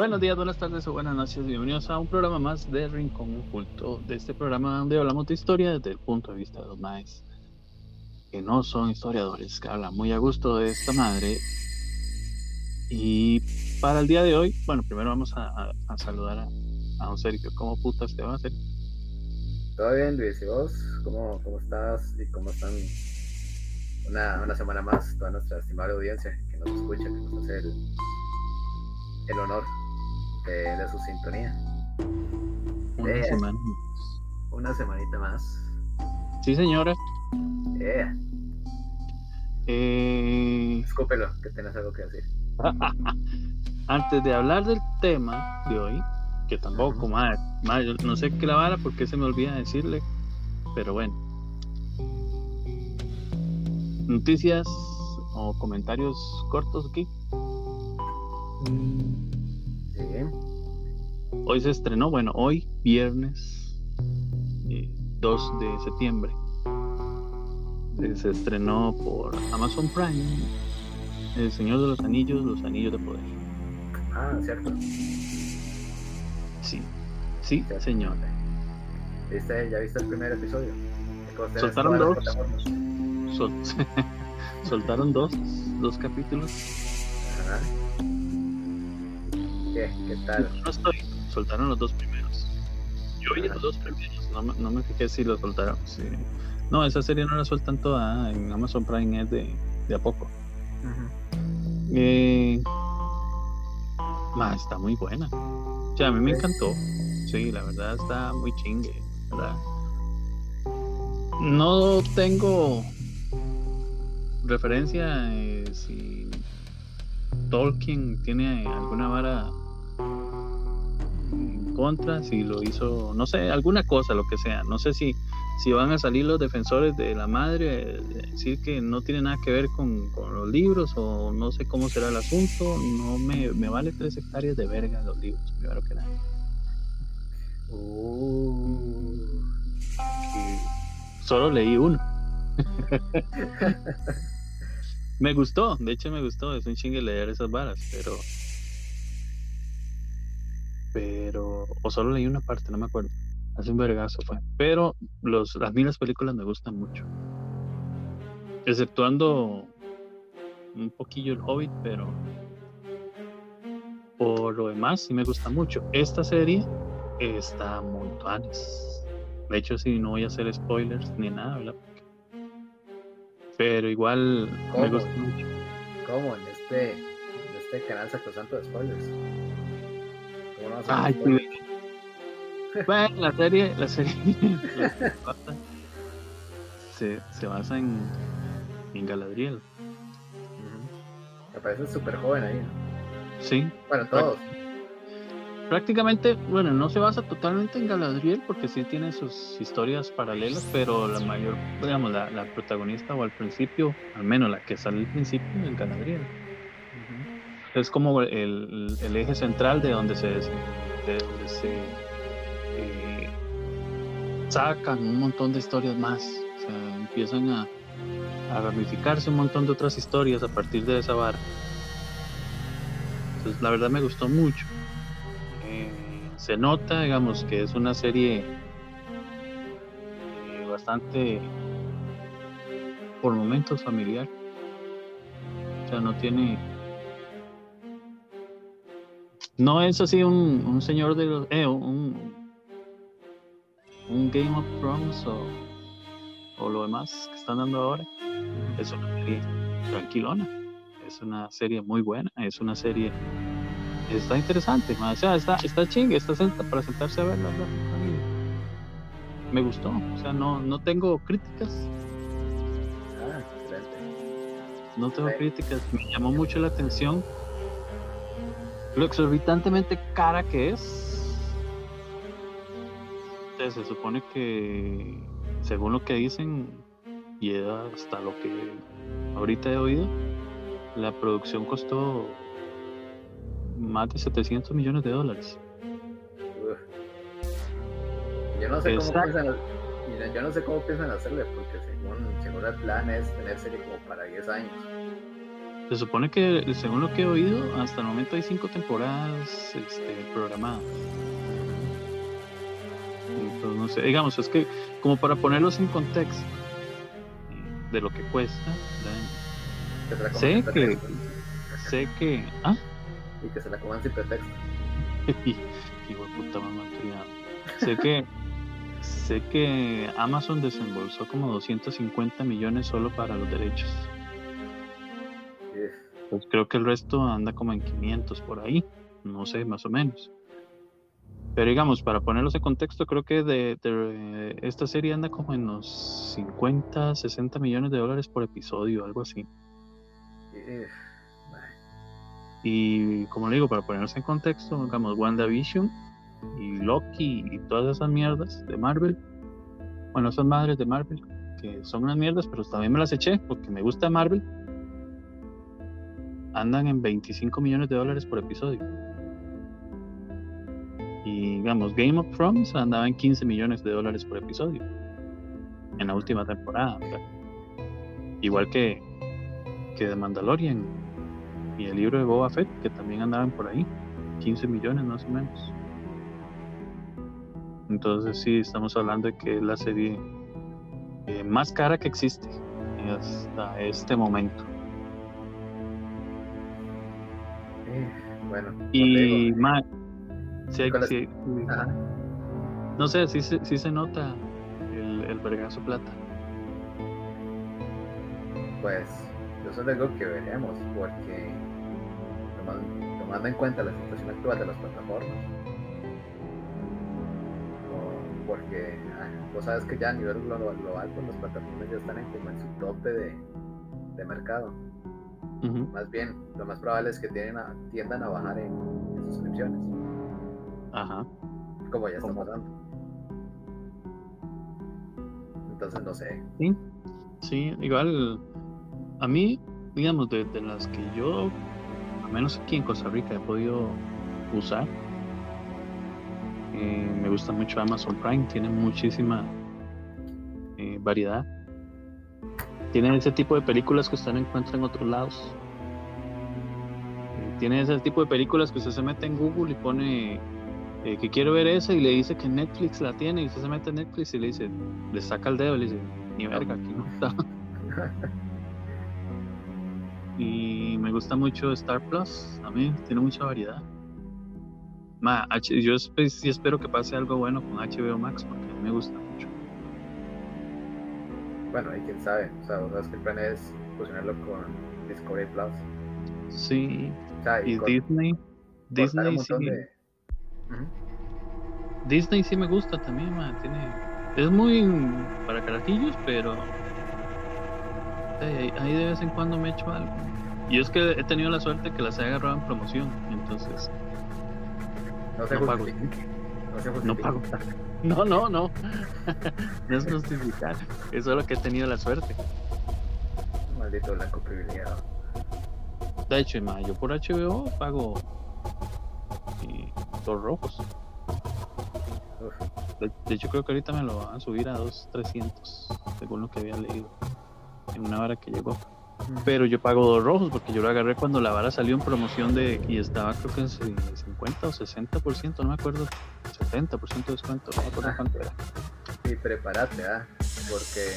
Buenos días, buenas tardes o buenas noches. Bienvenidos a un programa más de Rincón Oculto. De este programa donde hablamos de historia desde el punto de vista de los maes que no son historiadores, que hablan muy a gusto de esta madre. Y para el día de hoy, bueno, primero vamos a, saludar a, a don Sergio. ¿Cómo putas te va a hacer? Todo bien, Luis. ¿Y vos? ¿Cómo, cómo estás? ¿Y cómo están una, una semana más toda nuestra estimada audiencia que nos escucha, que nos hace el, el honor de, su sintonía. Una eh, semana. Una semanita más. Sí, señora. Yeah. Eh... Escúpelo, que tenés algo que decir. Antes de hablar del tema de hoy, que tampoco, madre, no sé qué la vara porque se me olvida decirle, pero bueno. Noticias o comentarios cortos aquí. Hoy se estrenó, bueno, hoy, viernes 2 eh, de septiembre, eh, se estrenó por Amazon Prime El Señor de los Anillos, Los Anillos de Poder. Ah, cierto. Sí, sí, señor. ¿Viste, ¿Ya viste el primer episodio? Soltaron dos. Soltaron dos, dos capítulos. Ajá. ¿Qué? ¿Qué tal? No estoy. Soltaron los dos primeros. Yo vi los dos primeros. No, no me fijé si los soltaron. Sí. No, esa serie no la sueltan toda. En Amazon Prime es de, de a poco. eh, está muy buena. O sea, a mí me encantó. Sí, la verdad está muy chingue. ¿verdad? No tengo referencia eh, si Tolkien tiene alguna vara en contra, si lo hizo, no sé, alguna cosa, lo que sea. No sé si, si van a salir los defensores de la madre, eh, decir que no tiene nada que ver con, los libros o no sé cómo será el asunto. No me, me vale tres hectáreas de verga los libros, primero que nada. Uh. Solo leí uno. me gustó, de hecho me gustó, es un chingue leer esas varas, pero pero o solo leí una parte, no me acuerdo. Hace un vergazo fue. Pero los, las mí las películas me gustan mucho. Exceptuando un poquillo el Hobbit, pero por lo demás sí me gusta mucho. Esta serie está muy tuanes. De hecho, sí, no voy a hacer spoilers ni nada, ¿verdad? Pero igual me gusta mucho. ¿Cómo? En este, en este canal tanto de spoilers. Ay, Bueno, la serie, la serie se, se, basa en, en Galadriel. Me parece súper joven ahí. Sí. Bueno, todos. Prácticamente, bueno, no se basa totalmente en Galadriel porque sí tiene sus historias paralelas, pero la mayor, digamos, la, la protagonista o al principio, al menos la que sale al principio, es Galadriel es como el, el, eje central de donde se, de se eh, sacan un montón de historias más. O sea, empiezan a, a, ramificarse un montón de otras historias a partir de esa vara. Entonces, la verdad me gustó mucho. Eh, se nota, digamos, que es una serie eh, bastante, por momentos, familiar. O sea, no tiene no es así un, un señor de los. Eh, un, un Game of Thrones o, o lo demás que están dando ahora. Es una serie tranquilona. Es una serie muy buena. Es una serie. Está interesante. O sea, está, está chingue. Está para sentarse a verla. Me gustó. O sea, no, no tengo críticas. Ah, no tengo críticas. Me llamó mucho la atención lo exorbitantemente cara que es. se supone que, según lo que dicen, y hasta lo que ahorita he oído, la producción costó más de 700 millones de dólares. Yo no sé cómo piensan, yo no sé cómo piensan hacerle, porque según, según el plan es tener serie como para 10 años. Se supone que, según lo que he oído, hasta el momento hay cinco temporadas este, programadas. Entonces, no sé, digamos, es que como para ponerlos en contexto de lo que cuesta, sé que, sé que, ¿ah? Y que se la coman sin pretexto. Hijo de puta mamá, Sé que sé que Amazon desembolsó como 250 millones solo para los derechos. Pues creo que el resto anda como en 500 por ahí, no sé, más o menos. Pero digamos, para ponerlos en contexto, creo que de, esta serie anda como en los 50, 60 millones de dólares por episodio, algo así. Y como le digo, para ponerlos en contexto, digamos, WandaVision y Loki y todas esas mierdas de Marvel. Bueno, esas madres de Marvel, que son unas mierdas, pero también me las eché porque me gusta Marvel. Andan en 25 millones de dólares por episodio. Y digamos, Game of Thrones andaba en 15 millones de dólares por episodio. En la última temporada. Igual que, que The Mandalorian y el libro de Boba Fett, que también andaban por ahí. 15 millones más o menos. Entonces sí, estamos hablando de que es la serie eh, más cara que existe hasta este momento. Bueno. Y más, no sé, sí, sí, se nota el, el vergazo plata. Pues eso es algo que veremos, porque tomando en cuenta la situación actual de las plataformas, porque ah, vos sabes que ya a nivel global, global pues las plataformas ya están en, como en su tope de, de mercado. Más bien, lo más probable es que tiendan a bajar en, suscripciones. Ajá. Como ya está pasando. Entonces no sé. Sí, sí, igual a mí, digamos, de, de las que yo, al menos aquí en Costa Rica, he podido usar, eh, me gusta mucho Amazon Prime, tiene muchísima eh, variedad. Tiene ese tipo de películas que usted no encuentra en otros lados. Eh, tiene ese tipo de películas que usted se mete en Google y pone que quiero ver esa y le dice que Netflix la tiene y usted se mete en Netflix y le dice, le saca el dedo y le dice, ni verga, aquí no está. y me gusta mucho Star Plus, a mí tiene mucha variedad yo sí espero que pase algo bueno con HBO Max porque a mí me gusta. Bueno, y quién sabe, o sea, vos que el plan es fusionarlo con Discovery Plus. Sí, y, Disney. Disney sí. Disney sí me gusta también, tiene es muy para carajillos, pero ahí de vez en cuando me echo algo. Y es que he tenido la suerte que las he agarrado en promoción, entonces no se no pago. No pago. No, no, no. no es justificar. Es solo que he tenido la suerte. Maldito blanco privilegiado. De hecho, yo por HBO pago y dos rojos. De, hecho, creo que ahorita me lo van a subir a 2.300, según lo que había leído en una hora que llegó. Pero yo pago dos rojos porque yo lo agarré cuando la vara salió en promoción de y estaba creo que en 50 o 60%, no me acuerdo, 70% de descuento, no me acuerdo cuánto era. Y prepárate, ¿ah? porque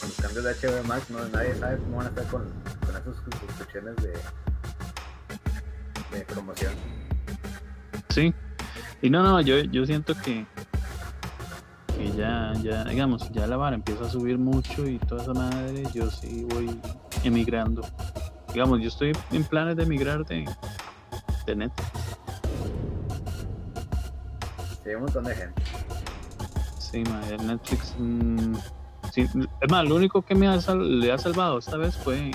con los cambios de HBO Max no, nadie sabe cómo van a estar con, con esas suscripciones de, de promoción. Sí, y no, no, yo, yo siento que que ya, ya, digamos, ya la vara empieza a subir mucho y toda esa madre, yo sí voy emigrando. Digamos, yo estoy en planes de emigrar de, de Netflix. Sí, un montón de gente. Sí, madre, Netflix. Mm, es más, lo único que me ha le ha salvado esta vez fue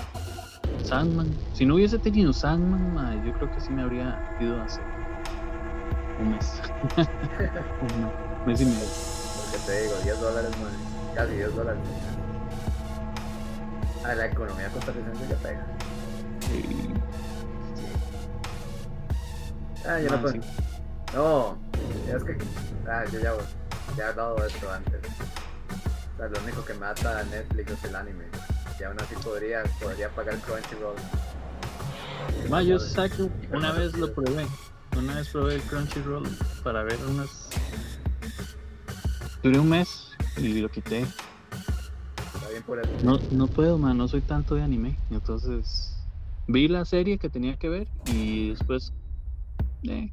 Sandman. Si no hubiese tenido Sandman, yo creo que sí me habría ido hace un mes. un mes y medio te digo, 10 dólares, casi 10 dólares. A la economía costarricense ya pega. Sí. Ah, yo no, puedo. No, es que. Ah, yo ya, ya he hablado esto antes. O sea, lo único que mata a Netflix es el anime. Y aún así podría, podría pagar Crunchyroll Ma, yo saco, una vez lo probé. Una vez probé el Crunchyroll para ver unas. Duré un mes y lo quité. Está bien por. No, no puedo, man, no soy tanto de anime. Entonces, vi la serie que tenía que ver y después. Eh,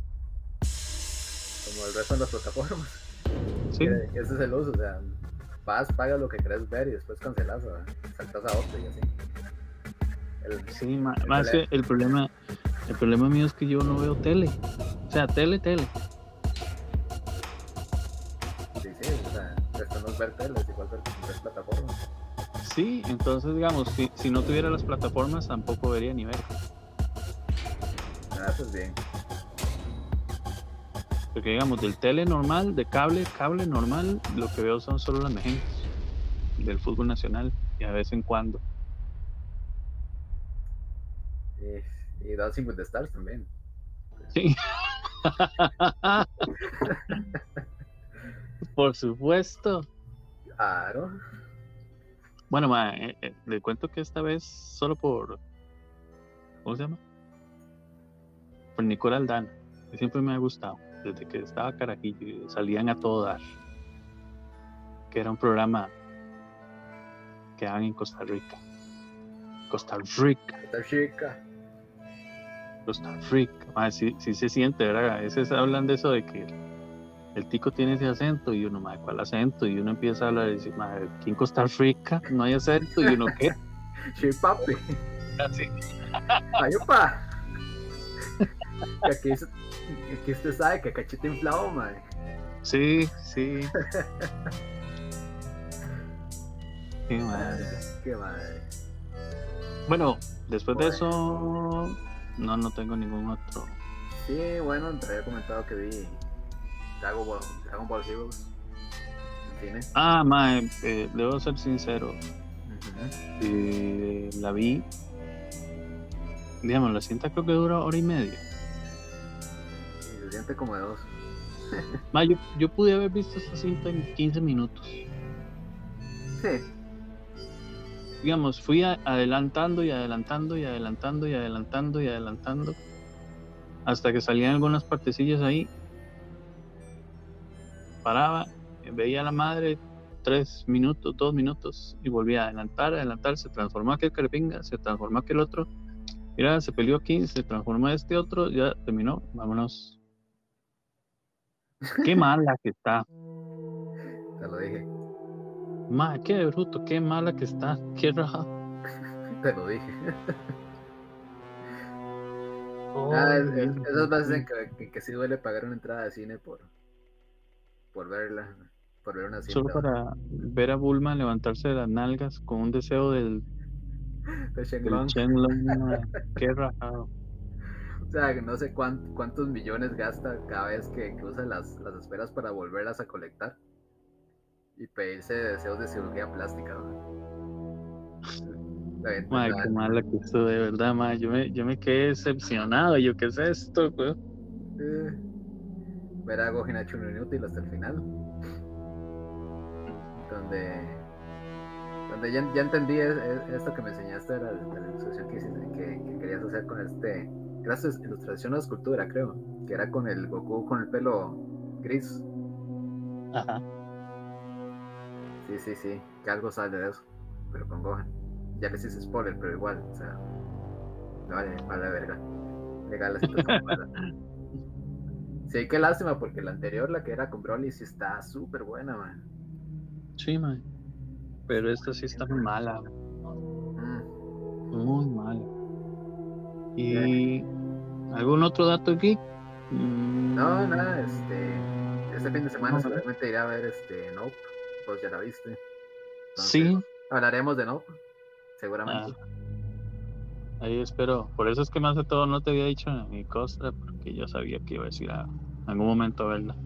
Como el resto de las plataformas. sí, Que Ese es el uso, o sea, vas, pagas lo que querés ver y después cancelas, saltas a otro y así. El- sí, el más que el problema. El problema mío es que yo no veo tele. O sea, tele, tele. Igual ver, ver plataformas. Sí, entonces, digamos, si, si no tuviera las plataformas, tampoco vería ni ver. Ah, eso es bien. Porque, digamos, del tele normal, de cable, cable normal, lo que veo son solo las emergentes del fútbol nacional y a vez en cuando. Y, y Dancing with the Stars también. Sí. Por supuesto. Claro. Bueno, ma, eh, eh, le cuento que esta vez solo por. ¿Cómo se llama? Por Nicola Aldana, que siempre me ha gustado. Desde que estaba carajillo, salían a todo dar. Que era un programa que daban en Costa Rica. Costa Rica, Esta chica. Costa Rica. Ma, sí, sí se siente, ¿verdad? A veces hablan de eso de que el tico tiene ese acento y uno, ma, ¿cuál acento? Y uno empieza a hablar y dice, ma, aquí en Costa Rica no hay acento y uno, ¿qué? Sí, papi. Así. Ayupa. Que aquí, es- aquí usted sabe que cachete inflado, man. Sí, sí. Qué madre. Qué madre. Bueno, después de eso, no, no tengo ningún otro. Sí, bueno, te había comentado que vi Dragon Ball, Dragon Ball Heroes en cine. Ah, mae, eh, debo ser sincero. Eh, la vi. Digamos, la cinta creo que dura hora y media. Y siente como de dos. Yo, yo pude haber visto esta cinta en 15 minutos. Sí. Digamos, fui a- adelantando y adelantando y adelantando y adelantando y adelantando. Hasta que salían algunas partecillas ahí. Paraba, veía a la madre tres minutos, dos minutos y volvía a adelantar, adelantar. Se transformó aquel carpinga, se transformó aquel otro. Mira, se peleó aquí, se transformó este otro, ya terminó, vámonos. Qué mala que está. Te lo dije. Ma, qué bruto, qué mala que está, qué raja. Te lo dije. Oh, Ah, es- esas veces en que, que, que sí duele pagar una entrada de cine por, por verla. Por ver una cinta. Solo para ver a Bulma levantarse de las nalgas con un deseo del, de del Shenlong. Ma, qué rajado. O sea, que no sé cuán- cuántos millones gasta cada vez que, que usa las, las esferas para volverlas a colectar. Y pedirse deseos de cirugía plástica. ¿no? La gente Ma, la- qué mala que estuvo, de verdad, ma. Yo me, yo me quedé decepcionado. Yo, ¿qué es esto, güey? eh, ver a Gohan hecho un inútil hasta el final. Donde, donde ya, ya entendí es- es- esto que me enseñaste de la, de la ilustración que, hiciste- que, que querías hacer con este. Su ilustración o escultura, creo. Que era con el Goku con el pelo gris. Ajá. Sí, sí, sí, que algo sale de eso, pero con Gohan. Ya les hice spoiler, pero igual, o sea, vale, vale verga. Legal la situación. Sí, qué lástima, porque la anterior, la que era con Broly, sí está súper buena, man. Sí, ma. Pero esta sí está muy mala, Mm, muy mala. ¿Y algún otro dato aquí? Mm, No, nada, este. Este fin de semana No, seguramente iré a ver este Nope, pues ya la viste. Sí, Hablaremos de Nope, seguramente. Ah. Ahí espero. Por eso es que más de todo no te había dicho ni Costa, porque yo sabía que iba a decir a algún momento a verla.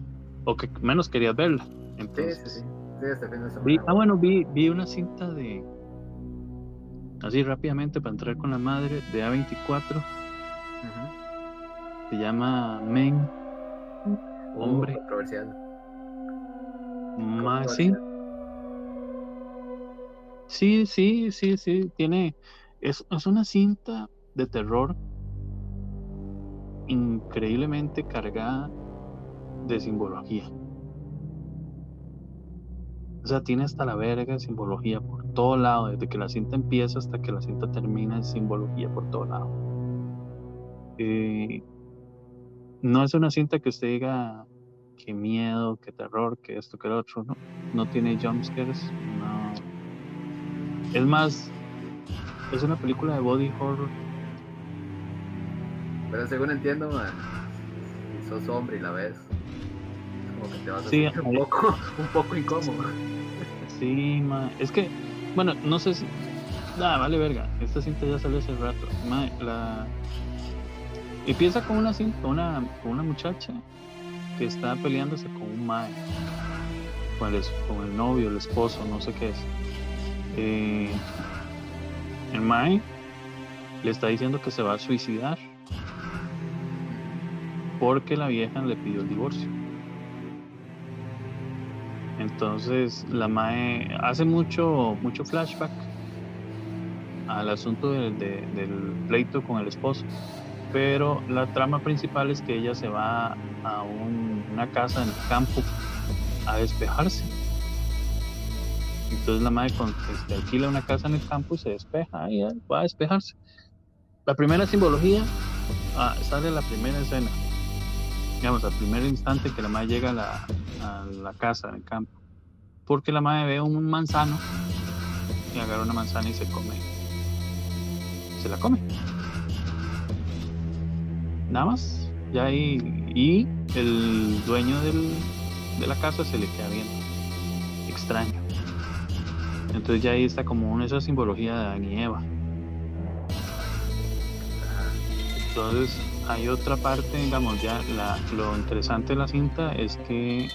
O que menos querías verla. sí, Entonces, sí, sí. Sí, este fin de semana. Vi, ah, bueno, vi, vi una cinta de. Así rápidamente para entrar con la madre de A24. Ujú. Se llama Men. Hombre. Uh, controversial. Más, sí, sí, sí, sí, sí. Tiene. Es, es una cinta de terror increíblemente cargada de simbología. O sea, tiene hasta la verga de simbología por todo lado, desde que la cinta empieza hasta que la cinta termina, es simbología por todo lado. Eh, no es una cinta que usted diga qué miedo, qué terror, que esto, que lo otro, no. No tiene jumpscares, no. Es más, es una película de body horror. Pero según entiendo, man, si sos hombre y la ves, como que te vas a sentir un poco, un poco incómodo. Sí, ma, es que, bueno, no sé si. Nada, vale verga. Esta cinta ya salió hace rato. Ma, la... Empieza con una cinta, una, con una muchacha que está peleándose con un mae. Con el, con el novio, el esposo, no sé qué es. Eh, el mae le está diciendo que se va a suicidar porque la vieja le pidió el divorcio. Entonces la Mae hace mucho, mucho flashback al asunto del pleito con el esposo. Pero la trama principal es que ella se va a una casa en el campo a despejarse. Entonces la madre con, este, alquila una casa en el campo y se despeja y va a despejarse. La primera simbología ah, sale la primera escena. Digamos, al primer instante que la madre llega a la, a la casa, el campo. Porque la madre ve un manzano y agarra una manzana y se come. Se la come. Nada más. Ya ahí. Y el dueño del, de la casa se le queda bien extraño. Entonces ya ahí está como una esa simbología de Adán Eva. Entonces hay otra parte, digamos, ya la, lo interesante de la cinta es que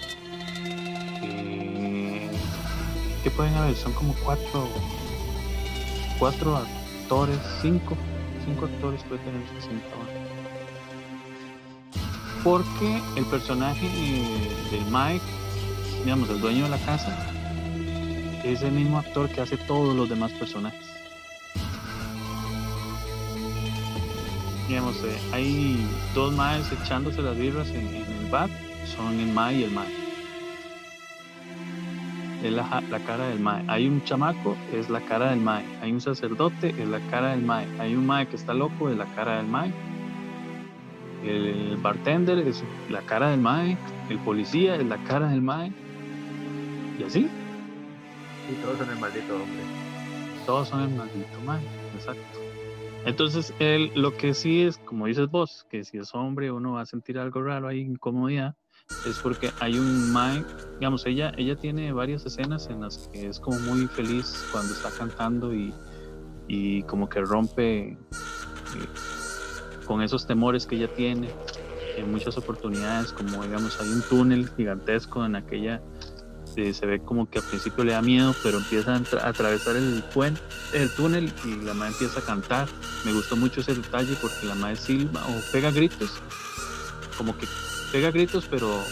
¿Qué pueden haber? Son como cuatro, cuatro actores, cinco, cinco actores puede tener esa cinta. Porque el personaje del Mike, digamos, el dueño de la casa, es el mismo actor que hace todos los demás personajes. Digamos, eh, hay dos Maes echándose las birras en, el bar, son el Mae y el Mae es la, cara del Mae. Hay un chamaco, es la cara del Mae. Hay un sacerdote, es la cara del Mae. Hay un Mae que está loco, es la cara del Mae. El bartender es la cara del Mae. El policía es la cara del Mae. Y así. Y todos son el maldito hombre. Todos son el maldito Mae, exacto. Entonces, él, lo que sí es, como dices vos, que si es hombre uno va a sentir algo raro ahí, incomodidad es porque hay un Mae, digamos, ella, ella tiene varias escenas en las que es como muy feliz cuando está cantando y, y como que rompe eh, con esos temores que ella tiene en muchas oportunidades, como digamos, hay un túnel gigantesco en aquella se ve como que al principio le da miedo, pero empieza a, atravesar el puente, el túnel y la madre empieza a cantar. Me gustó mucho ese detalle porque la madre silba o pega gritos, como que pega gritos, pero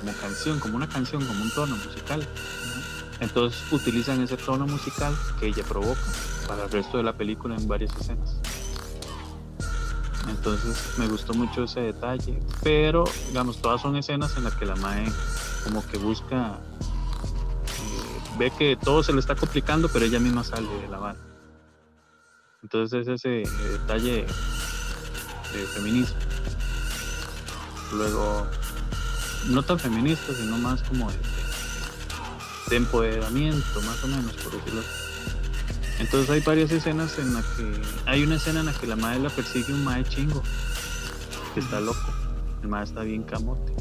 como canción, como una canción, como un tono musical. Entonces utilizan ese tono musical que ella provoca para el resto de la película en varias escenas. Entonces me gustó mucho ese detalle, pero digamos, todas son escenas en las que la Mae como que busca, eh, ve que todo se le está complicando, pero ella misma sale de la banda. Entonces es ese detalle de feminismo. Luego no tan feminista, sino más como de, empoderamiento, más o menos, por decirlo Entonces hay varias escenas en las que hay una escena en la que la madre la persigue un mae chingo, que está loco, el mae está bien camote,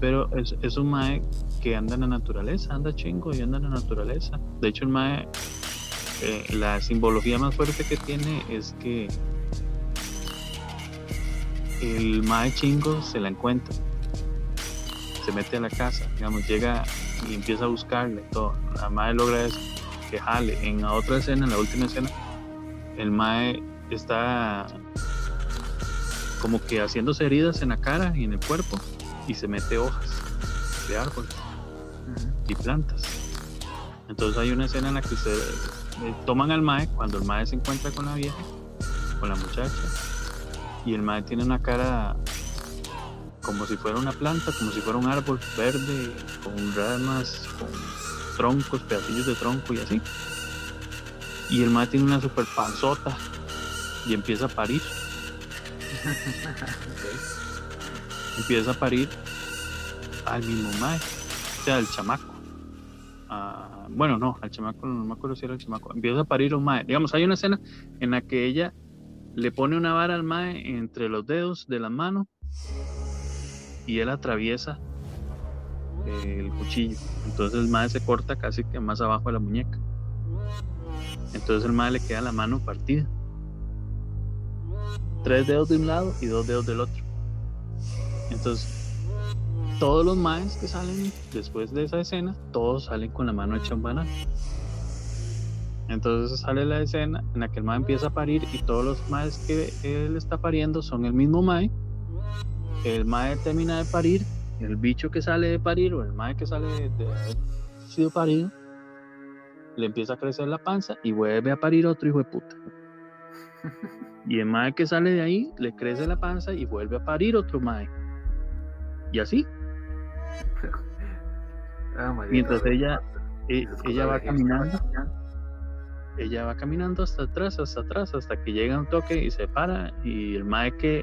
pero es, es un mae que anda en la naturaleza, anda chingo y anda en la naturaleza. De hecho el mae, eh, la simbología más fuerte que tiene es que el mae chingo se la encuentra, se mete a la casa, digamos, llega y empieza a buscarle todo. La mae logra eso, que jale. En la otra escena, en la última escena, el mae está como que haciéndose heridas en la cara y en el cuerpo y se mete hojas de árboles y plantas. Entonces hay una escena en la que se toman al mae cuando el mae se encuentra con la vieja, con la muchacha, Y el mae tiene una cara como si fuera una planta, como si fuera un árbol verde, con ramas, con troncos, pedacillos de tronco y así. Y el mae tiene una super panzota y empieza a parir. Empieza a parir al mismo mae, o sea, al chamaco. Ah, bueno, no, al chamaco no me acuerdo si era el chamaco. Empieza a parir un mae. Digamos, hay una escena en la que ella le pone una vara al mae entre los dedos de la mano y él atraviesa el cuchillo. Entonces el mae se corta casi que más abajo de la muñeca. Entonces el mae le queda la mano partida. Tres dedos de un lado y dos dedos del otro. Entonces, todos los maes que salen después de esa escena, todos salen con la mano hecha un banano. Entonces sale la escena en la que el mae empieza a parir y todos los maes que él está pariendo son el mismo mae. El mae termina de parir, el bicho que sale de parir o el mae que sale de haber sido parido, le empieza a crecer la panza y vuelve a parir otro hijo de puta. Y el mae que sale de ahí le crece la panza y vuelve a parir otro mae. Y así. Ah, Mientras ella, eh, Esas ella va caminando, ella va caminando hasta atrás, hasta atrás, hasta que llega un toque y se para. Y el mae que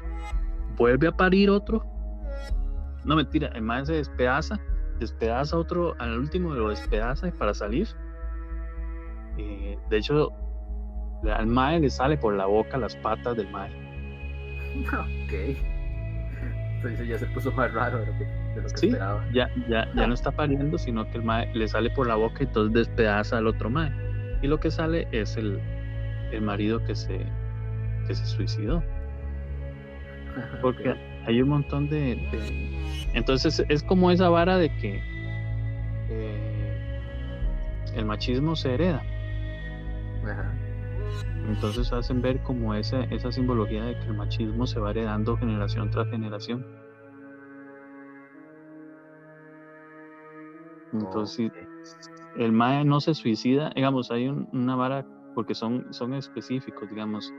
vuelve a parir otro. No mentira, el mae se despedaza, despedaza otro, al último lo despedaza para salir. Eh, de hecho, al mae le sale por la boca las patas del mae. Ok. Ya se puso más raro de lo que, de lo que Sí. esperaba. Ya, ya, ya no está pariendo, sino que el mae le sale por la boca y entonces despedaza al otro mae. Y lo que sale es el, el marido que se, que se suicidó. Porque hay un montón de, de- Entonces es como esa vara de que eh, el machismo se hereda. Ajá. Entonces hacen ver como esa, esa simbología de que el machismo se va heredando generación tras generación. Entonces, el MAE no se suicida, digamos, hay un- una vara, porque son, son específicos, digamos,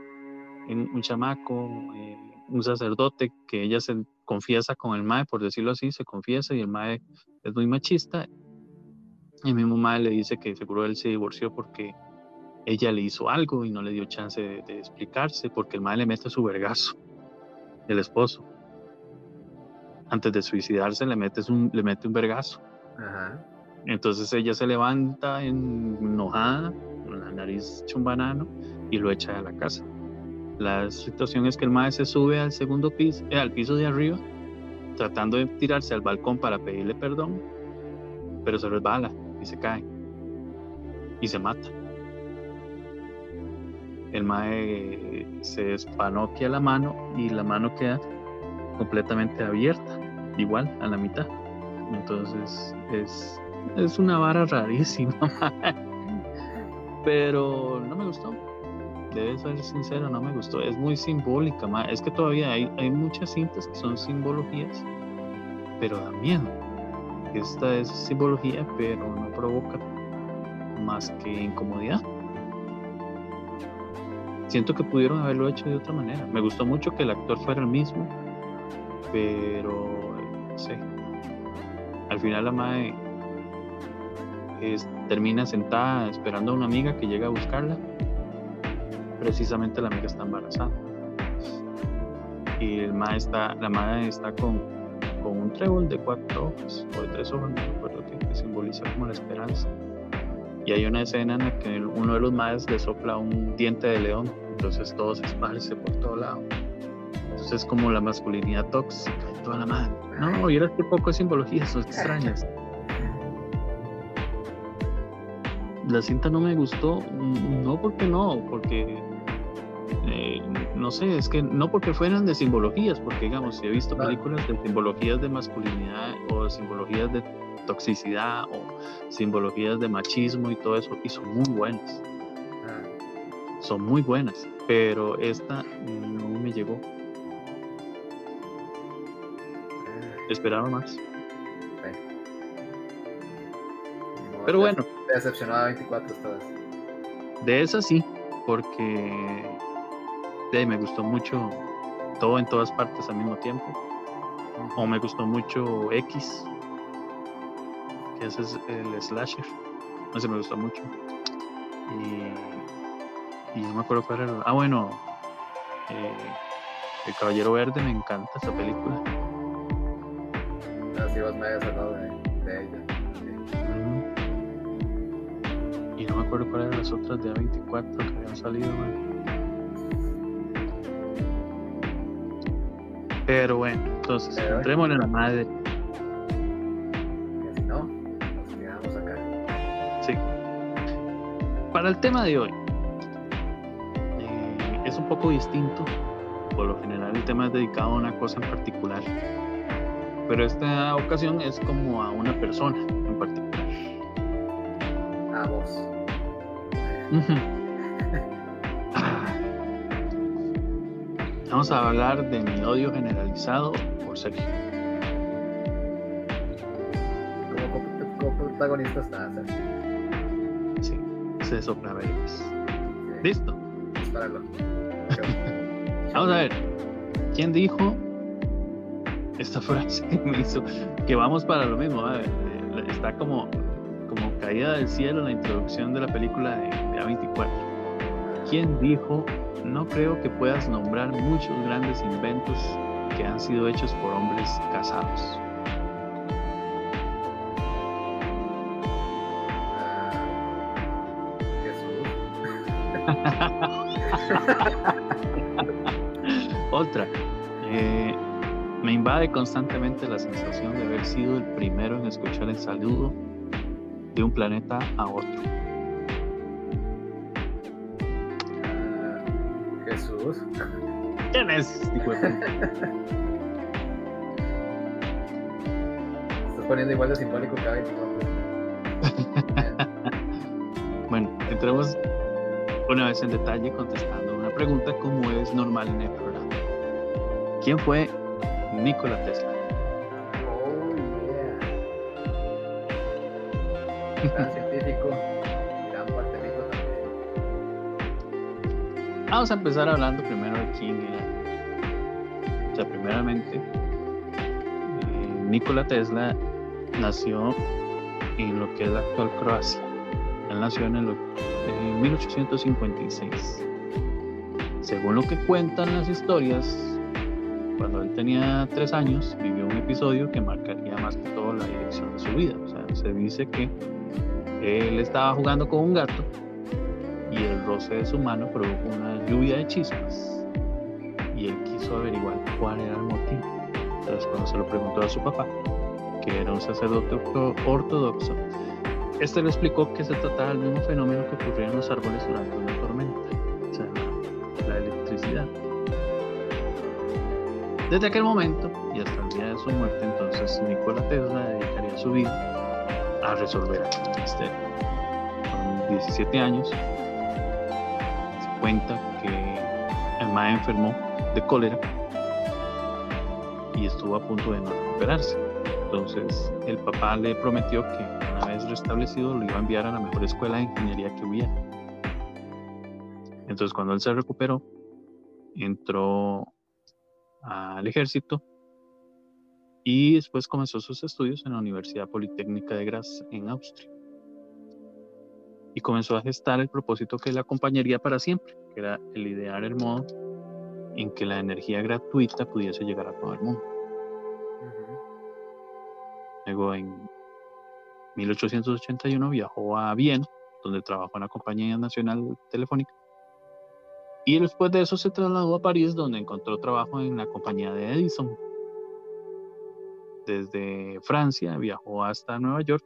en un chamaco, eh, un sacerdote, que ella se confiesa con el MAE, por decirlo así, se confiesa y el MAE es muy machista. Y el mismo MAE le dice que seguro él se divorció porque ella le hizo algo y no le dio chance de, de explicarse, porque el MAE le mete su vergazo, el esposo. Antes de suicidarse le, metes un, le mete un vergazo. Ajá. Entonces ella se levanta en- enojada, con la nariz hecha un banano, y lo echa a la casa. La situación es que el mae se sube al segundo piso, eh, al piso de arriba, tratando de tirarse al balcón para pedirle perdón, pero se resbala y se cae y se mata. El mae se despanoquia la mano y la mano queda completamente abierta, igual a la mitad. Entonces es, es una vara rarísima, pero no me gustó. Debe ser sincero, no me gustó. Es muy simbólica, es que todavía hay, hay muchas cintas que son simbologías, pero da miedo. Esta es simbología, pero no provoca más que incomodidad. Siento que pudieron haberlo hecho de otra manera. Me gustó mucho que el actor fuera el mismo, pero no sé. Al final la madre termina sentada esperando a una amiga que llega a buscarla. Precisamente la amiga está embarazada. Y el mae está, la madre está con, un trébol de cuatro hojas o de tres hojas, no que, que simboliza como la esperanza. Y hay una escena en la que uno de los maes le sopla un diente de león, entonces todo se esparce por todo lado. Entonces es como la masculinidad tóxica y toda la madre. No, vieras qué poco de simbologías son extrañas. La cinta no me gustó, no porque no, porque eh, no sé, es que no porque fueran de simbologías, porque digamos, he visto películas de simbologías de masculinidad o simbologías de toxicidad o simbologías de machismo y todo eso, y son muy buenas, Ah, son muy buenas, pero esta no me llegó, ah, esperaba más. Pero bueno, Te decepcionó a 24 esta vez. de esa sí, porque de me gustó mucho todo en todas partes al mismo tiempo. O me gustó mucho X, que ese es el slasher. Ese me gustó mucho. Y, y no me acuerdo cuál era. Ah, bueno, eh, El Caballero Verde, me encanta esa película. Así vos me habías hablado de, de ella. Y no me acuerdo cuáles eran las otras de A24 que habían salido. man. Pero bueno, entonces, entremos en la madre. Para el tema de hoy, eh, es un poco distinto. Por lo general, el tema es dedicado a una cosa en particular. Pero esta ocasión es como a una persona en particular. A vos. Vamos a hablar de mi odio generalizado por Sergio. Como, co- como protagonista está Sergio. Se sopla. Sí, Listo. Vamos a ver. ¿Quién dijo esta frase que me hizo que vamos para lo mismo? a ver, eh, Está como, como caída del cielo la introducción de la película de, de A24. ¿Quién dijo no creo que puedas nombrar muchos grandes inventos que han sido hechos por hombres casados? Invade constantemente la sensación de haber sido el primero en escuchar el saludo de un planeta a otro. Ah, Jesús. ¿Quién es? Estás poniendo igual de simbólico cada 24. Bueno, entremos una vez en detalle contestando una pregunta como es normal en el programa. ¿Quién fue Nikola Tesla? Oh, yeah. Gran científico, gran también. Vamos a empezar hablando primero de quién era. O sea, primeramente, eh, Nikola Tesla nació en lo que es la actual Croacia. Él nació en, el, en 1856. Según lo que cuentan las historias, cuando él tenía tres años, vivió un episodio que marcaría más que todo la dirección de su vida. O sea, se dice que él estaba jugando con un gato y el roce de su mano produjo una lluvia de chispas y él quiso averiguar cuál era el motivo. Entonces cuando se lo preguntó a su papá, que era un sacerdote orto- ortodoxo, este le explicó que se trataba del mismo fenómeno que ocurría en los árboles durante una tormenta, Desde aquel momento y hasta el día de su muerte, entonces Nikola Tesla dedicaría su vida a resolver aquel misterio. Con 17 años, se cuenta que el mae enfermó de cólera y estuvo a punto de no recuperarse. Entonces el papá le prometió que una vez restablecido lo iba a enviar a la mejor escuela de ingeniería que hubiera. Entonces cuando él se recuperó, entró al ejército y después comenzó sus estudios en la Universidad Politécnica de Graz en Austria. Y comenzó a gestar el propósito que le acompañaría para siempre, que era el idear el modo en que la energía gratuita pudiese llegar a todo el mundo. Luego en 1881 viajó a Viena, donde trabajó en la Compañía Nacional Telefónica. Y después de eso se trasladó a París, donde encontró trabajo en la compañía de Edison. Desde Francia viajó hasta Nueva York.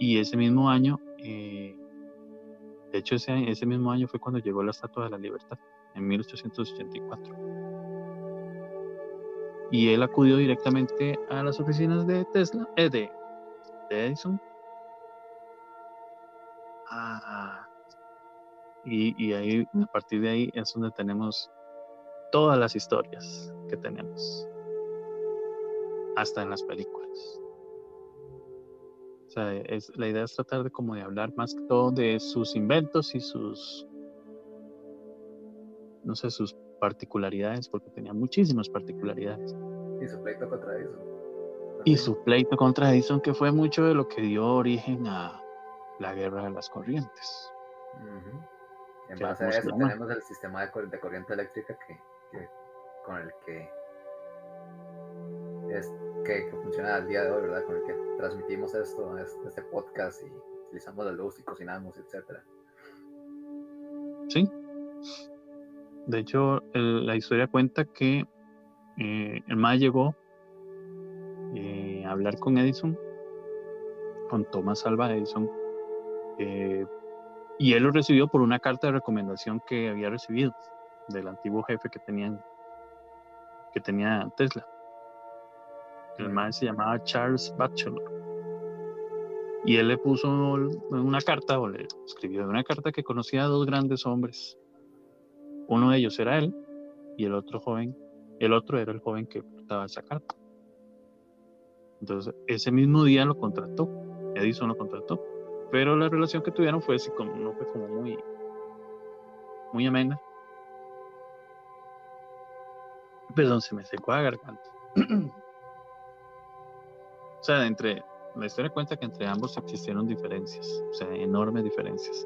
Y ese mismo año, eh, de hecho ese, ese mismo año fue cuando llegó la Estatua de la Libertad, en 1884. Y él acudió directamente a las oficinas de Tesla, eh, de, de Edison. Ah, y, y ahí, a partir de ahí, es donde tenemos todas las historias que tenemos, hasta en las películas. O sea, es, la idea es tratar de como de hablar más que todo de sus inventos y sus, no sé, sus particularidades, porque tenía muchísimas particularidades. Y su pleito contra Edison. Y su pleito contra Edison, que fue mucho de lo que dio origen a la guerra de las corrientes. En base a eso tenemos el sistema de, corriente eléctrica que, con el que, es, que, funciona al día de hoy, ¿verdad? Con el que transmitimos esto, este podcast y utilizamos la luz y cocinamos, etcétera. Sí. De hecho, la historia cuenta que eh, el MAE llegó eh, a hablar con Edison, con Thomas Alva Edison, eh, y él lo recibió por una carta de recomendación que había recibido del antiguo jefe que tenían que tenía Tesla. El MAE se llamaba Charles Batchelor. Y él le puso una carta, o le escribió una carta que conocía a dos grandes hombres. Uno de ellos era él, y el otro joven, el otro era el joven que portaba esa carta. Entonces, ese mismo día lo contrató, Edison lo contrató, pero la relación que tuvieron fue así como, no fue como muy, muy amena. Perdón, se me secó la garganta. o sea, entre, la historia cuenta que entre ambos existieron diferencias, o sea, enormes diferencias,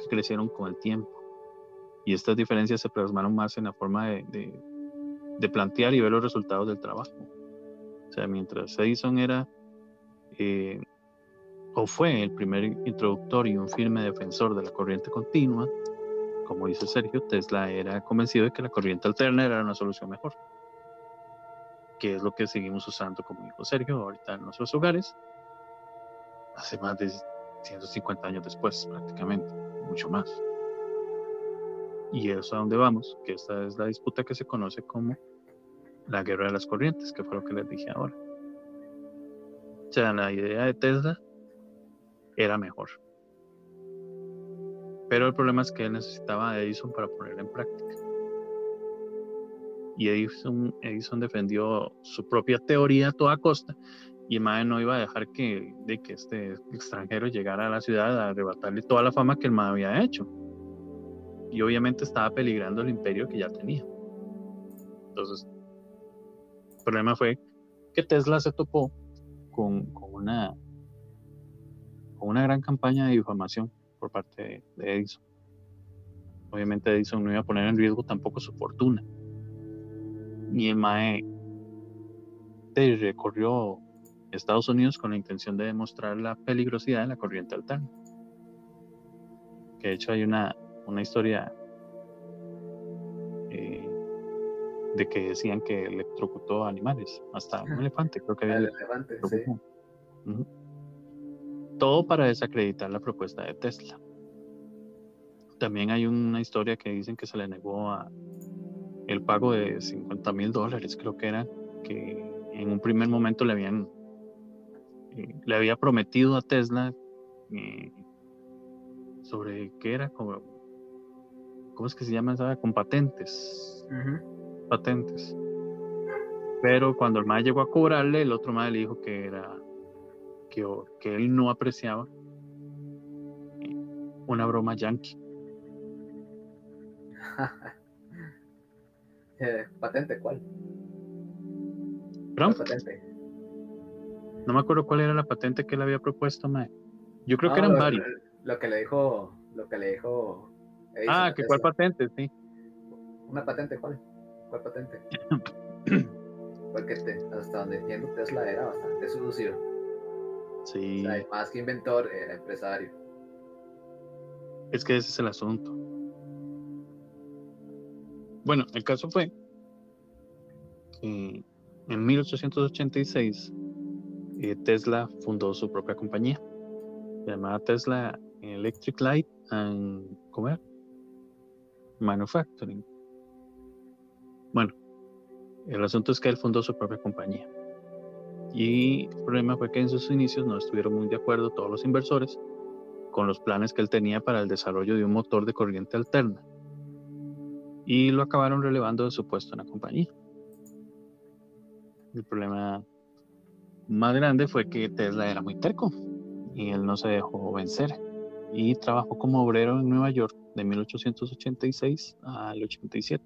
que crecieron con el tiempo. Y estas diferencias se plasmaron más en la forma de, de, plantear y ver los resultados del trabajo. O sea, mientras Edison era, eh, o fue el primer introductor y un firme defensor de la corriente continua, como dice Sergio, Tesla era convencido de que la corriente alterna era una solución mejor, que es lo que seguimos usando, como dijo Sergio, ahorita en nuestros hogares, hace más de 150 años después, prácticamente, mucho más. Y eso a dónde vamos, que esta es la disputa que se conoce como la guerra de las corrientes, que fue lo que les dije ahora. O sea, la idea de Tesla era mejor. Pero el problema es que él necesitaba a Edison para ponerla en práctica. Y Edison, Edison defendió su propia teoría a toda costa y Mae no iba a dejar que, de que este extranjero llegara a la ciudad a arrebatarle toda la fama que el Mae había hecho. Y obviamente estaba peligrando el imperio que ya tenía. Entonces, el problema fue que Tesla se topó con una, con una gran campaña de difamación por parte de, Edison. Obviamente Edison no iba a poner en riesgo tampoco su fortuna. Y el Mae recorrió Estados Unidos con la intención de demostrar la peligrosidad de la corriente alterna. Que de hecho hay una, una historia eh, de que decían que electrocutó animales, hasta un elefante, creo que había. elefante, Todo para desacreditar la propuesta de Tesla. También hay una historia que dicen que se le negó a el pago de 50 mil dólares, creo que era, que en un primer momento le habían le había prometido a Tesla eh, sobre qué era, como, ¿cómo es que se llama esa? Con patentes. Patentes. Pero cuando el MAE llegó a cobrarle, el otro MAE le dijo que era que, que él no apreciaba una broma yankee. Eh, ¿Patente cuál? ¿Perdón? patente? No me acuerdo cuál era la patente que él había propuesto, Mae. Yo creo que eran varios. Lo que le dijo, lo que le dijo. ah, que cuál patente, sí. Una patente, ¿cuál? ¿Cuál patente? Porque hasta donde entiendo Tesla era bastante sucio. Sí. más que inventor, era empresario. Es que ese es el asunto. Bueno, el caso fue que en 1886 eh, Tesla fundó su propia compañía. Se llamaba Tesla Electric Light and Manufacturing. Bueno, el asunto es que él fundó su propia compañía. Y el problema fue que en sus inicios no estuvieron muy de acuerdo todos los inversores con los planes que él tenía para el desarrollo de un motor de corriente alterna. Y lo acabaron relevando de su puesto en la compañía. El problema más grande fue que Tesla era muy terco y él no se dejó vencer y trabajó como obrero en Nueva York de 1886 al 87.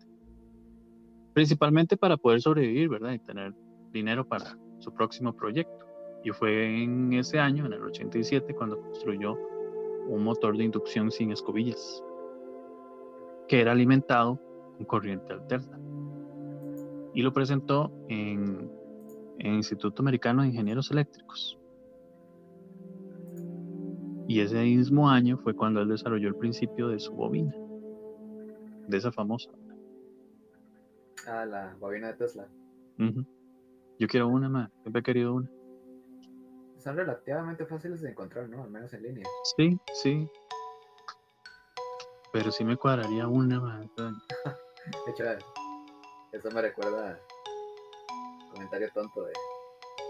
principalmente para poder sobrevivir, ¿verdad? Y tener dinero para su próximo proyecto. Y fue en ese año, en el 87, cuando construyó un motor de inducción sin escobillas, que era alimentado con corriente alterna. Y lo presentó en, el Instituto Americano de Ingenieros Eléctricos. Y ese mismo año fue cuando él desarrolló el principio de su bobina, de esa famosa. Ah, la bobina de Tesla. Yo quiero una más, siempre he querido una. Son relativamente fáciles de encontrar, ¿no? Al menos en línea. Sí, sí. Pero sí me cuadraría una más. de hecho, eso me recuerda un comentario tonto de.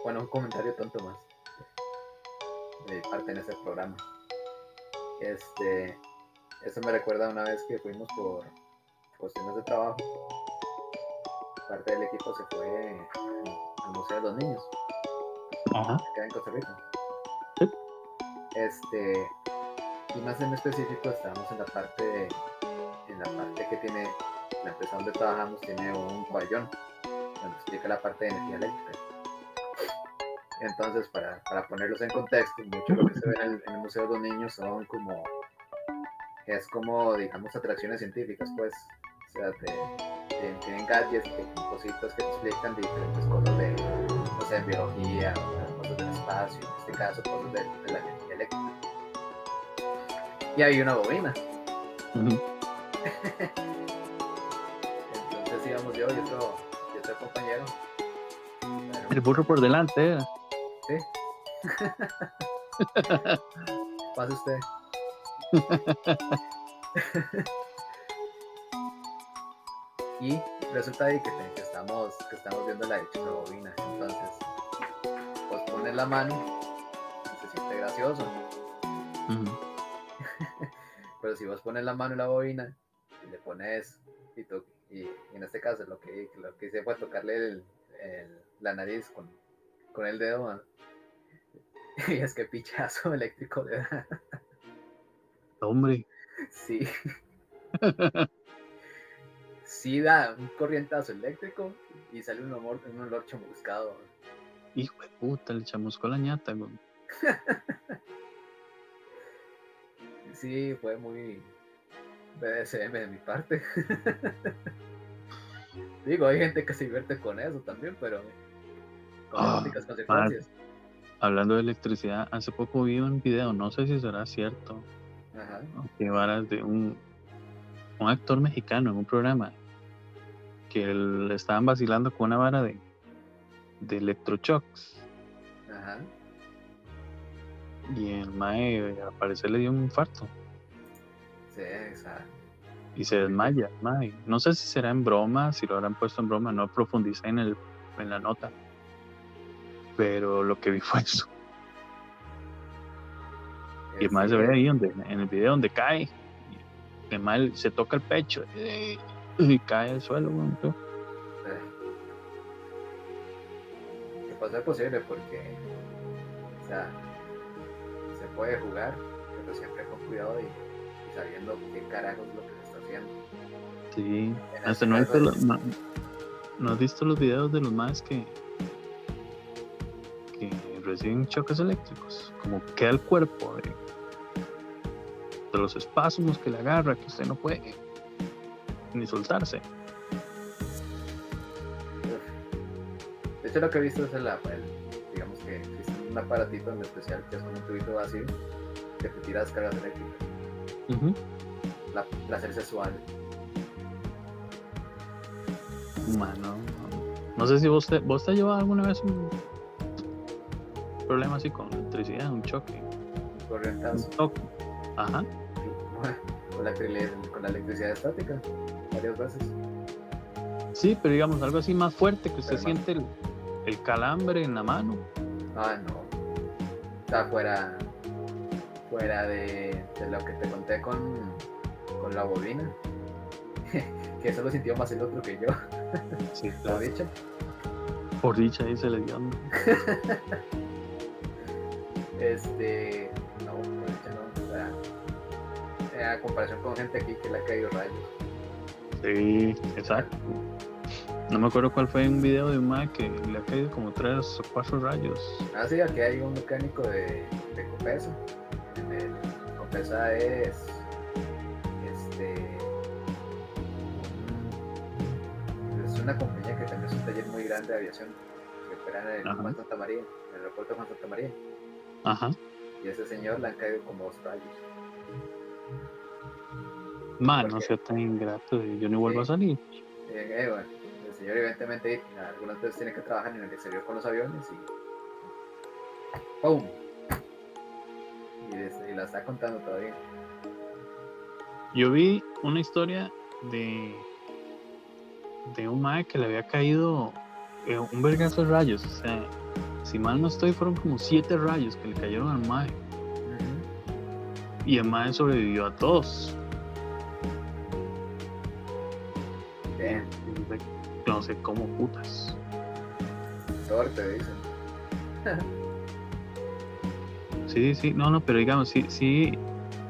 Bueno, un comentario tonto más. De parte en ese programa. Este. Eso me recuerda una vez que fuimos por cuestiones de trabajo. Parte del equipo se fue al Museo de los Niños. Ajá. Acá en Costa Rica. Este. Y más en específico estábamos en la parte de, en la parte que tiene la empresa donde trabajamos tiene un pabellón donde explica la parte de energía eléctrica. Entonces, para, para ponerlos en contexto, mucho lo que se ve en el, Museo de los Niños son como, es como, digamos, atracciones científicas, pues, o sea, tienen gadgets, cositas que te explican diferentes cosas de, no sé, biología, cosas del espacio, en este caso, cosas de, la energía eléctrica. Y hay una bobina. íbamos yo y otro, y otro compañero. El burro por delante Sí. Pase usted. y resulta ahí que, que, estamos, que estamos viendo la dicha bobina. Entonces, pues pones la mano y se siente gracioso. Pero si vos pones la mano en la bobina y le pones y, tú, y, en este caso lo que, lo que hice fue tocarle el, la nariz con, con el dedo. Y es que pichazo eléctrico de Hombre. Sí. Sí da un corrientazo eléctrico y sale un olor, un olor chamuscado. Hijo de puta, le chamuscó la ñata, sí, fue muy BDSM de mi parte. Digo, hay gente que se divierte con eso también, pero con ah, consecuencias. Hablando de electricidad, hace poco vi un video, no sé si será cierto, que varas de un, un actor mexicano en un programa que le estaban vacilando con una vara de, de electroshocks. Ajá. Y el mae al parecer le dio un infarto. Sí, exacto y se desmaya. No sé si será en broma, si lo habrán puesto en broma, no profundicé en, el, en la nota. Pero lo que vi fue eso. Y el se ve ahí donde, en el video donde cae. El mal se toca el pecho y cae al suelo. ¿no? Que puede ser posible porque o sea, se puede jugar, pero siempre con cuidado y, sabiendo qué carajos lo que Sí, hasta no, visto no, has visto los videos de los más que, que reciben choques eléctricos, como queda el cuerpo de, los espasmos que le agarra, que usted no puede ni soltarse. De hecho, lo que he visto es el, digamos que existe un aparatito en especial que es como un tubito vacío que te tira descargas eléctricas. la, placer sexual Mano, no sé si vos te, vos te has llevado alguna vez un problema así con electricidad, un choque. Corrientazo. Un toque. Ajá. Con la, con la electricidad estática, varias veces. Sí, pero digamos algo así más fuerte que usted siente el, el, calambre en la mano. Ah, no. Sea, fuera, fuera de, de lo que te conté con, con la bobina. que eso lo sintió más el otro que yo. Sí, Por dicha. Por dicha se le dio. este. A comparación con gente aquí que le ha caído rayos. Sí, exacto. No me acuerdo cuál fue un video de un Mae que le ha caído como tres o cuatro rayos. Ah, sí, aquí hay un mecánico de, de Copesa. Copesa es. Este. Es una compañía que también es un taller muy grande de aviación. Que opera en el Ajá. Juan Santa María, en el aeropuerto Juan Santa María. Ajá. Y a ese señor le han caído como dos rayos. Man, ¿Por no sea tan ingrato yo no vuelvo a salir. Eh, bueno, el señor evidentemente algunas veces tiene que trabajar en el exterior con los aviones y ¡pum! Y la está contando todavía. Yo vi una historia de de un mae que le había caído eh, un vergazo de rayos. O sea, si mal no estoy, fueron como siete rayos que le cayeron al mae. Y el mae sobrevivió a todos. No sé cómo putas. suerte, dicen. Sí, sí, no, no, pero digamos, sí, sí.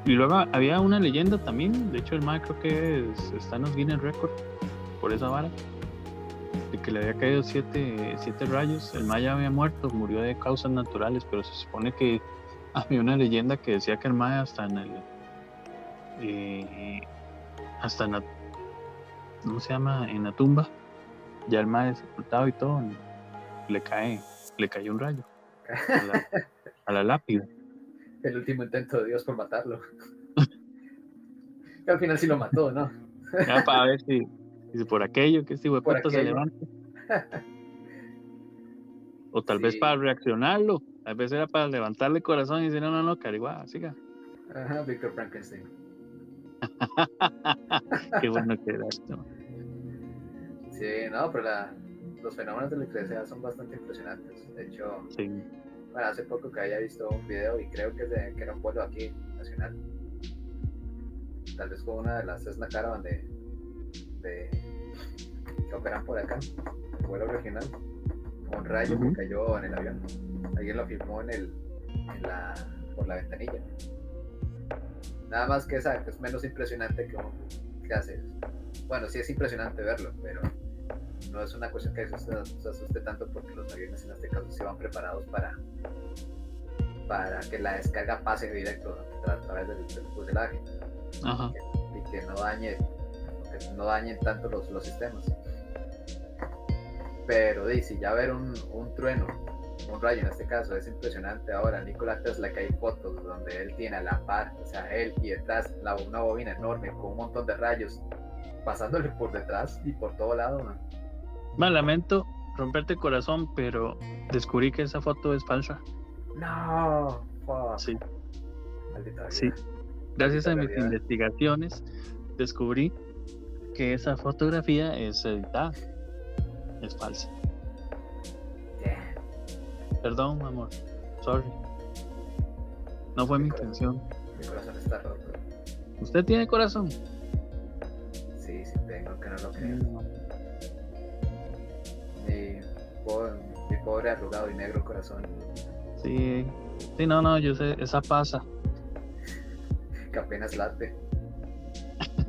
Y luego había una leyenda también, de hecho el mae creo que es- está en los Guinness Record por esa vara, de que le había caído siete, siete rayos, el mae ya había muerto, murió de causas naturales, pero se supone que había una leyenda que decía que el mae hasta en el, eh, hasta en la, ¿cómo se llama? En la tumba, ya el mae sepultado y todo, le cae, le cayó un rayo a la, a la lápida. El último intento de Dios por matarlo. que al final sí lo mató, ¿no? Ya para ver si, si por aquello que este puta se levanta. O tal vez para reaccionarlo. Tal vez era para levantarle el corazón y decir, no, no, no, Cariguá, siga. Ajá, Víctor Frankenstein. Qué bueno que era esto. Sí, no, pero la- los fenómenos de la electricidad son bastante impresionantes. De hecho, Sí. bueno, hace poco que había visto un video y creo que, de- que era un vuelo aquí, nacional. Tal vez con una de las Cessna Caravan de, de- que operan por acá, vuelo regional. Un rayo que cayó en el avión. Alguien lo filmó en el, en la, por la ventanilla. Nada más que que es menos impresionante que un que haces. Bueno, sí es impresionante verlo, pero no es una cuestión que se asuste, se asuste tanto porque los aviones en este caso se van preparados para para que la descarga pase directo a través del, del fuselaje Ajá. y que no dañe que no dañen tanto los, los sistemas pero dice ya ver un, un trueno un rayo en este caso es impresionante ahora Nikola Tesla que hay fotos donde él tiene a la par o sea él y detrás la, una bobina enorme con un montón de rayos pasándole por detrás y por todo lado man. Man, lamento romperte el corazón, pero descubrí que esa foto es falsa. no fuck, Sí. maldita Sí. vida. Gracias a mis investigaciones, descubrí que esa fotografía es editada. Es falsa. Perdón, amor. Sorry. No fue mi Mi corazón. intención. mi corazón está roto ¿Usted tiene corazón? sí sí tengo que no lo creo No. mi, pobre, mi pobre arrugado y negro corazón Sí. Sí, no, no, yo sé, esa pasa. que apenas late.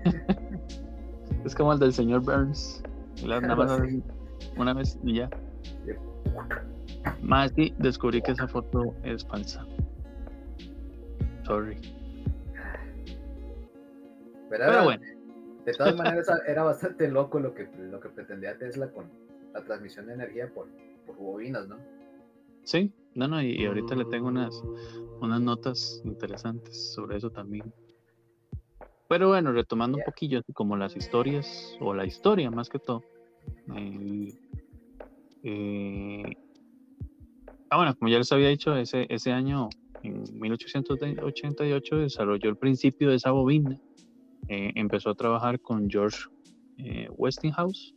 Es como el del señor Burns. La- nada más una vez y ya. Más sí, descubrí que esa foto es falsa. Sorry. Pero bueno, De todas maneras era bastante loco lo que, lo que pretendía Tesla con la transmisión de energía por, por bobinas, ¿no? sí, no, no, y, y ahorita le tengo unas, unas notas interesantes sobre eso también. Pero bueno, retomando un poquillo, así como las historias, o la historia más que todo. el- eh, ah, bueno, como ya les había dicho, ese, ese año, en 1888, desarrolló el principio de esa bobina. Eh, empezó a trabajar con George eh, Westinghouse,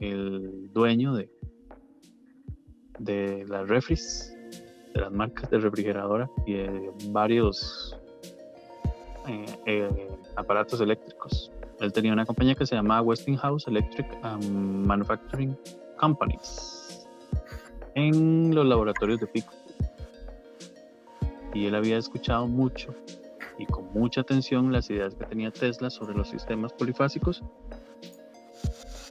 el dueño de, de las refris, de las marcas de refrigeradora y de varios eh, aparatos eléctricos. Él tenía una compañía que se llamaba Westinghouse Electric Manufacturing Companies en los laboratorios de Pico. Y él había escuchado mucho y con mucha atención las ideas que tenía Tesla sobre los sistemas polifásicos,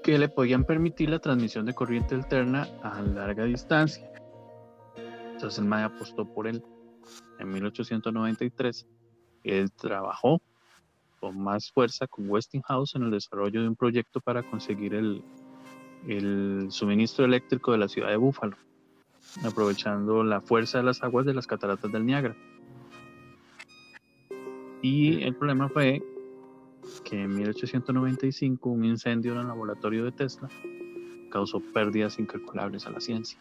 que le podían permitir la transmisión de corriente alterna a larga distancia. Entonces el MAE apostó por él. En 1893, él trabajó con más fuerza con Westinghouse en el desarrollo de un proyecto para conseguir el, el suministro eléctrico de la ciudad de Búfalo, aprovechando la fuerza de las aguas de las cataratas del Niágara. Y el problema fue que en 1895 un incendio en el laboratorio de Tesla causó pérdidas incalculables a la ciencia.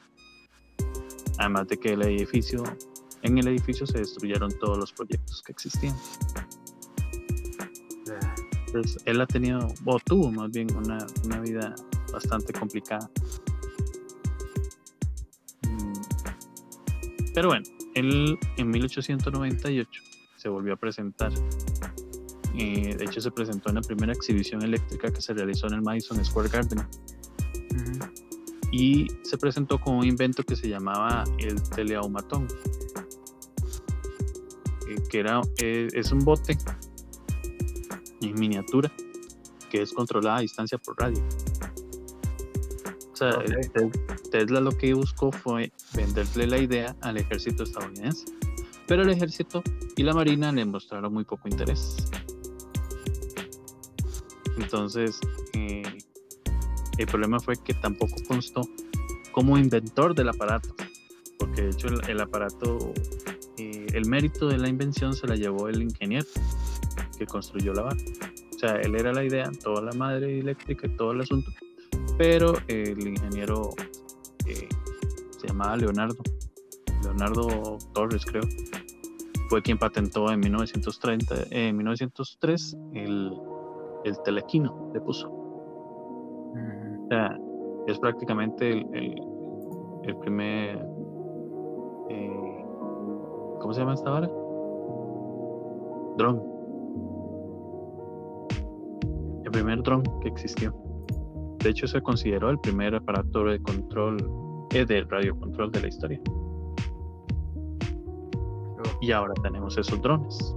Además de que el edificio, en el edificio se destruyeron todos los proyectos que existían. Entonces, él ha tenido, o tuvo más bien, una, una vida bastante complicada. Pero bueno, él en 1898 se volvió a presentar. de hecho, se presentó en la primera exhibición eléctrica que se realizó en el Madison Square Garden. Y se presentó con un invento que se llamaba el teleaumatón. Eh, que era, eh, es un bote en miniatura que es controlada a distancia por radio. O sea, Tesla lo que buscó fue venderle la idea al ejército estadounidense, pero el ejército y la marina le mostraron muy poco interés. Entonces, eh, el problema fue que tampoco constó como inventor del aparato, porque de hecho el, aparato, eh, el mérito de la invención se la llevó el ingeniero que construyó la barra. O sea, él era la idea, toda la madre eléctrica todo el asunto, pero el ingeniero eh, se llamaba Leonardo, Leonardo Torres creo, fue quien patentó en 1930, en 1903 el, el telequino, le puso. O sea, es prácticamente el, el, primer, eh, ¿cómo se llama esta vara? Dron. El primer dron que existió. De hecho, se consideró el primer aparato de control, eh, de radiocontrol de la historia. Y ahora tenemos esos drones.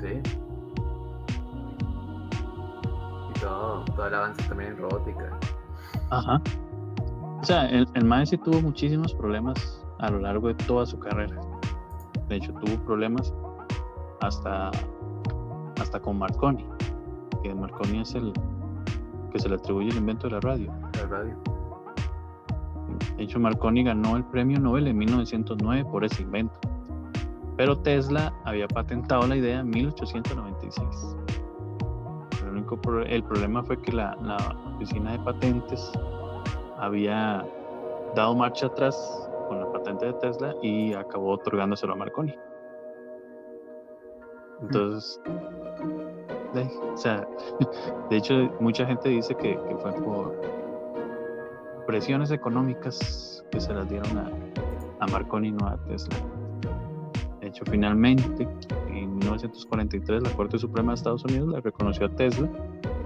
Sí. Y todo, todo el avance también en robótica. Ajá. O sea, el, el tuvo muchísimos problemas a lo largo de toda su carrera. De hecho, tuvo problemas hasta, hasta con Marconi. Que Marconi es el, que se le atribuye el invento de la radio. La radio. De hecho, Marconi ganó el premio Nobel en 1909 por ese invento. Pero Tesla había patentado la idea en 1896. El, único el problema fue que la, la, oficina de patentes había dado marcha atrás con la patente de Tesla y acabó otorgándoselo a Marconi. Entonces, o sea, de hecho, mucha gente dice que, fue por presiones económicas que se las dieron a, a Marconi, no a Tesla. De hecho, finalmente, en 1943, la Corte Suprema de Estados Unidos le reconoció a Tesla,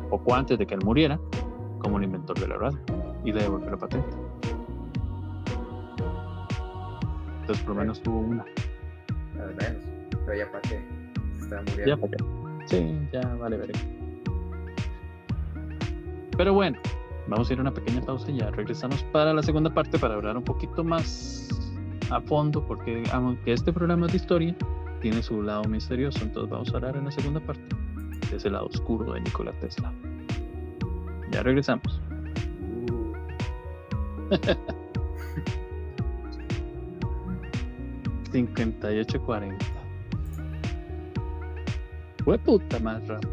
poco antes de que él muriera, como el inventor de la radio y le devolvió la patente. Entonces, por lo menos tuvo una. Al menos, pero ya para qué, se está muriendo. Ya para qué. Sí, ya vale, veré. Pero bueno, vamos a ir a una pequeña pausa y ya regresamos para la segunda parte para hablar un poquito más a fondo, porque aunque este programa es de historia, tiene su lado misterioso, entonces vamos a hablar en la segunda parte de ese lado oscuro de Nikola Tesla. Ya regresamos. 58-40 fue puta más rápido.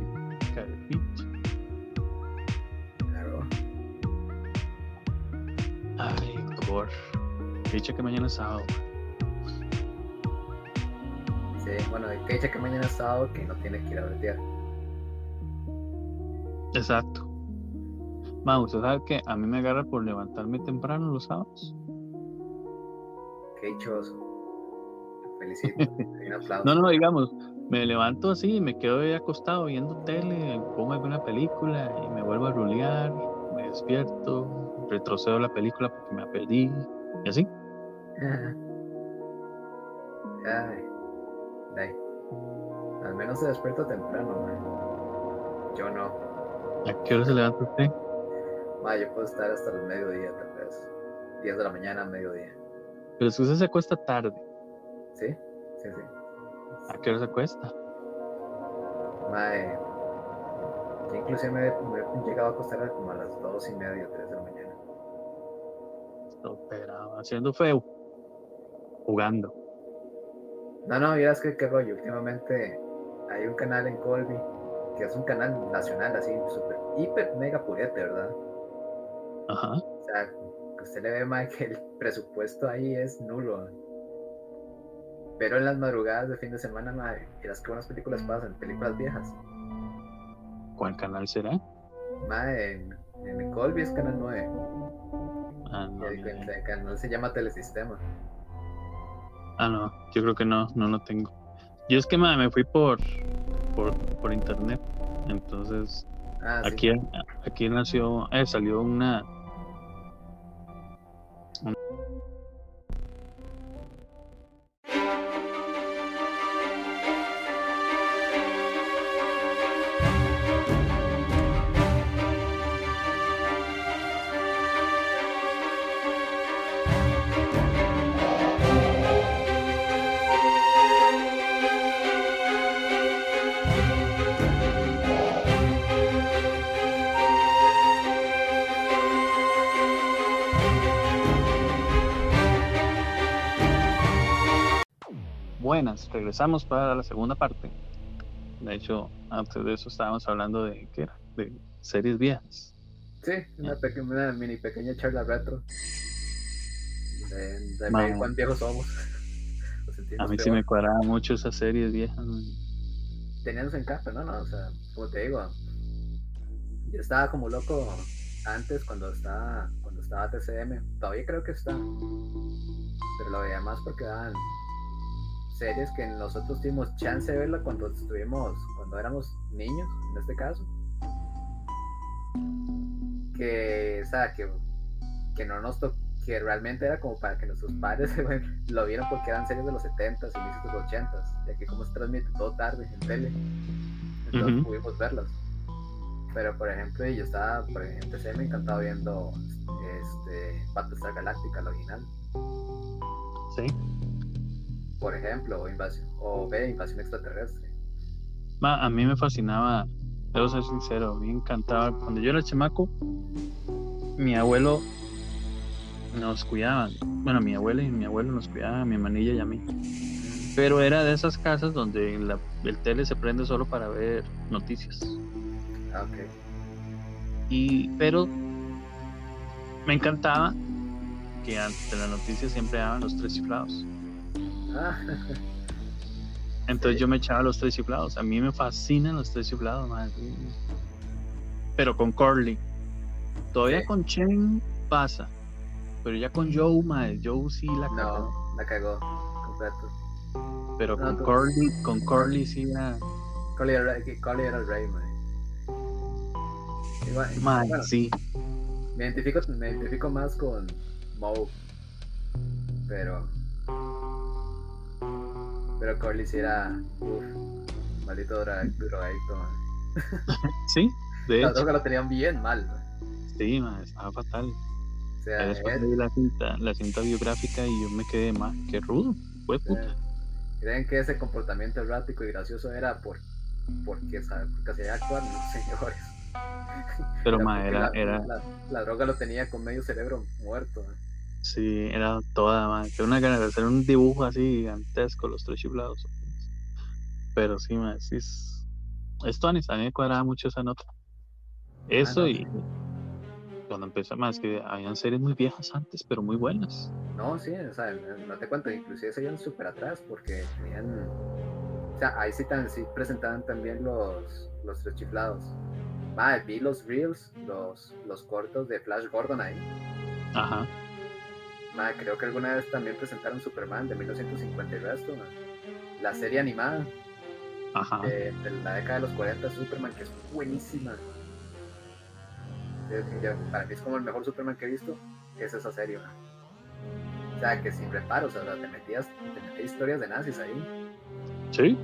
Claro. Ay, por. Dicha que mañana es sábado. Sí, bueno, que dicha que mañana es sábado que no tiene que ir a día. Exacto. Vamos, ¿usted sabe que a mí me agarra por levantarme temprano los sábados? Qué dichoso. Felicito. No, no, digamos, me levanto así, me quedo ahí acostado viendo tele, pongo alguna película y me vuelvo a rulear, me despierto, retrocedo la película porque me perdí y así. Ay, ay. Al menos se despierta temprano, man. Yo no. ¿A qué hora se levanta usted? Ma, yo puedo estar hasta el mediodía, tal vez. 10 de la mañana, mediodía. Pero si usted se acuesta tarde, ¿Sí? Sí, sí. ¿A qué hora se acuesta? Mae, yo inclusive me, he llegado a acostar como a las 2 y media, 3 de la mañana. Operado, haciendo feo. Jugando. No, no, ya es que qué rollo. Últimamente hay un canal en Colby que es un canal nacional, así, súper, hiper, mega purete, ¿verdad? Ajá. O sea, que usted le ve más que el presupuesto ahí es nulo. Pero en las madrugadas de fin de semana, madre, miras que buenas películas pasan, películas viejas. ¿Cuál canal será? Madre, en, Colby es Canal 9. Ah, no, el, canal se llama Telesistema. Ah, no, yo creo que no, no lo tengo. Yo es que ma, me fui por, por, por internet. Entonces, Ah, sí. aquí, aquí nació, eh, salió una. Regresamos para la segunda parte. De hecho, antes de eso estábamos hablando de qué era, de series viejas. Sí, una, peque- una mini pequeña charla retro. De, de cuán viejos somos. A mí sí me cuadraba mucho esas series viejas. Teníamos en casa, no, no, o sea, como te digo, yo estaba como loco antes cuando estaba, cuando estaba TCM, todavía creo que está, pero lo veía más porque daban series que nosotros tuvimos chance de verla cuando estuvimos, cuando éramos niños, en este caso, que, o sea, que, que no nos tocó, que realmente era como para que nuestros padres lo vieran porque eran series de los 70s, inicios de los 80s, ya que como se transmite todo tarde en tele, entonces Ujú. pudimos verlas. Pero por ejemplo, yo estaba, por ejemplo, se me encantaba viendo este Battlestar Galactica, la original, Sí. Por ejemplo, o invasión, o ve Invasión Extraterrestre. Ma, a mí me fascinaba, debo ser sincero, me encantaba. Cuando yo era chamaco, mi abuelo nos cuidaban. Bueno, mi abuela y mi abuelo nos cuidaban, a mi manilla y a mí. Pero era de esas casas donde la- el tele se prende solo para ver noticias. Ah, ok. Y, pero me encantaba que antes de las noticias siempre daban los tres chiflados. Ah, Entonces Sí. yo me echaba los tres chiflados. A mí me fascinan los tres chiflados, man. Pero con Corley. Todavía Sí. con Chen pasa. Pero ya con Joe, man, Joe sí la cagó. no, la cagó completo. Pero no, con tú- Corley, con Corley sí era. Collie era, el rey. Igual, bueno, sí. me identifico, me identifico más con Moe, pero pero Collie sí era, uff, maldito drogadicto, man. Sí, de La hecho. droga lo tenían bien mal, man. Sí, man, estaba fatal. O sea, después él- vi la cinta, la cinta biográfica y yo me quedé más que rudo. Fue puta. Eh, Creen que ese comportamiento errático y gracioso era por, porque, ¿sabe? porque hacía actuar los señores. Pero, man, porque era, la, era, la- la droga lo tenía con medio cerebro muerto. ¿eh? Sí, era toda, man. Tengo una ganas de hacer un dibujo así gigantesco, los tres chiflados. Pero sí, sí es. Esto a mí cuadraba mucho esa nota. Eso no, y cuando empecé más que habían series muy viejas antes, pero muy buenas. No, sí, o sea, no te cuento, inclusive se iban súper atrás porque tenían. O sea, ahí sí, tan, sí presentaban también los, los tres chiflados. Madre, vi los reels, los, los cortos de Flash Gordon ahí. Ajá. Creo que alguna vez también presentaron Superman de 1950 y resto. La serie animada Ajá. de, de la década de los 40, Superman, que es buenísima. Que para mí es como el mejor Superman que he visto, es esa serie. O sea, que sin reparos, o sea, te metías, te metías historias de nazis ahí. Sí.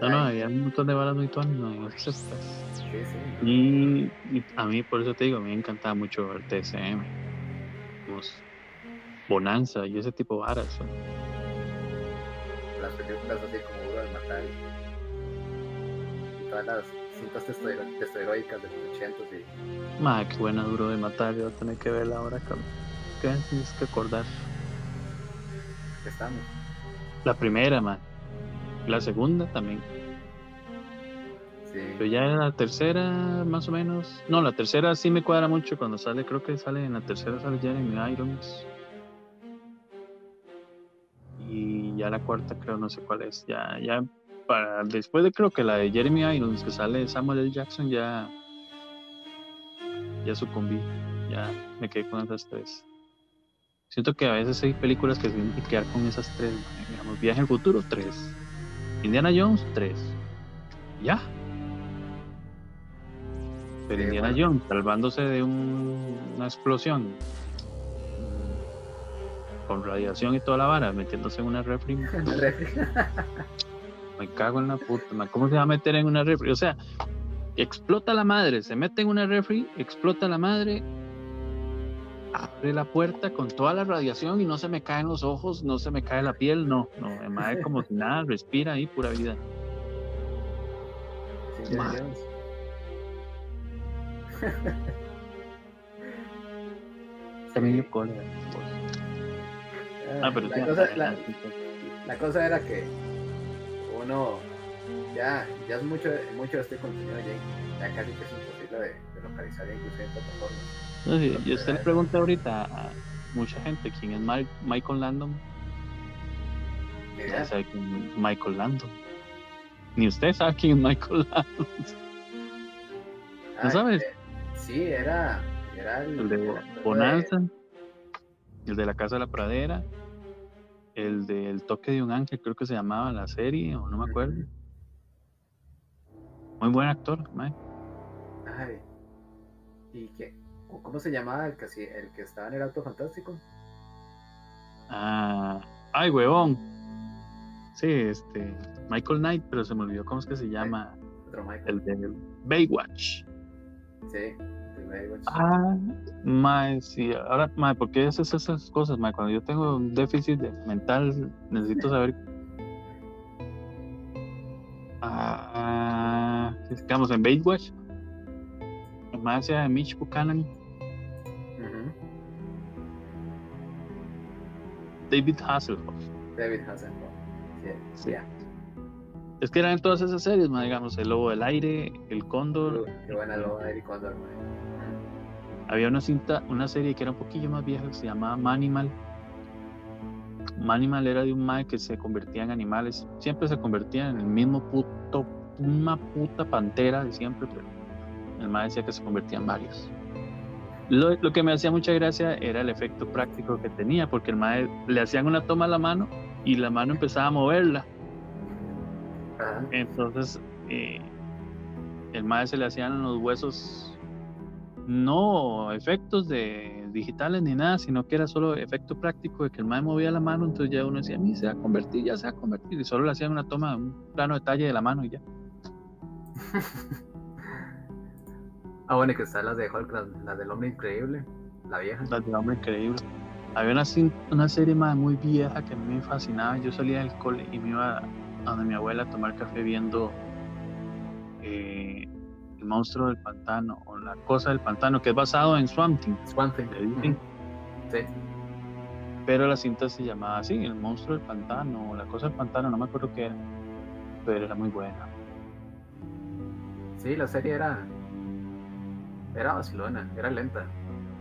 No, no, había un montón de balas muy tuanas, no, sí, sí, y, y, a mí, por eso te digo, me encantaba mucho el Bonanza y ese tipo de varas. Las películas así como Duro de Matar y todas las cintas testosteroicas de los 80 y... Madre, qué buena Duro de Matar, yo voy a tener que verla ahora, cabrón. ¿Qué tienes que acordar? ¿Qué estamos? La primera, man. La segunda también. Pero ya la tercera, más o menos. No, la tercera sí me cuadra mucho. Cuando sale, creo que sale en la tercera sale Jeremy Irons. Y ya la cuarta, creo, no sé cuál es. Ya, ya, para después de creo que la de Jeremy Irons, que sale Samuel L. Jackson, ya. Ya sucumbí. Ya me quedé con esas tres. Siento que a veces hay películas que se tienen que quedar con esas tres. Digamos, Viaje al futuro, tres. Indiana Jones, tres. Ya. Pero Indiana Jones salvándose de una explosión con radiación y toda la vara, metiéndose en una refri. me cago en la puta, ¿cómo se va a meter en una refri? O sea, explota la madre, se mete en una refri, explota la madre, abre la puerta con toda la radiación y no se me caen los ojos, no se me cae la piel, no, no, madre como si nada, respira ahí, pura vida. Sí, Cola. Ah, pero la, cosa, la, la, cosa, era que uno ya, ya es mucho, mucho de este contenido ya, ya casi que es imposible de, de localizar incluso en plataformas. No, sí, yo usted le pregunta ahorita a mucha gente quién es Mike, Michael Landon. Sabe quién es Michael Landon. Ni usted sabe quién es Michael Landon. ¿No sabes? Eh, sí, era, era el, el de Bonanza, el de la Casa de la Pradera, el del Toque de un Ángel, creo que se llamaba la serie, o no me acuerdo. Muy buen actor, Mike. Ay, ¿y qué? ¿Cómo se llamaba el que, el que estaba en el auto fantástico? Ah, ay, huevón. Sí, este, Michael Knight, pero se me olvidó cómo es que se llama. El de Baywatch. Sí. Ah, mae, sí, ahora, mae, ¿por qué haces esas cosas, mae? Cuando yo tengo un déficit mental, necesito saber. Ah, digamos, en Baywatch, más de Mitch Buchanan David Hasselhoff. David Hasselhoff. Sí. Es que eran todas esas series, digamos, El Lobo del Aire, El Cóndor. Qué buena Lobo del Aire y Cóndor, Había una cinta, una serie que era un poquillo más vieja que se llamaba Manimal. Manimal era de un mae que se convertía en animales. Siempre se convertía en el mismo puto, una puta pantera de siempre, pero el mae decía que se convertía en varios. Lo, lo, que me hacía mucha gracia era el efecto práctico que tenía, porque el mae le hacían una toma a la mano y la mano empezaba a moverla. Entonces, eh, el mae se le hacían los huesos, no efectos de digitales ni nada, sino que era solo efecto práctico de que el mae movía la mano, entonces ya uno decía, a mí se va a convertir, ya se va a convertir, y solo le hacían una toma, un plano detalle de la mano y ya. Ah, bueno, y que están las de Hulk, las, del hombre increíble, la vieja. Las del hombre increíble. Había una, una serie más muy vieja que a mí me fascinaba. Yo salía del cole y me iba a donde mi abuela a tomar café viendo eh, El monstruo del pantano o La cosa del pantano, que es basado en Swamp Thing. Swamp Thing. Sí. Pero la cinta se llamaba así, El monstruo del pantano o La cosa del pantano, no me acuerdo qué era. Pero era muy buena. Sí, la serie era era Barcelona, era lenta,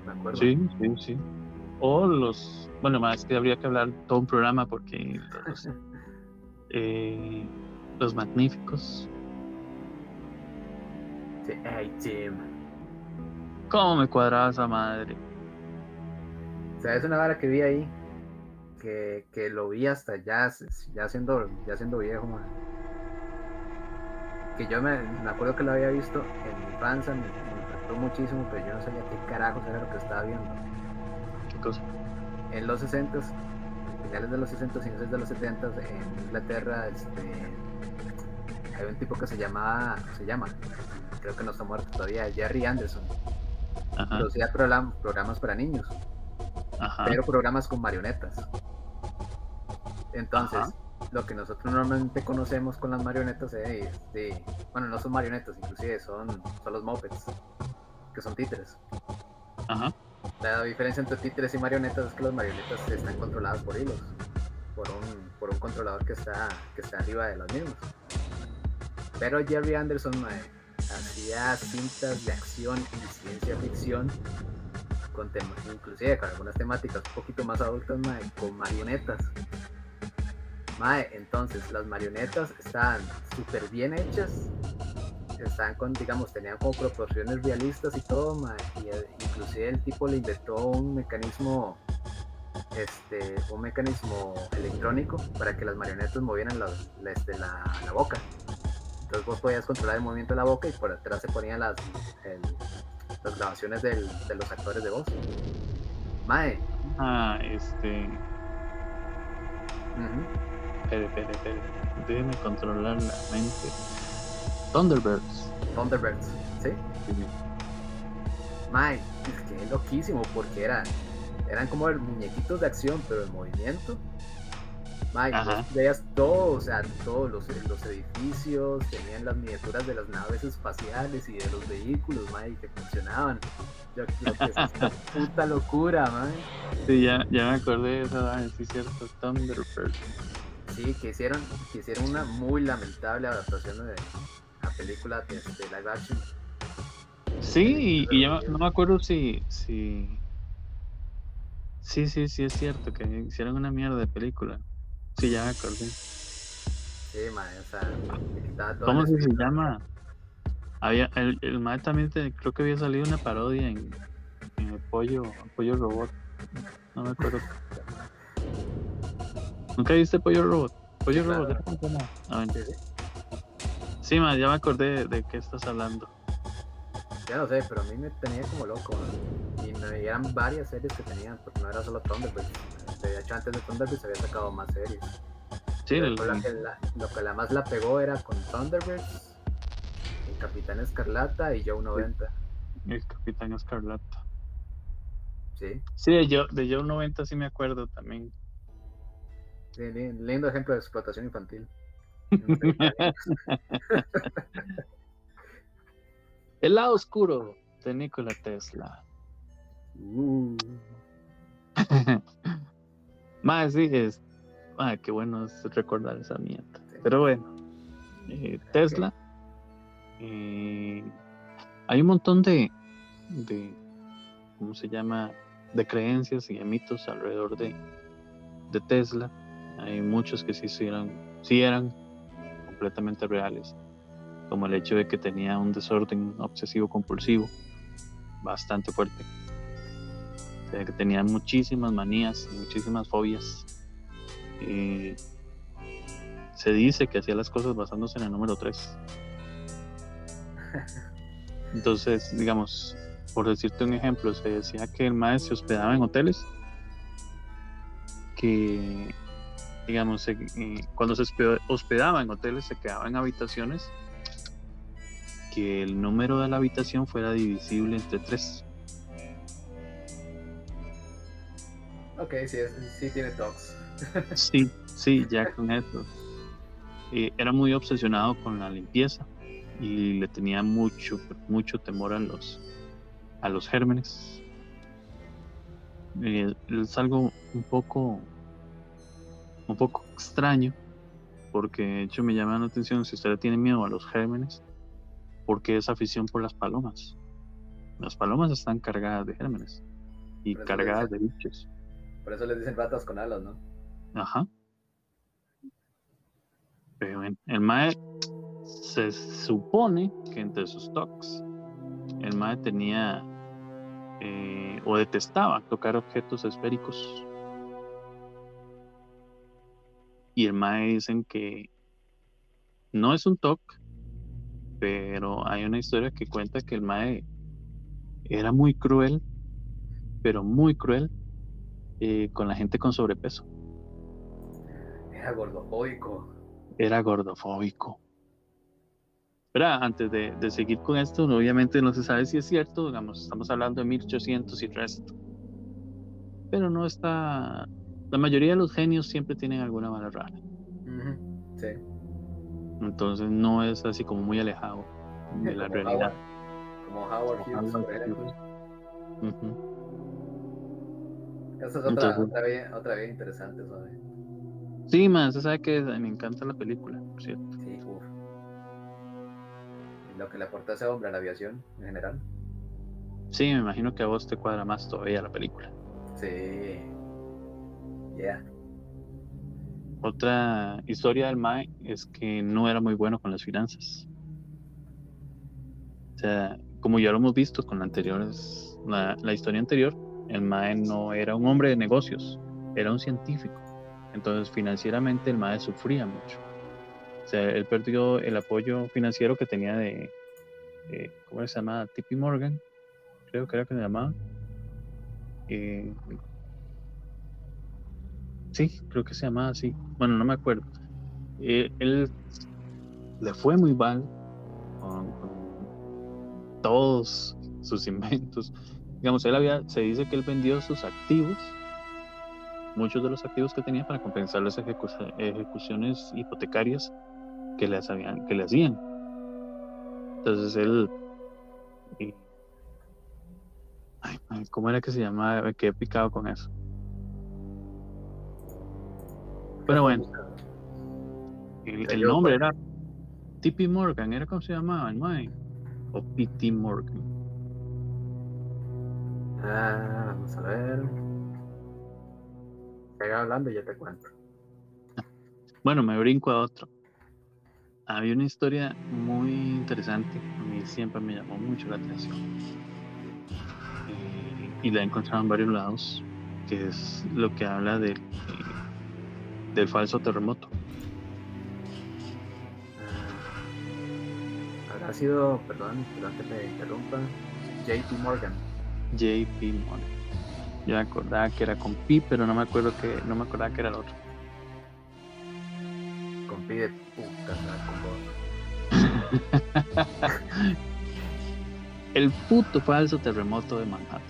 me acuerdo. Sí, sí, sí. O los, bueno, más que habría que hablar todo un programa porque los, eh, los magníficos. Hey, Jim. ¿Cómo me cuadraba esa madre? O sea, es una vara que vi ahí, que, que lo vi hasta ya, ya siendo, ya siendo viejo, man. Que yo me, me acuerdo que lo había visto en mi infancia, en muchísimo, pero yo no sabía qué carajos era lo que estaba viendo. ¿Qué cosa? En los 60 finales de los 60 inicios de los 70 en Inglaterra, este, hay un tipo que se llama, se llama, creo que no está muerto todavía, Jerry Anderson. Producía programas, programas para niños, pero programas con marionetas. Entonces, lo que nosotros normalmente conocemos con las marionetas es de, bueno, no son marionetas, inclusive son, son los mopeds, que son títeres. La diferencia entre títeres y marionetas es que las marionetas están controladas por hilos, por un, por un controlador que está, que está arriba de las mismas. Pero Jerry Anderson hacía cintas de acción y ciencia ficción, con inclusive con algunas temáticas un poquito más adultas, con marionetas entonces las marionetas están súper bien hechas, están con, digamos, tenían como proporciones realistas y todo, y eh, inclusive el tipo le inventó un mecanismo, este, un mecanismo electrónico para que las marionetas movieran la, este, la, boca. Entonces vos podías controlar el movimiento de la boca y por atrás se ponían las, las grabaciones de los actores de voz. Mae. Ah, este espere, espere, espere. Déjeme controlar la mente. Thunderbirds. Thunderbirds, ¿sí? sí. Mae, es que es loquísimo porque eran, eran como muñequitos de acción, pero en movimiento. Mae, veías todo, o sea, todos los, los, edificios, tenían las miniaturas de las naves espaciales y de los vehículos, mae, que funcionaban. Yo creo que es esta puta locura, mae. Sí, ya, ya me acordé de eso, sí, cierto, Thunderbirds. Sí, que hicieron, que hicieron una muy lamentable adaptación de la película de, live action. Sí, y, yo no me acuerdo si, si. Sí, sí, sí, es cierto que hicieron una mierda de película. Sí, ya me acordé. Sí, madre, o sea, ¿Cómo se, llama? Había, el, el mae también creo que había salido una parodia en, en el pollo, el pollo robot. No me acuerdo. ¿Nunca viste Pollo Robot? Pollo Robot, ah, sí, man, ya me acordé de, qué estás hablando. Ya no sé, pero a mí me tenía como loco. Y me eran varias series que tenían, porque no era solo Thunderbirds. De hecho, antes de Thunderbirds había sacado más series. Sí, el... lo, que la, lo que la más la pegó era con Thunderbirds, el Capitán Escarlata y Joe 90. El Capitán Escarlata. Sí. Sí, de Joe, de Joe 90 sí me acuerdo también lindo ejemplo de explotación infantil. El lado oscuro de Nikola Tesla. Uh. Más sí es. Ah, qué bueno es recordar esa mierda. Pero bueno, eh, Tesla. Eh, hay un montón de, de. ¿Cómo se llama? De creencias y de mitos alrededor de, de Tesla. Hay muchos que sí, eran, sí eran completamente reales, como el hecho de que tenía un desorden obsesivo compulsivo bastante fuerte, o sea, que tenía muchísimas manías, muchísimas fobias. Y se dice que hacía las cosas basándose en el número 3. Entonces, digamos, por decirte un ejemplo, se decía que el maestro se hospedaba en hoteles que digamos, cuando se hospedaba en hoteles, se quedaba en habitaciones, que el número de la habitación fuera divisible entre tres. Ok, sí, sí tiene tox. sí, sí, ya con eso. Eh, era muy obsesionado con la limpieza y le tenía mucho, mucho temor a los, a los gérmenes. Eh, es algo un poco un poco extraño, porque de hecho me llama la atención si usted tiene miedo a los gérmenes, porque esa afición por las palomas. Las palomas están cargadas de gérmenes y cargadas de bichos. Por eso les dicen ratas con alas, ¿no? Ajá. Pero el mae se supone que entre sus tocs, el mae tenía eh, o detestaba tocar objetos esféricos y el Mae dicen que no es un TOC, pero hay una historia que cuenta que el Mae era muy cruel, pero muy cruel eh, con la gente con sobrepeso. Era gordofóbico. Era gordofóbico. Antes de, de, seguir con esto, obviamente no se sabe si es cierto, digamos, estamos hablando de 1800 y resto. Pero no está. La mayoría de los genios siempre tienen alguna mala rara. Sí. Entonces no es así como muy alejado de la realidad. como Howard Hughes, por ejemplo. Esa es otra, otra, vía, otra vía interesante, ¿sabes? Sí, más, se sabe que me encanta la película, por cierto. Sí, uff. Lo que le aporta ese hombre a la aviación en general. Sí, me imagino que a vos te cuadra más todavía la película. Sí. Yeah. Otra historia del Mae es que no era muy bueno con las finanzas. O sea, como ya lo hemos visto con la, anteriores, la, historia anterior, el Mae no era un hombre de negocios, era un científico. Entonces, financieramente, el MAE sufría mucho. O sea, él perdió el apoyo financiero que tenía de, ¿cómo se llama? Tippy Morgan, creo que era que se llamaba. Eh, sí, creo que se llamaba así. Bueno, no me acuerdo. Eh, él le fue muy mal con, todos sus inventos. Digamos, él había, se dice que él vendió sus activos muchos de los activos que tenía para compensar las ejecuciones hipotecarias que que le hacían. Entonces él... ¿Cómo era que se llamaba? Me quedé picado con eso. Pero bueno. El, nombre era T.P. Morgan, ¿era como se llamaba el O P.T. Morgan. Ah, vamos a ver hablando y ya te cuento. Bueno, me brinco a otro. Había una historia muy interesante, a mí siempre me llamó mucho la atención. Y, la he encontrado en varios lados, que es lo que habla del, del falso terremoto. Habrá sido, perdón, perdón que te interrumpa, JP Morgan. JP Morgan. Yo me acordaba que era con Pi, pero no me acuerdo que, no me acordaba que era el otro. Con Pi de puta, con el puto falso terremoto de Manhattan.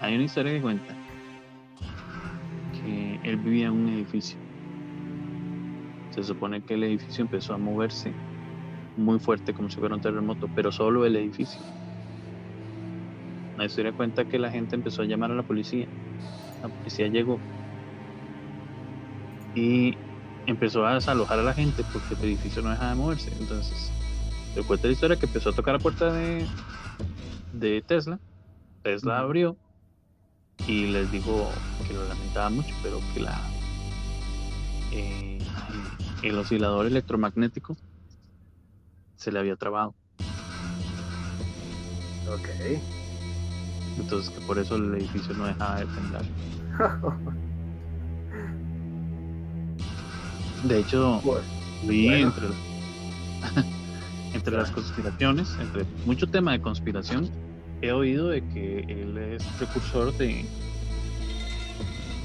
Hay una historia que cuenta que él vivía en un edificio. Se supone que el edificio empezó a moverse muy fuerte como si fuera un terremoto, pero solo el edificio la historia cuenta que la gente empezó a llamar a la policía. La policía llegó y empezó a desalojar a la gente porque el edificio no dejaba de moverse. Entonces, se cuenta la historia que empezó a tocar la puerta de, de Tesla. Tesla abrió y les dijo que lo lamentaba mucho, pero que la eh, el oscilador electromagnético se le había trabado. Ok. Entonces que por eso el edificio no dejaba de temblar. De hecho, vi entre, entre las conspiraciones, entre mucho tema de conspiración, he oído de que él es precursor de,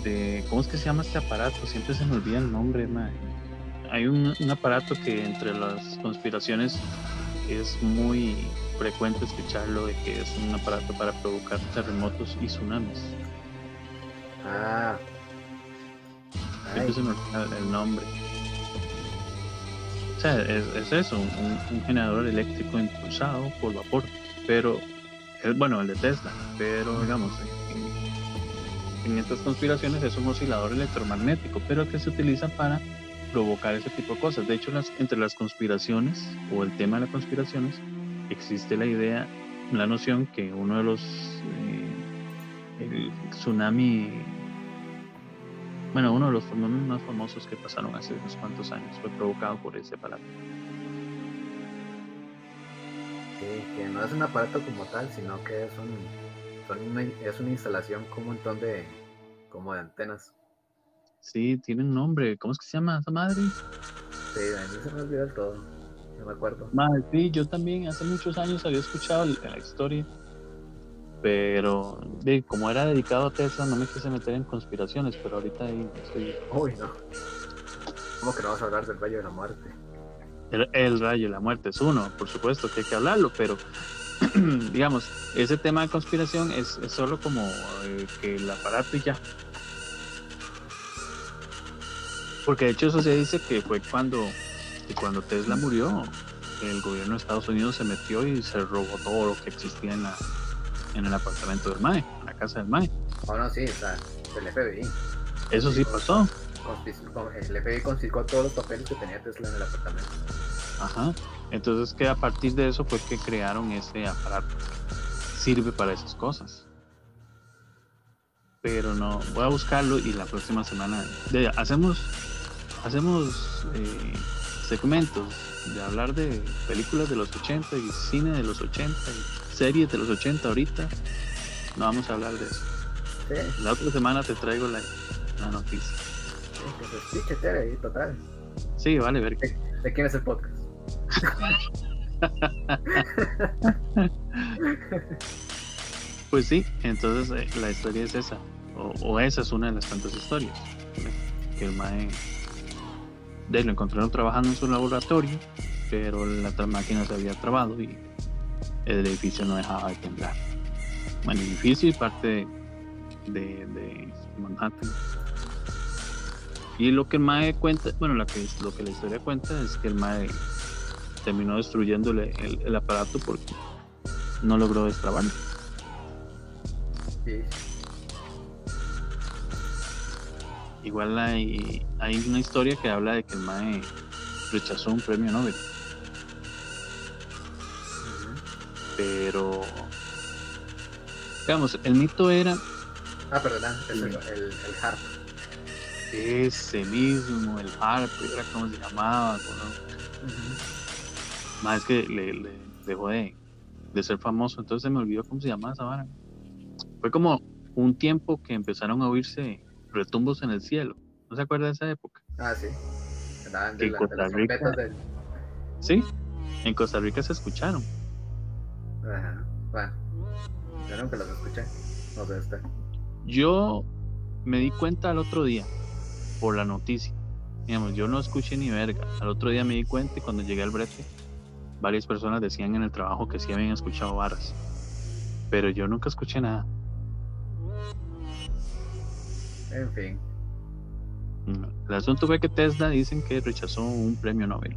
de ¿cómo es que se llama este aparato? Siempre se me olvida el nombre, Hay un, un aparato que entre las conspiraciones es muy frecuente escucharlo de que es un aparato para provocar terremotos y tsunamis. Ah. Siempre se me el nombre. O sea, es, eso, un, generador eléctrico impulsado por vapor, pero bueno el de Tesla, pero digamos, en, en estas conspiraciones es un oscilador electromagnético, pero que se utiliza para provocar ese tipo de cosas. De hecho, entre las conspiraciones o el tema de las conspiraciones existe la idea, la noción que uno de los eh, el tsunami, bueno, uno de los más famosos que pasaron hace unos cuantos años fue provocado por ese aparato. Que no es un aparato como tal, sino que es un, es una instalación con un montón de como de antenas. Sí, tiene un nombre. ¿Cómo es que se llama esa madre? Sí, a mí se me olvidó todo. No me acuerdo. Madre, sí, yo también hace muchos años había escuchado la historia. Pero como era dedicado a Tesla, no me quise meter en conspiraciones, pero ahorita ahí estoy. Uy, no. ¿Cómo que no vas a hablar del Valle de la Muerte? El, rayo y la muerte es uno, por supuesto que hay que hablarlo, pero digamos, ese tema de conspiración es, solo como eh, que el aparato y ya. Porque de hecho eso se dice que fue cuando, cuando Tesla murió, el gobierno de Estados Unidos se metió y se robó todo lo que existía en, la, en el apartamento del MAE, en la casa del MAE. Bueno, sí, sea, el FBI. Eso sí pasó. El FBI confiscó todos los papeles que tenía Tesla en el apartamento. Ajá. Entonces que a partir de eso fue que crearon ese aparato. Sirve para esas cosas. Pero no, voy a buscarlo y la próxima semana hacemos hacemos eh, segmentos de hablar de películas de los 80 y cine de los 80 y series de los 80 ahorita. No vamos a hablar de eso. La otra semana te traigo la, noticia. Sí, que ahí, total. Sí, vale, ver. ¿De, ¿De quién es el podcast? pues sí, entonces eh, la historia es esa, o, esa es una de las tantas historias, que el Mae de lo encontraron trabajando en su laboratorio, pero la máquina se había trabado y el edificio no dejaba de temblar. Bueno, el edificio y parte de, de, Manhattan. Y lo que el Mae cuenta, bueno, lo que, lo que la historia cuenta es que el Mae terminó destruyendo el, aparato porque no logró destrabarlo. Igual hay, hay una historia que habla de que el Mae rechazó un premio Nobel. Pero, digamos, el mito era. Ah, perdón, el, el, el, harp. Ese mismo, el harp, era como se llamaba. Más es que le, dejó de, ser famoso, entonces se me olvidó cómo se llamaba esa vara. Fue como un tiempo que empezaron a oírse retumbos en el cielo. ¿No se acuerda de esa época? Ah, sí. en Costa Rica. Sí, en Costa Rica se escucharon. Ajá. Bueno, yo nunca los escuché. No sé. Yo me di cuenta al otro día por la noticia. Digamos, yo no escuché ni verga. Al otro día me di cuenta y cuando llegué al brete varias personas decían en el trabajo que sí habían escuchado varas, pero yo nunca escuché nada. En fin. El asunto fue que Tesla dicen que rechazó un premio Nobel,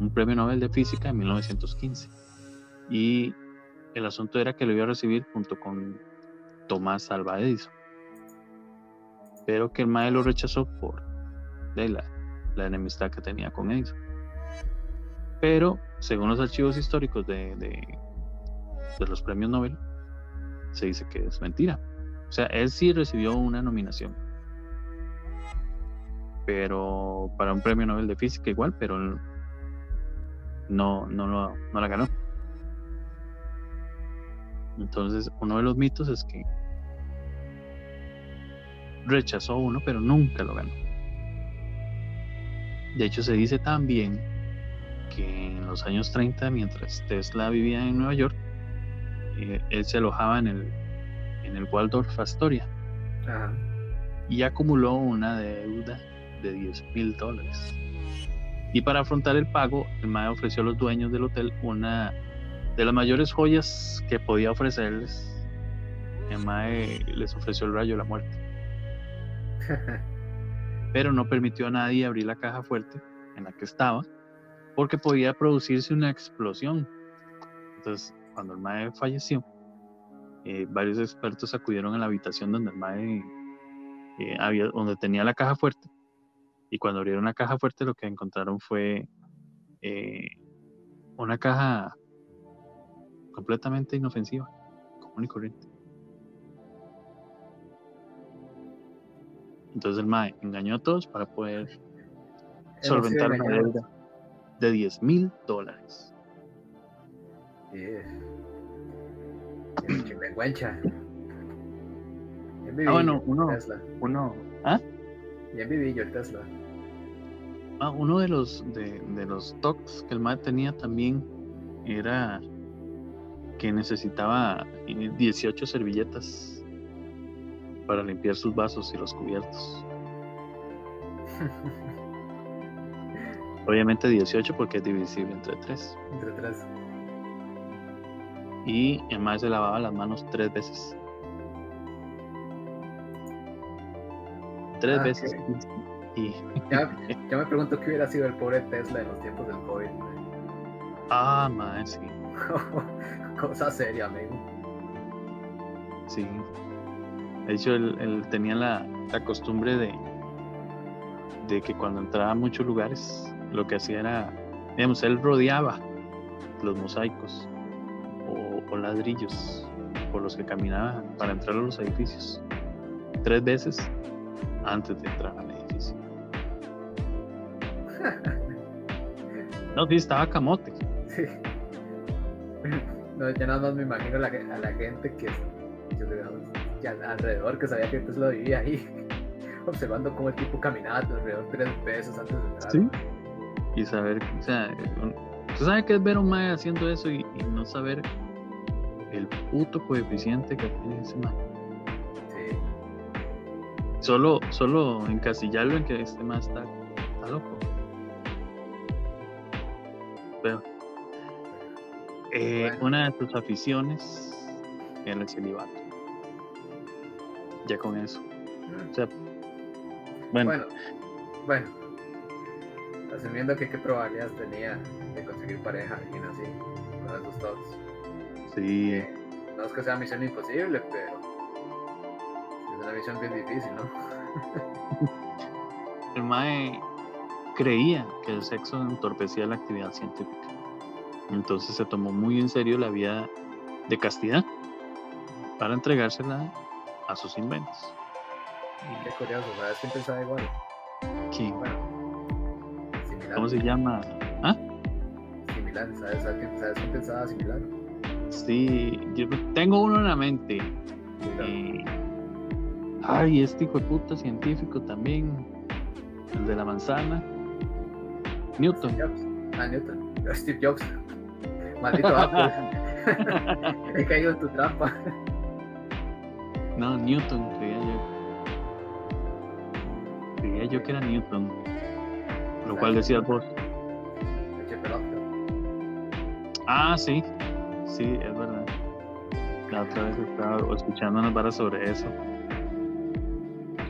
un premio Nobel de física en 1915. Y el asunto era que lo iba a recibir junto con Tomás Alva Edison. Pero que el MAE lo rechazó por la, enemistad que tenía con Edison. Pero según los archivos históricos de, los premios Nobel, se dice que es mentira. O sea, él sí recibió una nominación. Pero para un premio Nobel de física igual, pero no, no, no la ganó. Entonces, uno de los mitos es que rechazó uno, pero nunca lo ganó. De hecho, se dice también que en los años 30, mientras Tesla vivía en Nueva York, eh, él se alojaba en el, en el Waldorf Astoria y acumuló una deuda de 10 mil dólares. Y para afrontar el pago, el MAE ofreció a los dueños del hotel una de las mayores joyas que podía ofrecerles. El MAE les ofreció el rayo de la muerte. Pero no permitió a nadie abrir la caja fuerte en la que estaba porque podía producirse una explosión. Entonces, cuando el MAE falleció, eh, varios expertos acudieron a la habitación donde el MAE eh, había, donde tenía la caja fuerte. Y cuando abrieron la caja fuerte, lo que encontraron fue eh, una caja completamente inofensiva, común y corriente. Entonces el MAE engañó a todos para poder solventar una deuda de 10 mil dólares. Yeah. Ah, bueno, uno, uno, ¿ah? Bien viví yo el Tesla. Ah, uno de los de, de los talks que el MAE tenía también era que necesitaba 18 servilletas para limpiar sus vasos y los cubiertos. Obviamente 18 porque es divisible entre 3. Entre 3. Y mae se lavaba las manos tres veces. Tres Ah, veces. Y. Ya, ya me pregunto qué hubiera sido el pobre Tesla en los tiempos del COVID. Ah, mae, sí. Cosa seria, amigo. Sí. De hecho, él, él tenía la, la costumbre de, de que cuando entraba a muchos lugares, lo que hacía era, digamos, él rodeaba los mosaicos o, o ladrillos por los que caminaba para entrar a los edificios tres veces antes de entrar al edificio. No, sí, estaba camote. Sí. No, yo nada más me imagino a la, a la gente que, yo digamos, que al- alrededor que sabía que Tesla vivía ahí, observando cómo el tipo caminaba alrededor tres veces antes de entrar. Sí. Y saber, o sea, tú sabes que es ver a un mae haciendo eso y, y no saber el puto coeficiente que tiene ese mae. Sí. Solo, solo encasillarlo en que este mae está, está loco. Pero, eh, Bueno. una de sus aficiones era el celibato. Ya con eso. O sea, bueno, Bueno, bueno. Asumiendo que qué probabilidades tenía de conseguir pareja alguien así, con esos thoughts. sí. No es que sea misión imposible, pero es una misión bien difícil, ¿no? El Mae creía que el sexo entorpecía la actividad científica. Entonces se tomó muy en serio la vida de castidad para entregársela a sus inventos. Qué curioso, ¿sabes quién pensaba igual? ¿Quién? Bueno, similar. ¿Cómo se llama? ¿Ah? Similar, ¿sabes, ¿Sabes quién, ¿sabes quién pensaba similar? Sí, yo tengo uno en la mente. Y... Ay, este hijo de puta científico también. El de la manzana. Newton. Steve Jobs. Ah, Newton. Steve Jobs. Maldito Apple. He caído en tu trampa. No, Newton, creía yo. Creía yo que era Newton. Lo cual decías vos. Ah, sí. Sí, es verdad. La otra vez estaba escuchando unas varas sobre eso.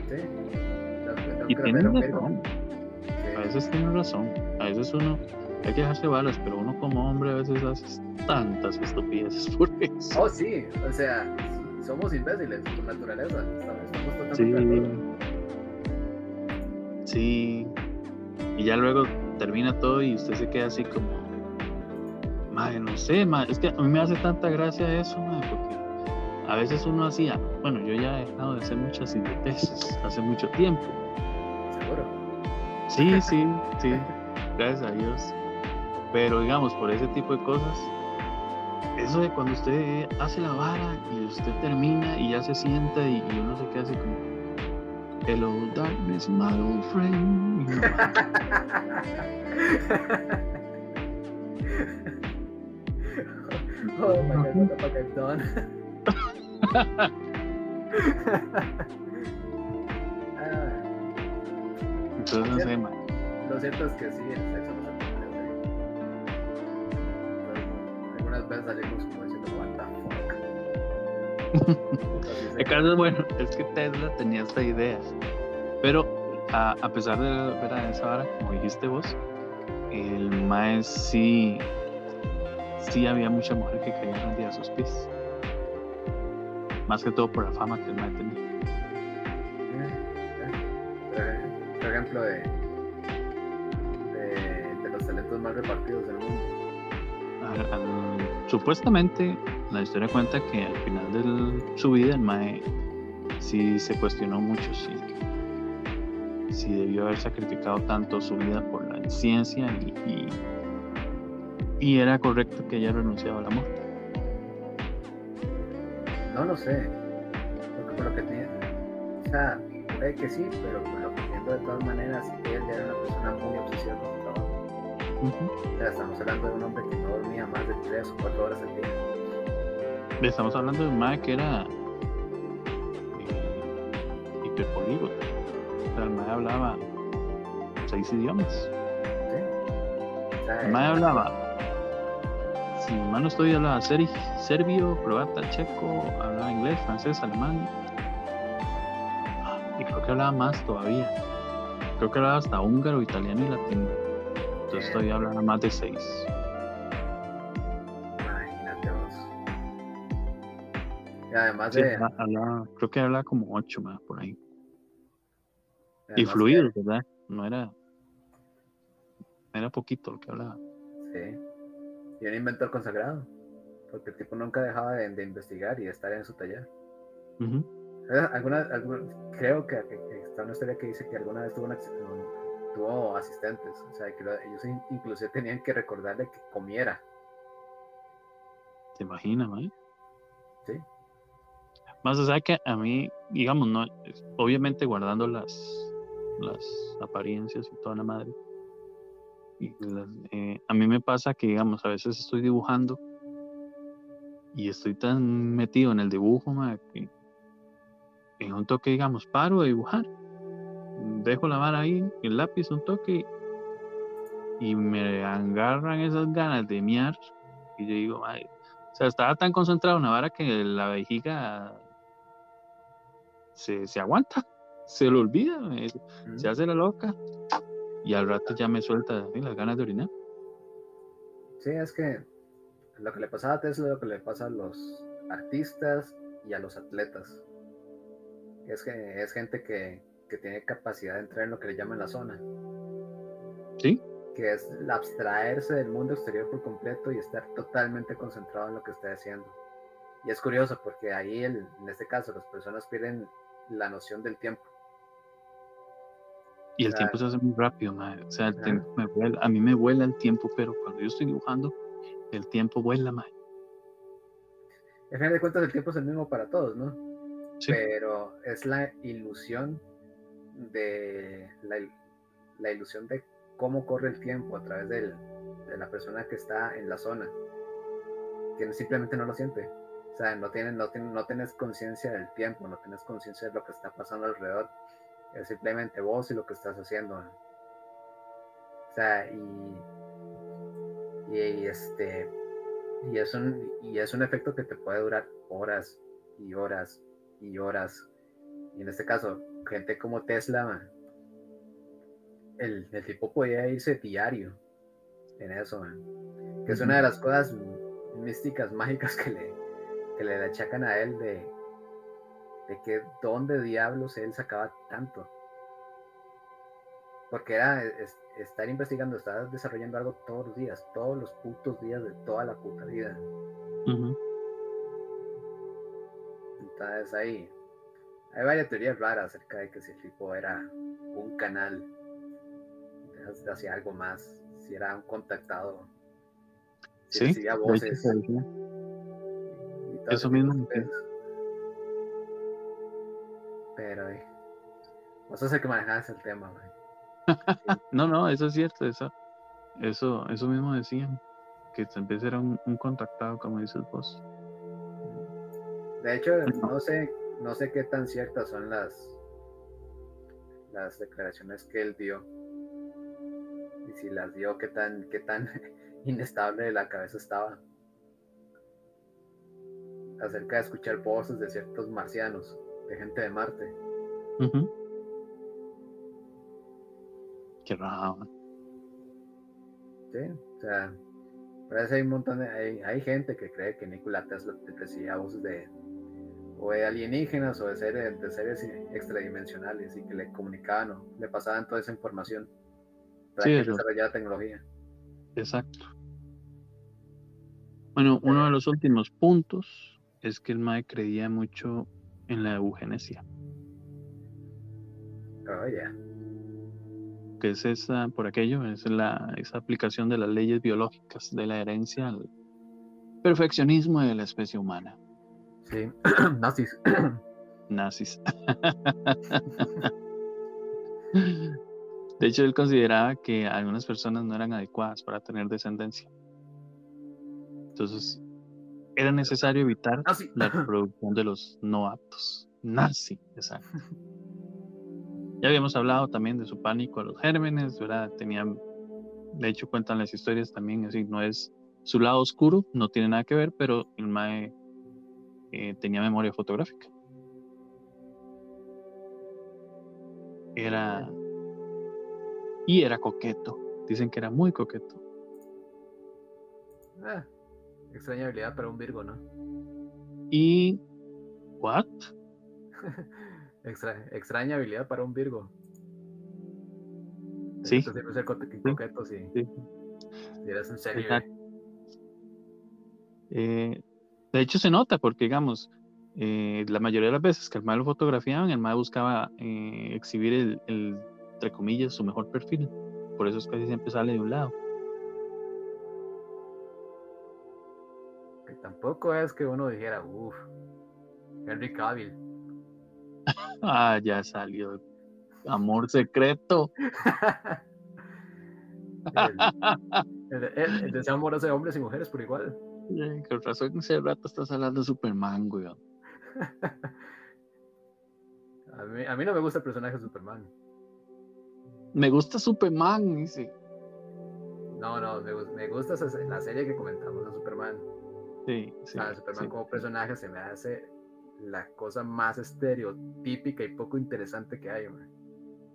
Sí. Y tienen razón. A veces tienen razón. A veces uno hay que dejarse balas, pero uno como hombre a veces hace tantas estupideces por eso. Oh, sí. O sea, somos imbéciles por naturaleza. Estamos, estamos totalmente Sí. Sí. Y ya luego termina todo y usted se queda así como. Madre, no sé, madre. Es que a mí me hace tanta gracia eso, madre, porque a veces uno hacía. Bueno, yo ya he dejado de hacer muchas idioteces hace mucho tiempo. Seguro. Sí, sí, sí. Gracias a Dios. Pero digamos, por ese tipo de cosas, eso de cuando usted hace la vara y usted termina y ya se sienta y, y uno se queda así como, Hello, darkness, my old friend. Oh my god, what the fuck I've done. Entonces, no sé, ma, lo cierto es que sí, el sexo Veces salimos como diciendo, what the fuck. El caso es bueno, es que Tesla tenía esta idea. Pero a, a pesar de ver a esa vara, como dijiste vos, el Mae sí, sí había mucha mujer que caía rendida a sus pies. Más que todo por la fama que el Mae tenía. Eh, Por ejemplo, de, de, de los talentos más repartidos del mundo. Al- al- supuestamente, la historia cuenta que al final de su vida el Mae sí se cuestionó mucho si, si debió haber sacrificado tanto su vida por la ciencia y, y, era correcto que ella renunciaba al amor. No lo sé. Porque por lo que tiene. O sea, puede que sí, pero por de todas maneras, él era una persona muy obsesiva O sea, estamos hablando de un hombre que no dormía más de 3 o 4 horas al día. Estamos hablando de un Mae que era eh, hiperpolíglota. O sea, el Mae hablaba seis idiomas. ¿sí? El mae hablaba, si mal no estoy, hablaba serbio, croata, checo, hablaba inglés, francés, alemán. Y creo que hablaba más todavía. Creo que hablaba hasta húngaro, italiano y latino. Estoy hablando más de seis. Imagínate vos. Y además de. creo que hablaba como ocho más por ahí. Y fluido, ¿verdad? No era. Era poquito lo que hablaba. Sí. Y un inventor consagrado. Porque el tipo nunca dejaba de, investigar y de estar en su taller. alguna, creo que, está una historia que dice que alguna vez tuvo, tuvo asistentes. O sea, que ellos inclusive tenían que recordarle que comiera. ¿Te imaginas, man? Sí. Más o sea que a mí, digamos, no, obviamente guardando las, las apariencias y toda la madre eh, a mí me pasa que, digamos, a veces estoy dibujando y estoy tan metido en el dibujo que en un toque, digamos, paro de dibujar, dejo la vara ahí, el lápiz, un toque y me agarran esas ganas de miar y yo digo, o sea, estaba tan concentrado en la vara que la vejiga se, se aguanta, se lo olvida, se hace la loca y al rato ya me suelta las ganas de orinar. Sí, es que lo que le pasaba a Tesla es lo que le pasa a los artistas y a los atletas. Es que es gente que, tiene capacidad de entrar en lo que le llaman la zona. Sí. Que es abstraerse del mundo exterior por completo y estar totalmente concentrado en lo que está haciendo. Y es curioso porque ahí, en este caso, las personas pierden la noción del tiempo. Y el tiempo se hace muy rápido, madre. O sea, el tiempo me vuela. A mí me vuela el tiempo, pero cuando yo estoy dibujando, el tiempo vuela, madre. Al final de cuentas, el tiempo es el mismo para todos, ¿no? Sí. Pero es la ilusión de la, ilusión de cómo corre el tiempo a través de la persona que está en la zona, simplemente no lo siente. O sea, no, tienen, no, no tienes conciencia del tiempo, no tienes conciencia de lo que está pasando alrededor es simplemente vos y lo que estás haciendo. O sea, y, y, este, y es, un, y es un efecto que te puede durar horas y horas y horas. Y en este caso, gente como Tesla, el, el tipo podía irse diario en eso, que es una de las cosas místicas, mágicas que le, que le achacan a él de, de que dónde diablos él sacaba tanto. Porque era estar investigando, estar desarrollando algo todos los días, todos los putos días de toda la puta vida. Entonces ahí hay varias teorías raras acerca de que si el tipo era un canal hacia algo más, si era un contactado, si sí, voces. Eso mismo. Pero, eh, vos sos el que manejas el tema, no, no, eso es cierto, eso, eso, eso mismo decían, que tal vez era un, contactado, como dices vos. De hecho, no sé, no sé qué tan ciertas son las, las declaraciones que él dio. Y si las dio, qué tan, qué tan inestable de la cabeza estaba. Acerca de escuchar voces de ciertos marcianos de gente de Marte. Qué raro. Sí, o sea, parece hay un montón de, hay, gente que cree que Nikola Tesla decía voces de o de alienígenas o de seres, de seres extradimensionales y que le comunicaban o le pasaban toda esa información para que desarrollara tecnología. Exacto. Bueno, uno de los últimos puntos es que el MAE creía mucho en la eugenesia. Oh, ya. Que es esa, por aquello, es la, esa aplicación de las leyes biológicas de la herencia al perfeccionismo de la especie humana. Sí, nazis. nazis. De hecho, él consideraba que algunas personas no eran adecuadas para tener descendencia. Entonces, era necesario evitar la reproducción de los no aptos. Nazi, exacto. Ya habíamos hablado también de su pánico a los gérmenes, ¿verdad? Tenían de hecho cuentan las historias también, así, no es su lado oscuro, no tiene nada que ver, pero el Mae eh, tenía memoria fotográfica. Era... Y era coqueto. Dicen que era muy coqueto. Ah, extraña habilidad para un Virgo, ¿no? Y... ¿What? extraña habilidad para un Virgo. Sí. ser coqueto, sí. sí. Si eres un serio. Eh, de hecho, se nota porque, digamos, eh, la mayoría de las veces que el mal lo fotografiaban, el mal buscaba eh, exhibir el, entre comillas, su mejor perfil. Por eso es que casi siempre sale de un lado. Que tampoco es que uno dijera, uff, Henry Cavill. ah, ya salió. Amor secreto. el, el, deseo amoroso de hombres y mujeres por igual. Con razón ese rato estás hablando de Superman, güey. A mí, a mí no me gusta el personaje de Superman. Me gusta Superman, dice. No, no, me, gusta la serie que comentamos de Superman. Sí, sí. Superman como personaje se me hace la cosa más estereotípica y poco interesante que hay,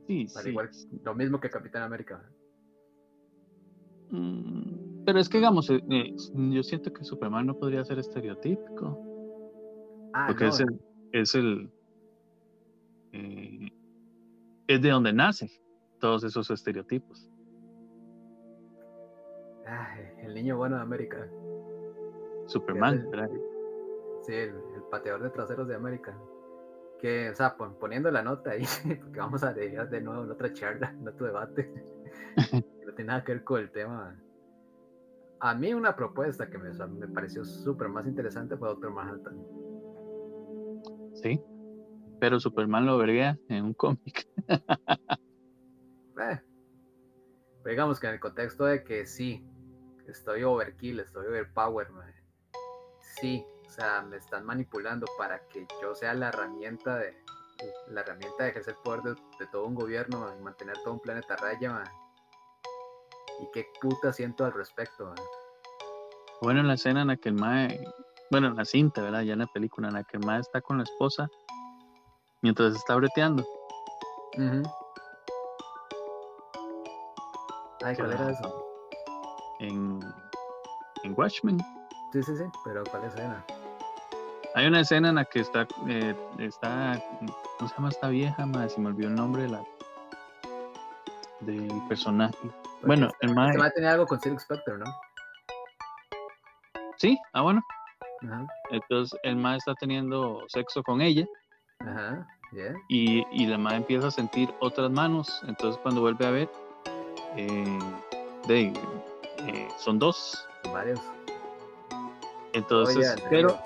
Sí, sí. Igual, lo mismo que Capitán América. Mm, pero es que, digamos, eh, eh, yo siento que Superman no podría ser estereotípico. Ah, porque es el. Es, el eh, es de donde nace todos esos estereotipos. el niño bueno de América. Superman, Sí, el, pateador de traseros de América. Que, o sea, poniendo la nota ahí, porque vamos a dejar de nuevo en otra charla, en otro debate. no tiene nada que ver con el tema. A mí una propuesta que me, me pareció súper más interesante fue otro Manhattan. Sí, pero Superman lo vería en un cómic. eh, digamos que en el contexto de que sí, estoy overkill, estoy overpower, sí, o sea, me están manipulando para que yo sea la herramienta de la herramienta de ejercer poder de, todo un gobierno y mantener todo un planeta raya, y qué puta siento al respecto. Bueno, en la escena en la que el Mae, bueno, en la cinta, ¿verdad? Ya en la película, en la que el Mae está con la esposa mientras está breteando. Ay, ¿cuál era eso? En, en Watchmen. Sí, sí, sí, pero ¿cuál escena? Hay una escena en la que está, eh, está, ¿cómo se llama esta vieja? Madre? Se me olvidó el nombre de la, del personaje bueno, el mae. va a tener algo con Silk Spectre, ¿no? Sí, ah, bueno. Entonces el mae está teniendo sexo con ella. Ajá, y, y, la mae empieza a sentir otras manos. Entonces cuando vuelve a ver, eh, de, eh, son dos. Varios. Entonces, pero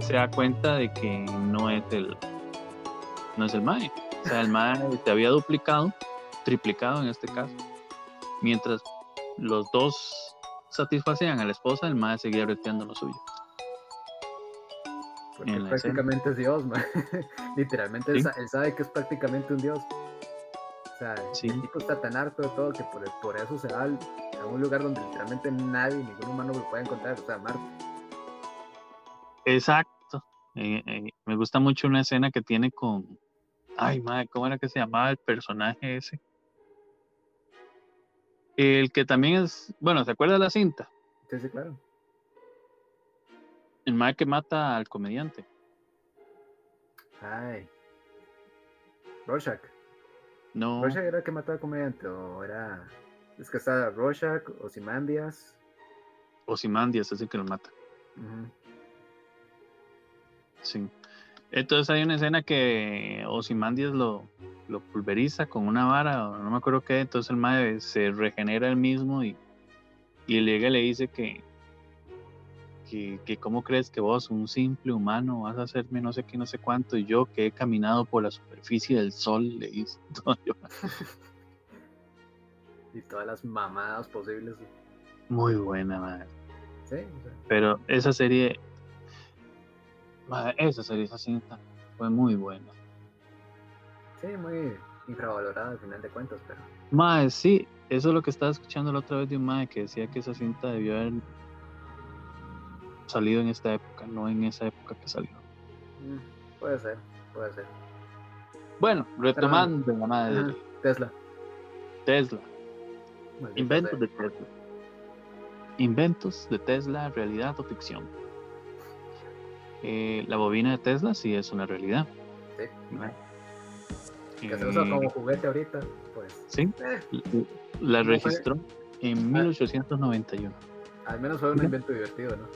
se, da cuenta de que no es el, no es el mae. O sea, el mae te había duplicado, triplicado en este caso. Mientras los dos satisfacían a la esposa, el madre seguía breteando lo suyo. Porque prácticamente es Dios, literalmente él, sabe que es prácticamente un Dios. O sea, el tipo está tan harto de todo que por, eso se va a un lugar donde literalmente nadie, ningún humano lo puede encontrar, o sea, Marte. Exacto. Eh, eh, me gusta mucho una escena que tiene con. Ay, madre, ¿cómo era que se llamaba el personaje ese? El que también es, bueno, ¿se acuerda de la cinta? Sí, sí, claro. El mal que mata al comediante. Ay. Rorschach. No. ¿Rorschach era el que mataba al comediante o era... Es que está Rorschach, Osimandias. Osimandias es el que lo mata. Sí. Entonces hay una escena que Osimandias lo, lo pulveriza con una vara, o no me acuerdo qué, entonces el madre se regenera el mismo y, y llega le dice que, que, que, cómo crees que vos, un simple humano, vas a hacerme no sé qué, no sé cuánto, y yo que he caminado por la superficie del sol, le dice. y todas las mamadas posibles. Muy buena, madre. Sí, Pero esa serie, esa serie, esa cinta, fue muy buena. Sí, muy infravalorada al final de cuentas, pero. Más, sí. eso es lo que estaba escuchando la otra vez de un mae que decía que esa cinta debió haber salido en esta época, no en esa época que salió. Mm, puede ser, puede ser. Bueno, retomando la madre. Tesla. Tesla. Inventos de Tesla. Inventos de Tesla, realidad o ficción. Eh, la bobina de Tesla sí es una realidad. Sí. Que se usa como eh, juguete ahorita, pues. Sí. Eh. La registró en 1891. Ah. Al menos fue un invento divertido, ¿no?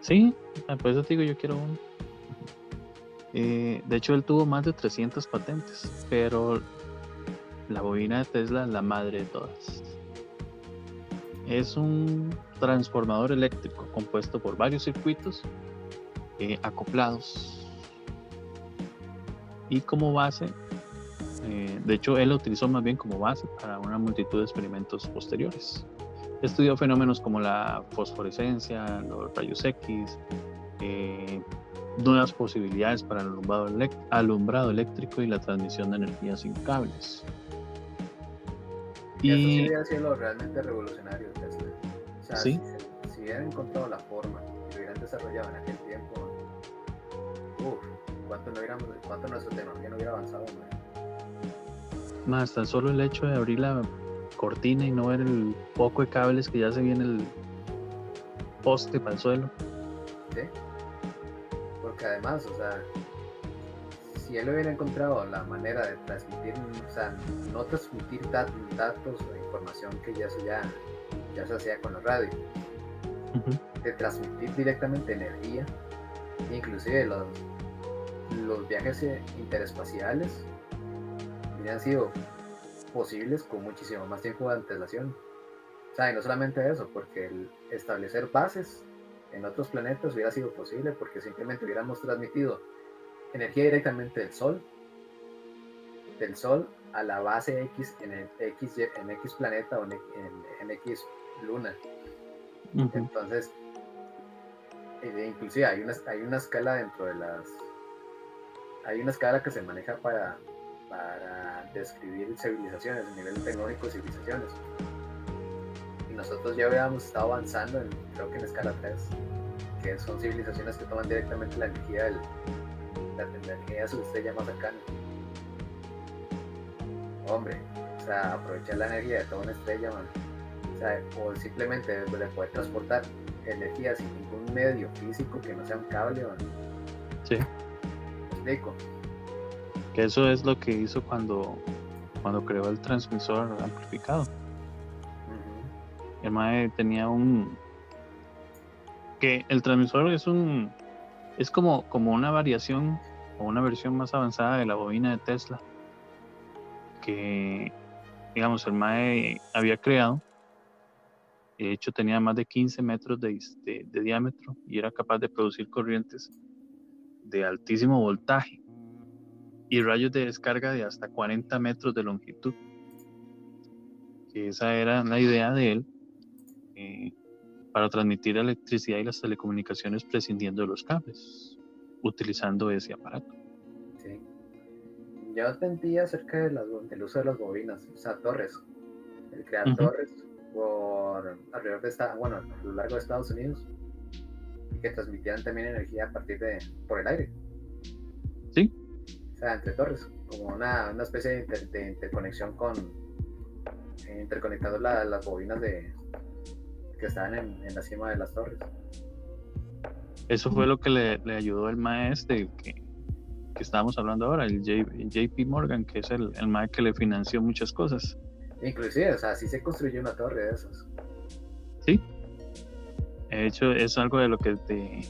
Sí, ah, por eso te digo, yo quiero uno. de hecho, él tuvo más de 300 patentes, pero la bobina de Tesla es la madre de todas. Es un transformador eléctrico compuesto por varios circuitos eh, acoplados y como base, eh, de hecho él lo utilizó más bien como base para una multitud de experimentos posteriores. Estudió fenómenos como la fosforescencia, los rayos X, eh, nuevas posibilidades para el alumbrado, eléctrico y la transmisión de energía sin cables. Y eso sería sido realmente revolucionario Tesla. O sea, si, hubieran encontrado la forma y lo hubieran desarrollado en aquel tiempo, uff, ¿cuánto, no cuánto nuestra tecnología no hubiera avanzado? Más tan solo el hecho de abrir la cortina y no ver el poco de cables que ya se viene el poste para el suelo. Sí. Porque además, o sea, si él hubiera encontrado la manera de transmitir, o sea, no transmitir datos o información que ya se, ya, ya se hacía con la radio, de transmitir directamente energía, inclusive los, los viajes interespaciales hubieran sido posibles con muchísimo más tiempo de antelación. O sea, y no solamente eso, porque el establecer bases en otros planetas hubiera sido posible porque simplemente hubiéramos transmitido energía directamente del Sol, del Sol a la base X en el X, en X planeta o en, X luna. Entonces, eh, inclusive hay una, hay una escala dentro de las... Hay una escala que se maneja para, para describir civilizaciones, el nivel tecnológico de civilizaciones. Y nosotros ya habíamos estado avanzando, en, creo que en escala 3, que son civilizaciones que toman directamente la energía del, la energía de su estrella más cercana. Hombre, o sea, aprovechar la energía de toda una estrella, O, sea, o simplemente de poder transportar energía sin ningún medio físico que no sea un cable, man. Sí. explico? Eso es lo que hizo cuando, cuando creó el transmisor amplificado. El MAE tenía un. que el transmisor es un. es como, como una variación o una versión más avanzada de la bobina de Tesla que, digamos, el MAE había creado. De hecho, tenía más de 15 metros de, de, diámetro y era capaz de producir corrientes de altísimo voltaje y rayos de descarga de hasta 40 metros de longitud. Que esa era la idea de él eh, para transmitir electricidad y las telecomunicaciones prescindiendo de los cables utilizando ese aparato. Sí. Yo entendía acerca de las, del uso de las bobinas, o sea, torres, el crear torres por alrededor de esta, bueno, a lo largo de Estados Unidos y que transmitieran también energía a partir de, por el aire. Sí. O sea, entre torres, como una, una especie de, interconexión con, interconectando las bobinas de, que estaban en, en la cima de las torres. Eso fue lo que le, ayudó el maestro que, que estábamos hablando ahora, el JP Morgan, que es el, el maestro que le financió muchas cosas. Inclusive, o sea, sí se construyó una torre de esas. Sí. De hecho, es algo de lo que te,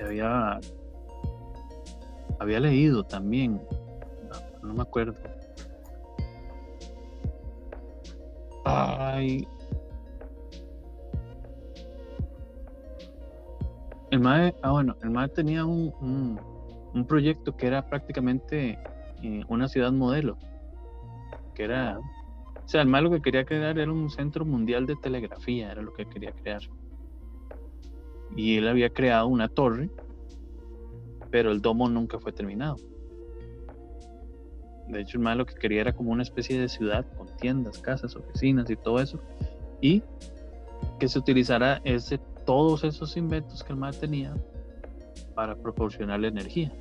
había, había leído también. No, me acuerdo. El MAE, ah, bueno, el MAE tenía un, un, proyecto que era prácticamente eh, una ciudad modelo. Que era. O sea, el MAE lo que quería crear era un centro mundial de telegrafía, era lo que quería crear. Y él había creado una torre, pero el domo nunca fue terminado. De hecho, el mae lo que quería era como una especie de ciudad con tiendas, casas, oficinas y todo eso. Y que se utilizara ese, todos esos inventos que el mae tenía para proporcionarle energía.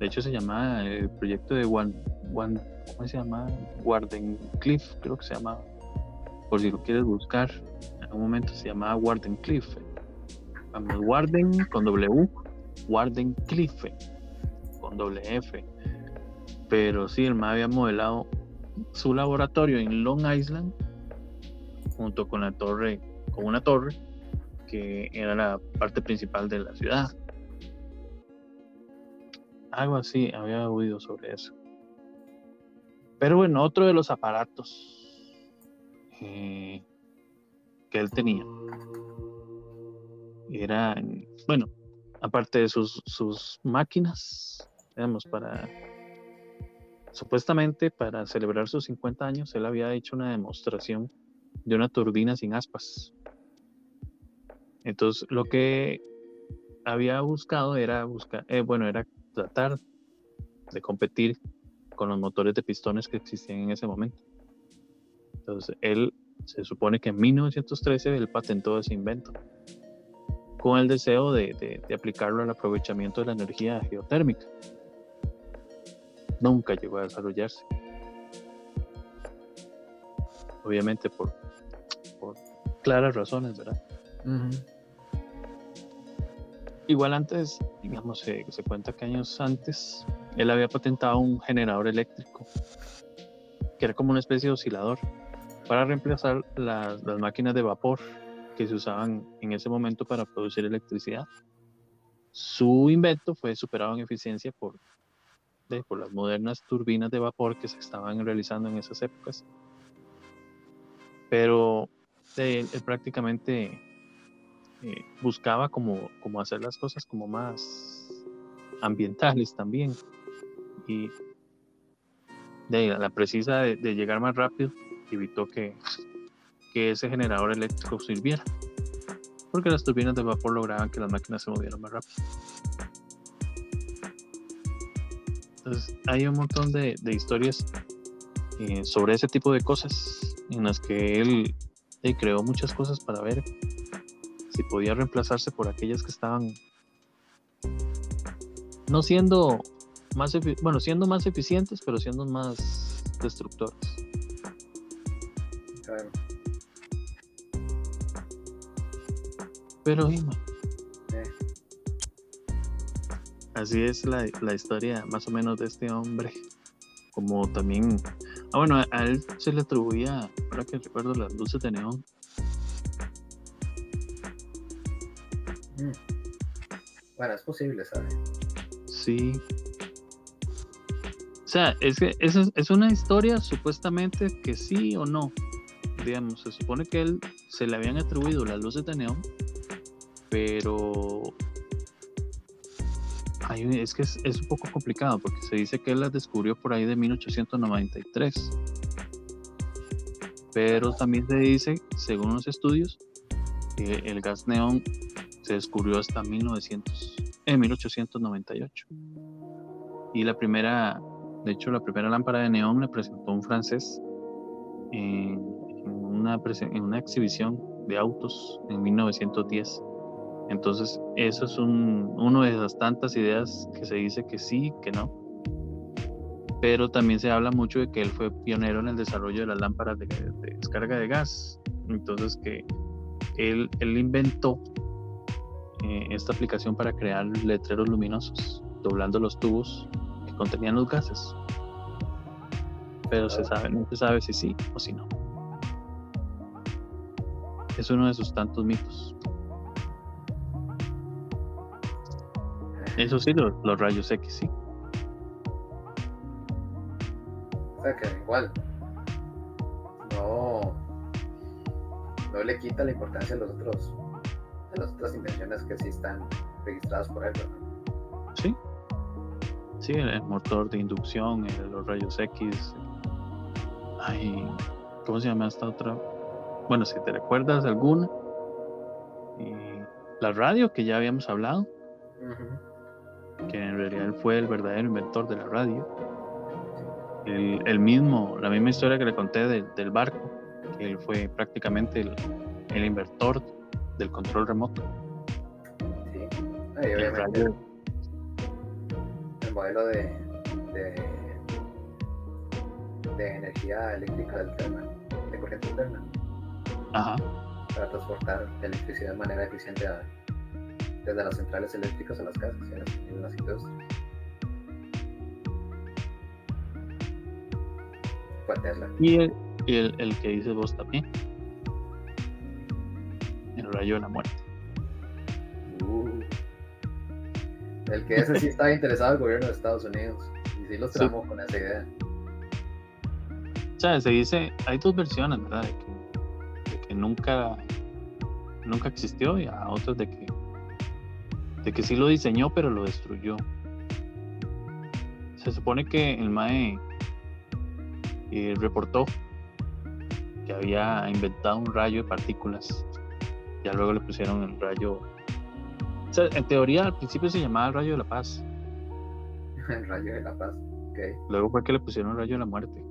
De hecho, se llamaba el proyecto de One, One ¿cómo se llama? Warden Cliff, creo que se llama. Por si lo quieres buscar, en un momento se llamaba Warden Cliff. Vamos, Warden con W, Warden Cliff con doble F. Pero sí, el MA había modelado su laboratorio en Long Island junto con la torre, con una torre que era la parte principal de la ciudad. Algo así, había oído sobre eso. Pero bueno, otro de los aparatos eh, que él tenía era, bueno, aparte de sus, sus máquinas, digamos, para supuestamente para celebrar sus 50 años, él había hecho una demostración de una turbina sin aspas. Entonces, lo que había buscado era buscar, eh, bueno, era tratar de competir con los motores de pistones que existían en ese momento. Entonces, él se supone que en 1913 él patentó ese invento con el deseo de, aplicarlo al aprovechamiento de la energía geotérmica. Nunca llegó a desarrollarse. Obviamente por, por claras razones, ¿verdad? Igual antes, digamos, se cuenta que años antes él había patentado un generador eléctrico, que era como una especie de oscilador, para reemplazar las, máquinas de vapor que se usaban en ese momento para producir electricidad. Su invento fue superado en eficiencia por, por las modernas turbinas de vapor que se estaban realizando en esas épocas. Pero él, prácticamente eh, buscaba como, como hacer las cosas como más ambientales también y de la precisa de, llegar más rápido evitó que, que ese generador eléctrico sirviera porque las turbinas de vapor lograban que las máquinas se movieran más rápido. Entonces, hay un montón de, historias eh, sobre ese tipo de cosas en las que él creó muchas cosas para ver si podía reemplazarse por aquellas que estaban no siendo más bueno, siendo más eficientes, pero siendo más destructores. Claro. Pero eh. Así es la, la, historia más o menos de este hombre. Como también. Ah, bueno, a, él se le atribuía, ahora que recuerdo, las luces de neón. Mm. Bueno, es posible, ¿sabes? Sí, o sea, es que es, una historia supuestamente que sí o no. Digamos, se supone que él se le habían atribuido las luces de neón, pero es que es, un poco complicado porque se dice que él las descubrió por ahí de 1893. Pero también se dice, según los estudios, que el gas neón se descubrió hasta 1900, en 1898. Y la primera de hecho, la primera lámpara de neón la presentó un francés en, una, en una exhibición de autos en 1910. Entonces, eso es un, uno de esas tantas ideas que se dice que sí, que no. Pero también se habla mucho de que él fue pionero en el desarrollo de las lámparas de, descarga de gas. Entonces, que él, inventó eh, esta aplicación para crear letreros luminosos, doblando los tubos contenían los gases. Pero se sabe, no se sabe si sí o si no. Es uno de sus tantos mitos. Eso sí, los, rayos X sí. O sea que igual no, no le quita la importancia a los otros, a las otras invenciones que sí están registradas por él, Sí, Sí, el motor de inducción, los rayos X. Ay, ¿cómo se llama esta otra? Bueno, si te recuerdas alguna. la radio, que ya habíamos hablado. Que en realidad él fue el verdadero inventor de la radio. el, el mismo, la misma historia que le conté del barco, que él fue prácticamente el, el inventor del control remoto. Sí. Ah, y obviamente el, el modelo de, de, de energía eléctrica alterna, de corriente alterna. Ajá. Para transportar electricidad de manera eficiente a, desde las centrales eléctricas a las casas y en las, en las industrias. Fue Tesla. Y el, y el, el que dices vos también. El rayo de la muerte. Uh. El que ese sí estaba interesado el gobierno de Estados Unidos. Y sí los Sí. tramó con esa idea. O sea, se dice, hay dos versiones, ¿verdad? De que, de que nunca, nunca existió y a otras de que, de que sí lo diseñó, pero lo destruyó. Se supone que el MAE eh, reportó que había inventado un rayo de partículas. Ya luego le pusieron el rayo. O sea, en teoría al principio se llamaba el rayo de la paz. El rayo de la paz. Ok. Luego fue que le pusieron el rayo de la muerte.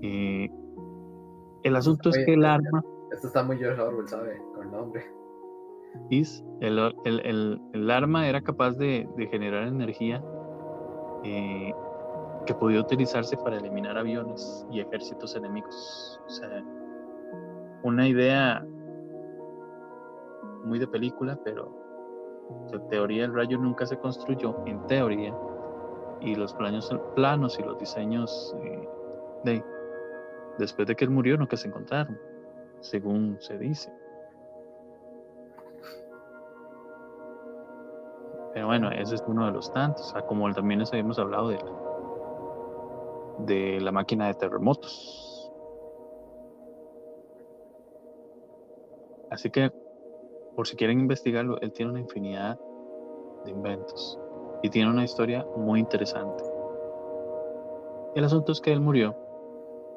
Y el asunto es que el arma Esto está muy George Orwell, ¿sabe? Con nombre. El, arma era capaz de, generar energía eh, que podía utilizarse para eliminar aviones y ejércitos enemigos. O sea, una idea muy de película, pero en teoría el rayo nunca se construyó, en teoría, y los planos, planos y los diseños eh, de después de que él murió nunca se encontraron, según se dice. Pero bueno, ese es uno de los tantos. Sea, como también les habíamos hablado de la, de la máquina de terremotos. Así que, por si quieren investigarlo, él tiene una infinidad de inventos y tiene una historia muy interesante. El asunto es que él murió,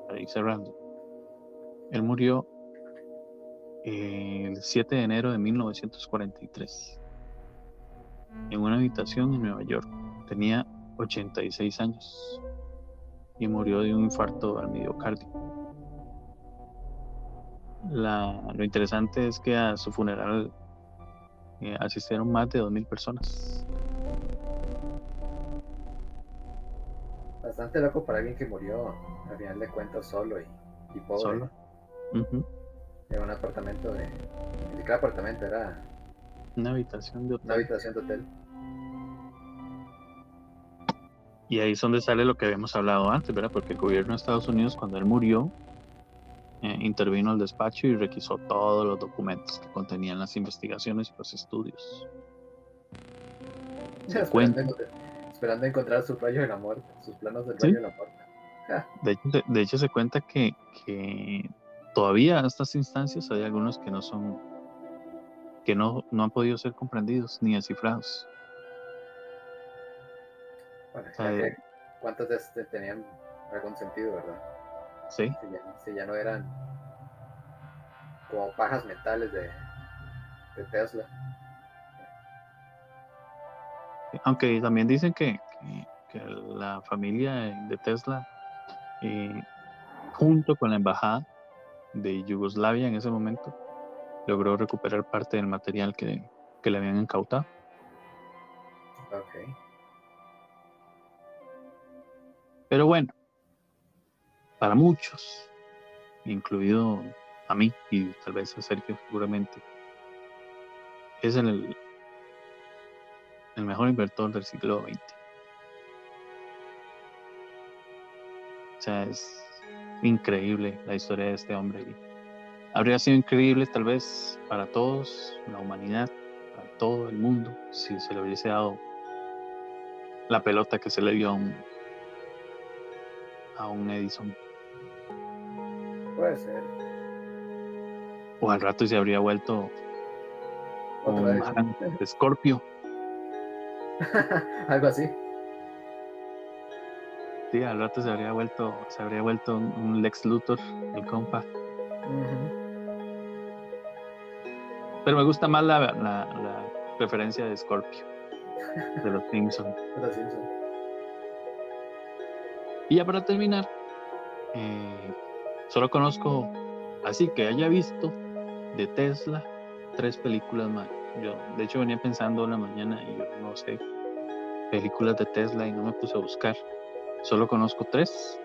para ir cerrando, él murió el 7 de enero de 1943 en una habitación en Nueva York. Tenía 86 años y murió de un infarto al miocardio. La- lo interesante es que a su funeral eh, asistieron más de 2.000 personas. Bastante loco para alguien que murió, al final de cuentas, solo y, y pobre. Solo. En un apartamento de. Ni siquiera apartamento, era Una habitación de una hotel. habitación de hotel. Y ahí es donde sale lo que habíamos hablado antes, ¿verdad? Porque el gobierno de Estados Unidos, cuando él murió, eh, intervino al despacho y requisó todos los documentos que contenían las investigaciones y los estudios. Se esperando, esperando encontrar su rayo de la muerte, sus planos del Sí. rayo de la muerte. De hecho, se- de hecho, se cuenta que, que todavía a estas instancias hay algunos que no son, que no, no han podido ser comprendidos ni descifrados. Bueno, ¿cuántos de tenían algún sentido, verdad? Sí, Si ya, si ya no eran como pajas mentales de, de Tesla. aunque también dicen que, que- que la familia de Tesla, eh, junto con la embajada de Yugoslavia en ese momento, logró recuperar parte del material que, que le habían incautado. Ok. Pero bueno, para muchos, incluido a mí y tal vez a Sergio seguramente, es el, el mejor inventor del siglo XX. O sea, es increíble la historia de este hombre. Habría sido increíble tal vez para todos, la humanidad, para todo el mundo, si se le hubiese dado la pelota que se le dio a un, a un Edison. Puede ser. O al rato se habría vuelto Otra un vez. man de Scorpio. Algo así. Sí, al rato se habría vuelto, se habría vuelto un, Lex Luthor, el compa. Pero me gusta más la, la, la referencia de Scorpio, de los Simpsons. Simpson. Y ya para terminar, eh, solo conozco, así que haya visto de Tesla, tres películas más. Yo, de hecho, venía pensando una mañana y yo no sé películas de Tesla y no me puse a buscar. Solo conozco tres.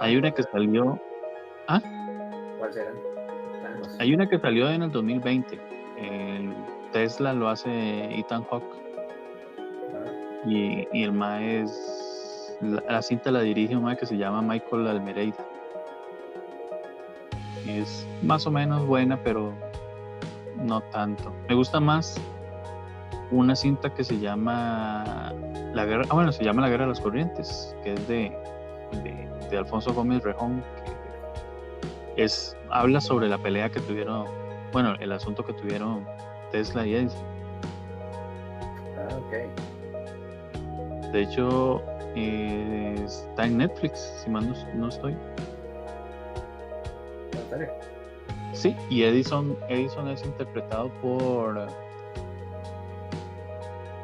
Hay una que salió. ¿Ah? ¿Cuál será? Hay una que salió en el 2020. El Tesla lo hace Ethan Hawke. Y, el MAE es. La, cinta la dirige un MAE que se llama Michael Almereida. Es más o menos buena, pero no tanto. Me gusta más una cinta que se llama La Guerra. Ah, bueno, se llama La Guerra de las Corrientes, que es de, de, Alfonso Gómez Rejón, es, habla sobre la pelea que tuvieron, bueno, el asunto que tuvieron Tesla y Edison. ah, ok. De hecho, eh, está en Netflix, si mal no, no estoy. Sí, y Edison, Edison es interpretado por.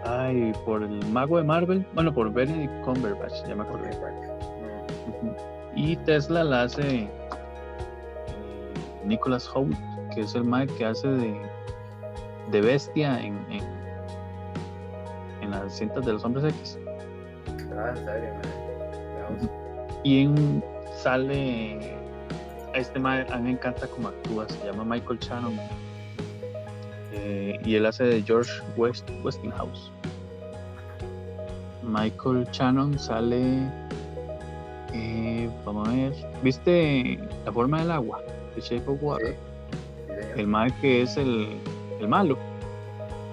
Ay, por el mago de Marvel. Bueno, por Benedict Cumberbatch, ya me Ujú. Y Tesla la hace Nicholas Hoult, que es el Mike que hace de, de bestia en, en, en las cintas de los hombres X. Ah, en serio. Y en, sale a este Mike, a mí me encanta cómo actúa, se llama Michael Shannon. Eh, y él hace de George West, Westinghouse. Michael Shannon sale. eh, vamos a ver. ¿Viste la forma del agua? Shape of Water. Sí. El Mike que es el, el malo.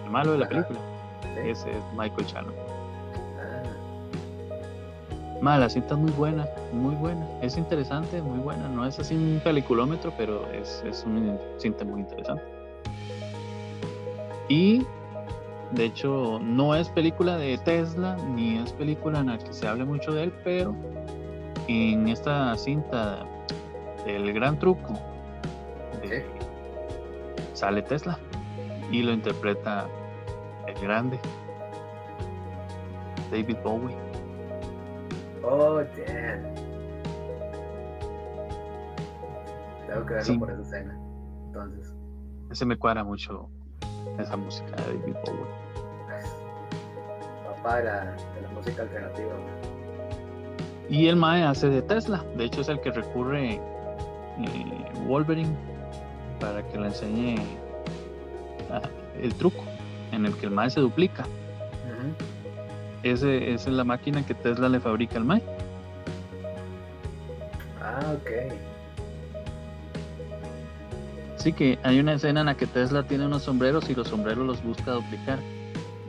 El malo de la Ajá. película. Sí. Ese es Michael Shannon. Ah, la cinta es muy buena, muy buena. Es interesante, muy buena. No es así un peliculómetro, pero es, es una cinta muy interesante. Y de hecho, no es película de Tesla, ni es película en la que se hable mucho de él, pero en esta cinta del gran truco sale Tesla y lo interpreta el grande David Bowie. Oh, damn. Tengo que verlo Sí. por esa escena. Entonces, Ese me cuadra mucho esa música de David Bowie. papá de la, de la música alternativa. Y el Mae hace de Tesla. De hecho, es el que recurre eh, Wolverine para que le enseñe ah, el truco en el que el Mae se duplica. Ese, esa es la máquina que Tesla le fabrica al Mae. Ah, ok. Sí que hay una escena en la que Tesla tiene unos sombreros y los sombreros los busca duplicar.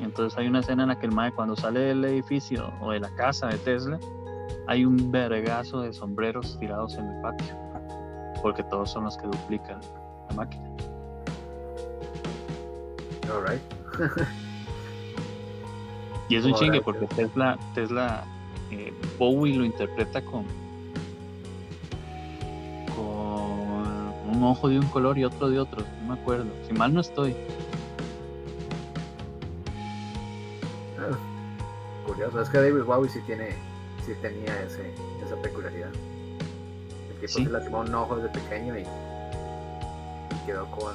Entonces hay una escena en la que el Mae cuando sale del edificio o de la casa de Tesla, hay un vergazo de sombreros tirados en el patio. Porque todos son los que duplican la máquina. Alright. Y es un chingue porque Tesla, Tesla eh, Bowie lo interpreta con, con un ojo de un color y otro de otro. No me acuerdo. Si mal no estoy. Ah, Curioso, es que David Bowie sí tiene, sí tenía ese, esa peculiaridad. El tipo Sí. se lastimó un ojo desde pequeño y quedó con,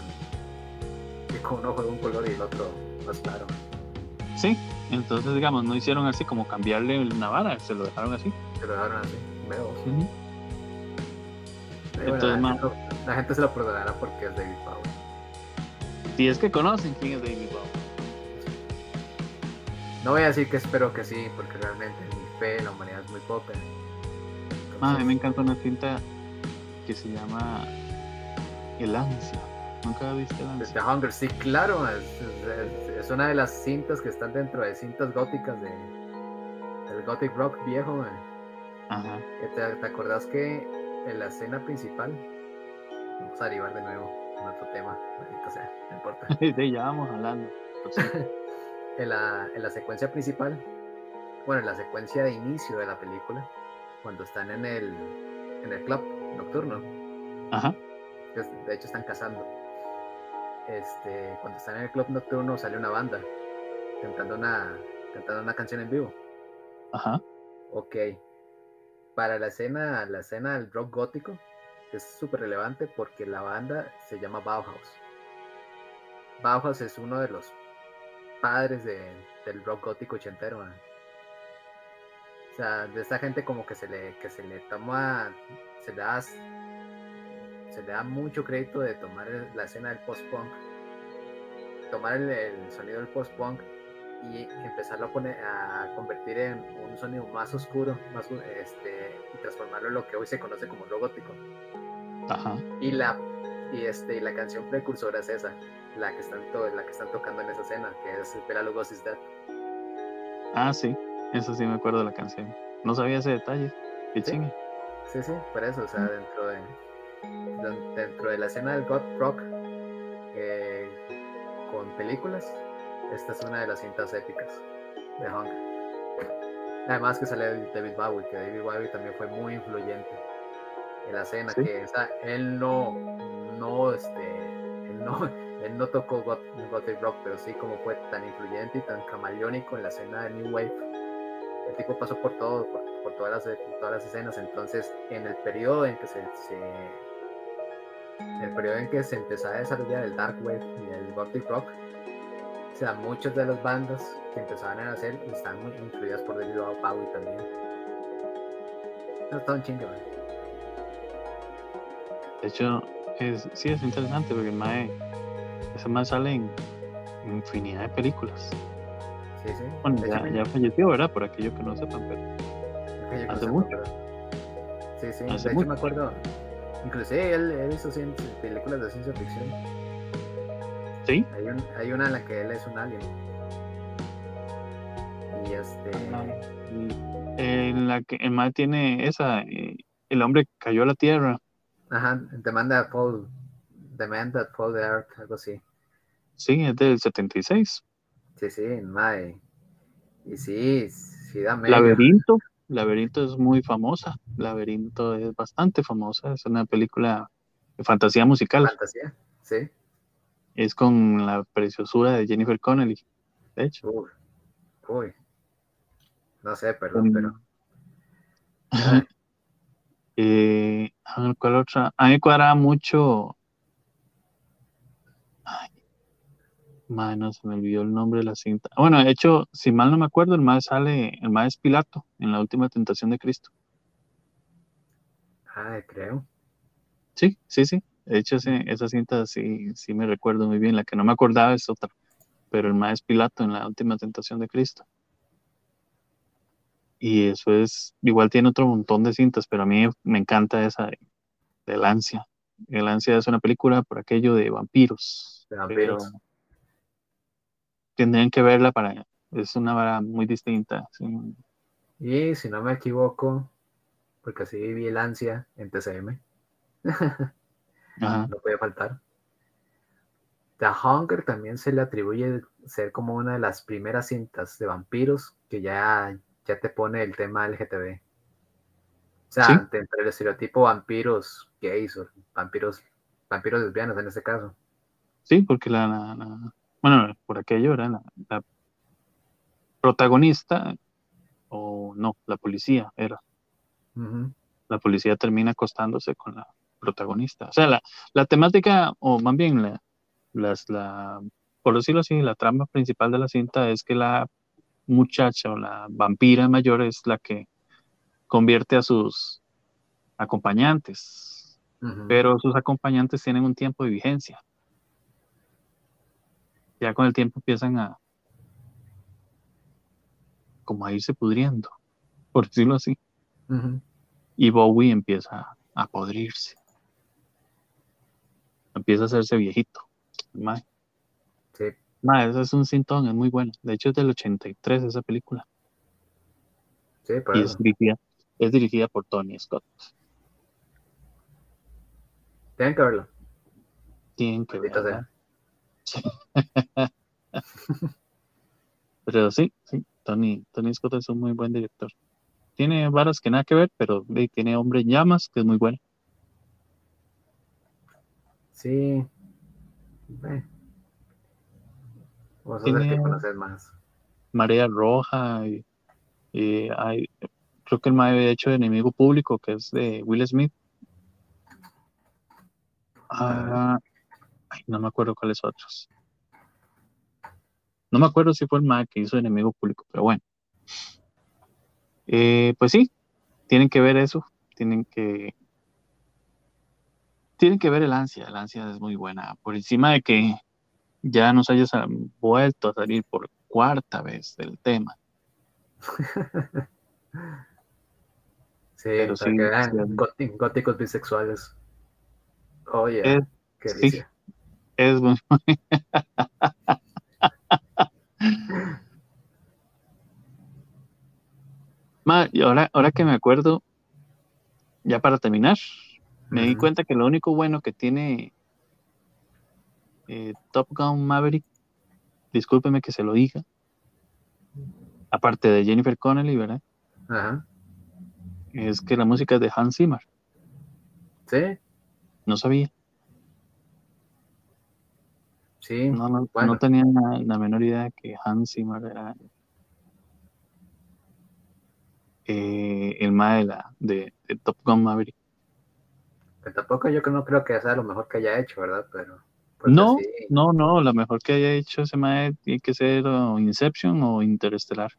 y con un ojo de un color y el otro más claro. Sí. Entonces, digamos, no hicieron así como cambiarle una vara, se lo dejaron así. Se lo dejaron así, veo. Pero Entonces, la, gente, la gente se lo perdonará porque es David Bowie. Si es que conocen quién es David Bowie. No voy a decir que espero que sí, porque realmente mi fe en la humanidad es muy poca. A mí me encanta una cinta que se llama El Ansia. ¿Nunca viste El Ansia? The Hunger, sí, claro, es, es- es una de las cintas que están dentro de cintas góticas de, del gothic rock viejo. man. Ajá. ¿Te, te acordás que en la escena principal, vamos a derivar de nuevo en otro tema, maldito sea, no importa. Sí, ya vamos hablando. Pues en, la, en la secuencia principal, bueno, en la secuencia de inicio de la película, cuando están en el, en el club nocturno, Ajá. De hecho están cazando. Este, cuando están en el club nocturno sale una banda cantando una, cantando una canción en vivo. Ajá. Ok. para la escena, la escena del rock gótico es súper relevante porque la banda se llama Bauhaus. Bauhaus es uno de los padres del rock gótico ochentero. O sea, de esta gente como que se le, que se le toma, se le da, se le da mucho crédito de tomar la escena del post-punk, tomar el, sonido del post-punk y empezarlo a poner a convertir en un sonido más oscuro más este y transformarlo en lo que hoy se conoce como rock gótico. Y la y este la canción precursora es esa la que están la que están tocando en esa escena que es Bela Lugosi's Dead ah sí eso sí me acuerdo de la canción. No sabía ese detalle. Qué sí. sí sí por eso o sea dentro de dentro de la escena del God rock eh, con películas esta es una de las cintas épicas de Hunger además que sale David Bowie que David Bowie también fue muy influyente en la escena, que él no, no, este, él no, él no tocó Gothic Rock, pero sí como fue tan influyente y tan camaleónico en la escena de New Wave. El tipo pasó por todo, por, todas, las, todas las escenas, entonces en el periodo en que se, el periodo en que se empezó a desarrollar el Dark Wave y el Gothic Rock, o sea, muchas de las bandas que empezaban a hacer están muy influidas por David Bowie también. No, está un chingo, de hecho, es, sí es interesante porque el Mae, ese Mae sale en infinidad de películas. Sí, sí. Bueno, ya, falleció, ¿verdad? Por aquello que no sepan, pero hace mucho. Sí, sí. de hecho, me acuerdo. Inclusive él, él hizo películas de ciencia ficción. Sí. Hay, un, hay una en la que él es un alien. Y este. en la que el Mae tiene esa. Eh, el hombre cayó a la tierra Ajá, demanda Fall, demanda Fall the Earth, algo así. Sí, es del 76. Sí, sí, Mae. Y sí, sí da Laberinto, Laberinto es muy famosa. Laberinto es bastante famosa. Es una película de fantasía musical. Fantasía, sí. Es con la preciosura de Jennifer Connelly, de hecho. Uy, uy. No sé, perdón, pero. Eh, a ver, ¿cuál otra? A mí me cuadraba mucho. No se me olvidó el nombre de la cinta. Bueno, de hecho, si mal no me acuerdo, el más sale, el más es Pilato en la última tentación de Cristo. Ah, creo. Sí, sí, sí. De hecho, esa cinta sí, sí me recuerdo muy bien. La que no me acordaba es otra. Pero el más Pilato en la última tentación de Cristo. Y eso es, igual tiene otro montón de cintas, pero a mí me encanta esa de, El Ansia. El Ansia es una película por aquello de vampiros. De vampiros. Tendrían que verla para, es una vara muy distinta. Y si no me equivoco, porque así vi El Ansia en TCM. no puede faltar. The Hunger también se le atribuye ser como una de las primeras cintas de vampiros que ya ya te pone el tema LGTB. O sea, entre el estereotipo vampiros gays o vampiros, vampiros lesbianos en este caso. Sí, porque la, bueno, por aquello era la, protagonista, o no, la policía era. La policía termina acostándose con la protagonista. O sea, la, la temática, o más bien la, las, la, por decirlo así, la trama principal de la cinta es que la muchacha o la vampira mayor es la que convierte a sus acompañantes, pero sus acompañantes tienen un tiempo de vigencia. Ya con el tiempo empiezan a como a irse pudriendo, por decirlo así. Y Bowie empieza a podrirse. Empieza a hacerse viejito. Sí. Ese es un sintón, es muy bueno. De hecho, es del 83 esa película. Sí, y es dirigida, es dirigida por Tony Scott. Tienen que verlo. Tienen que verlo. pero sí, sí, Tony, Tony Scott es un muy buen director. Tiene varas que nada que ver, pero tiene Hombre en Llamas, que es muy bueno. Sí. Bueno Vamos a que conocer más. Marea Roja y, hay, creo que el mae había hecho de enemigo público, que es de Will Smith. Ah, ay, no me acuerdo cuáles otros. No me acuerdo si fue el mae que hizo enemigo público, pero bueno. Eh, pues sí, tienen que ver eso, tienen que tienen que ver el ansia, el ansia es muy buena, por encima de que ya nos hayas vuelto a salir por cuarta vez del tema. sí, Pero sí, góticos bisexuales. Oye, qué sí, es muy y ahora, ahora que me acuerdo, ya para terminar, me di cuenta que lo único bueno que tiene eh, Top Gun Maverick, discúlpeme que se lo diga, aparte de Jennifer Connelly, ¿verdad? Es que la música es de Hans Zimmer. ¿Sí? No sabía. Sí. No, no, tenía la, menor idea que Hans Zimmer era eh, el mae de, de, Top Gun Maverick. Que tampoco yo no creo que sea lo mejor que haya hecho, ¿verdad? Pero pues, no, no, no, la mejor que haya hecho ese mae tiene que ser Inception o Interestelar.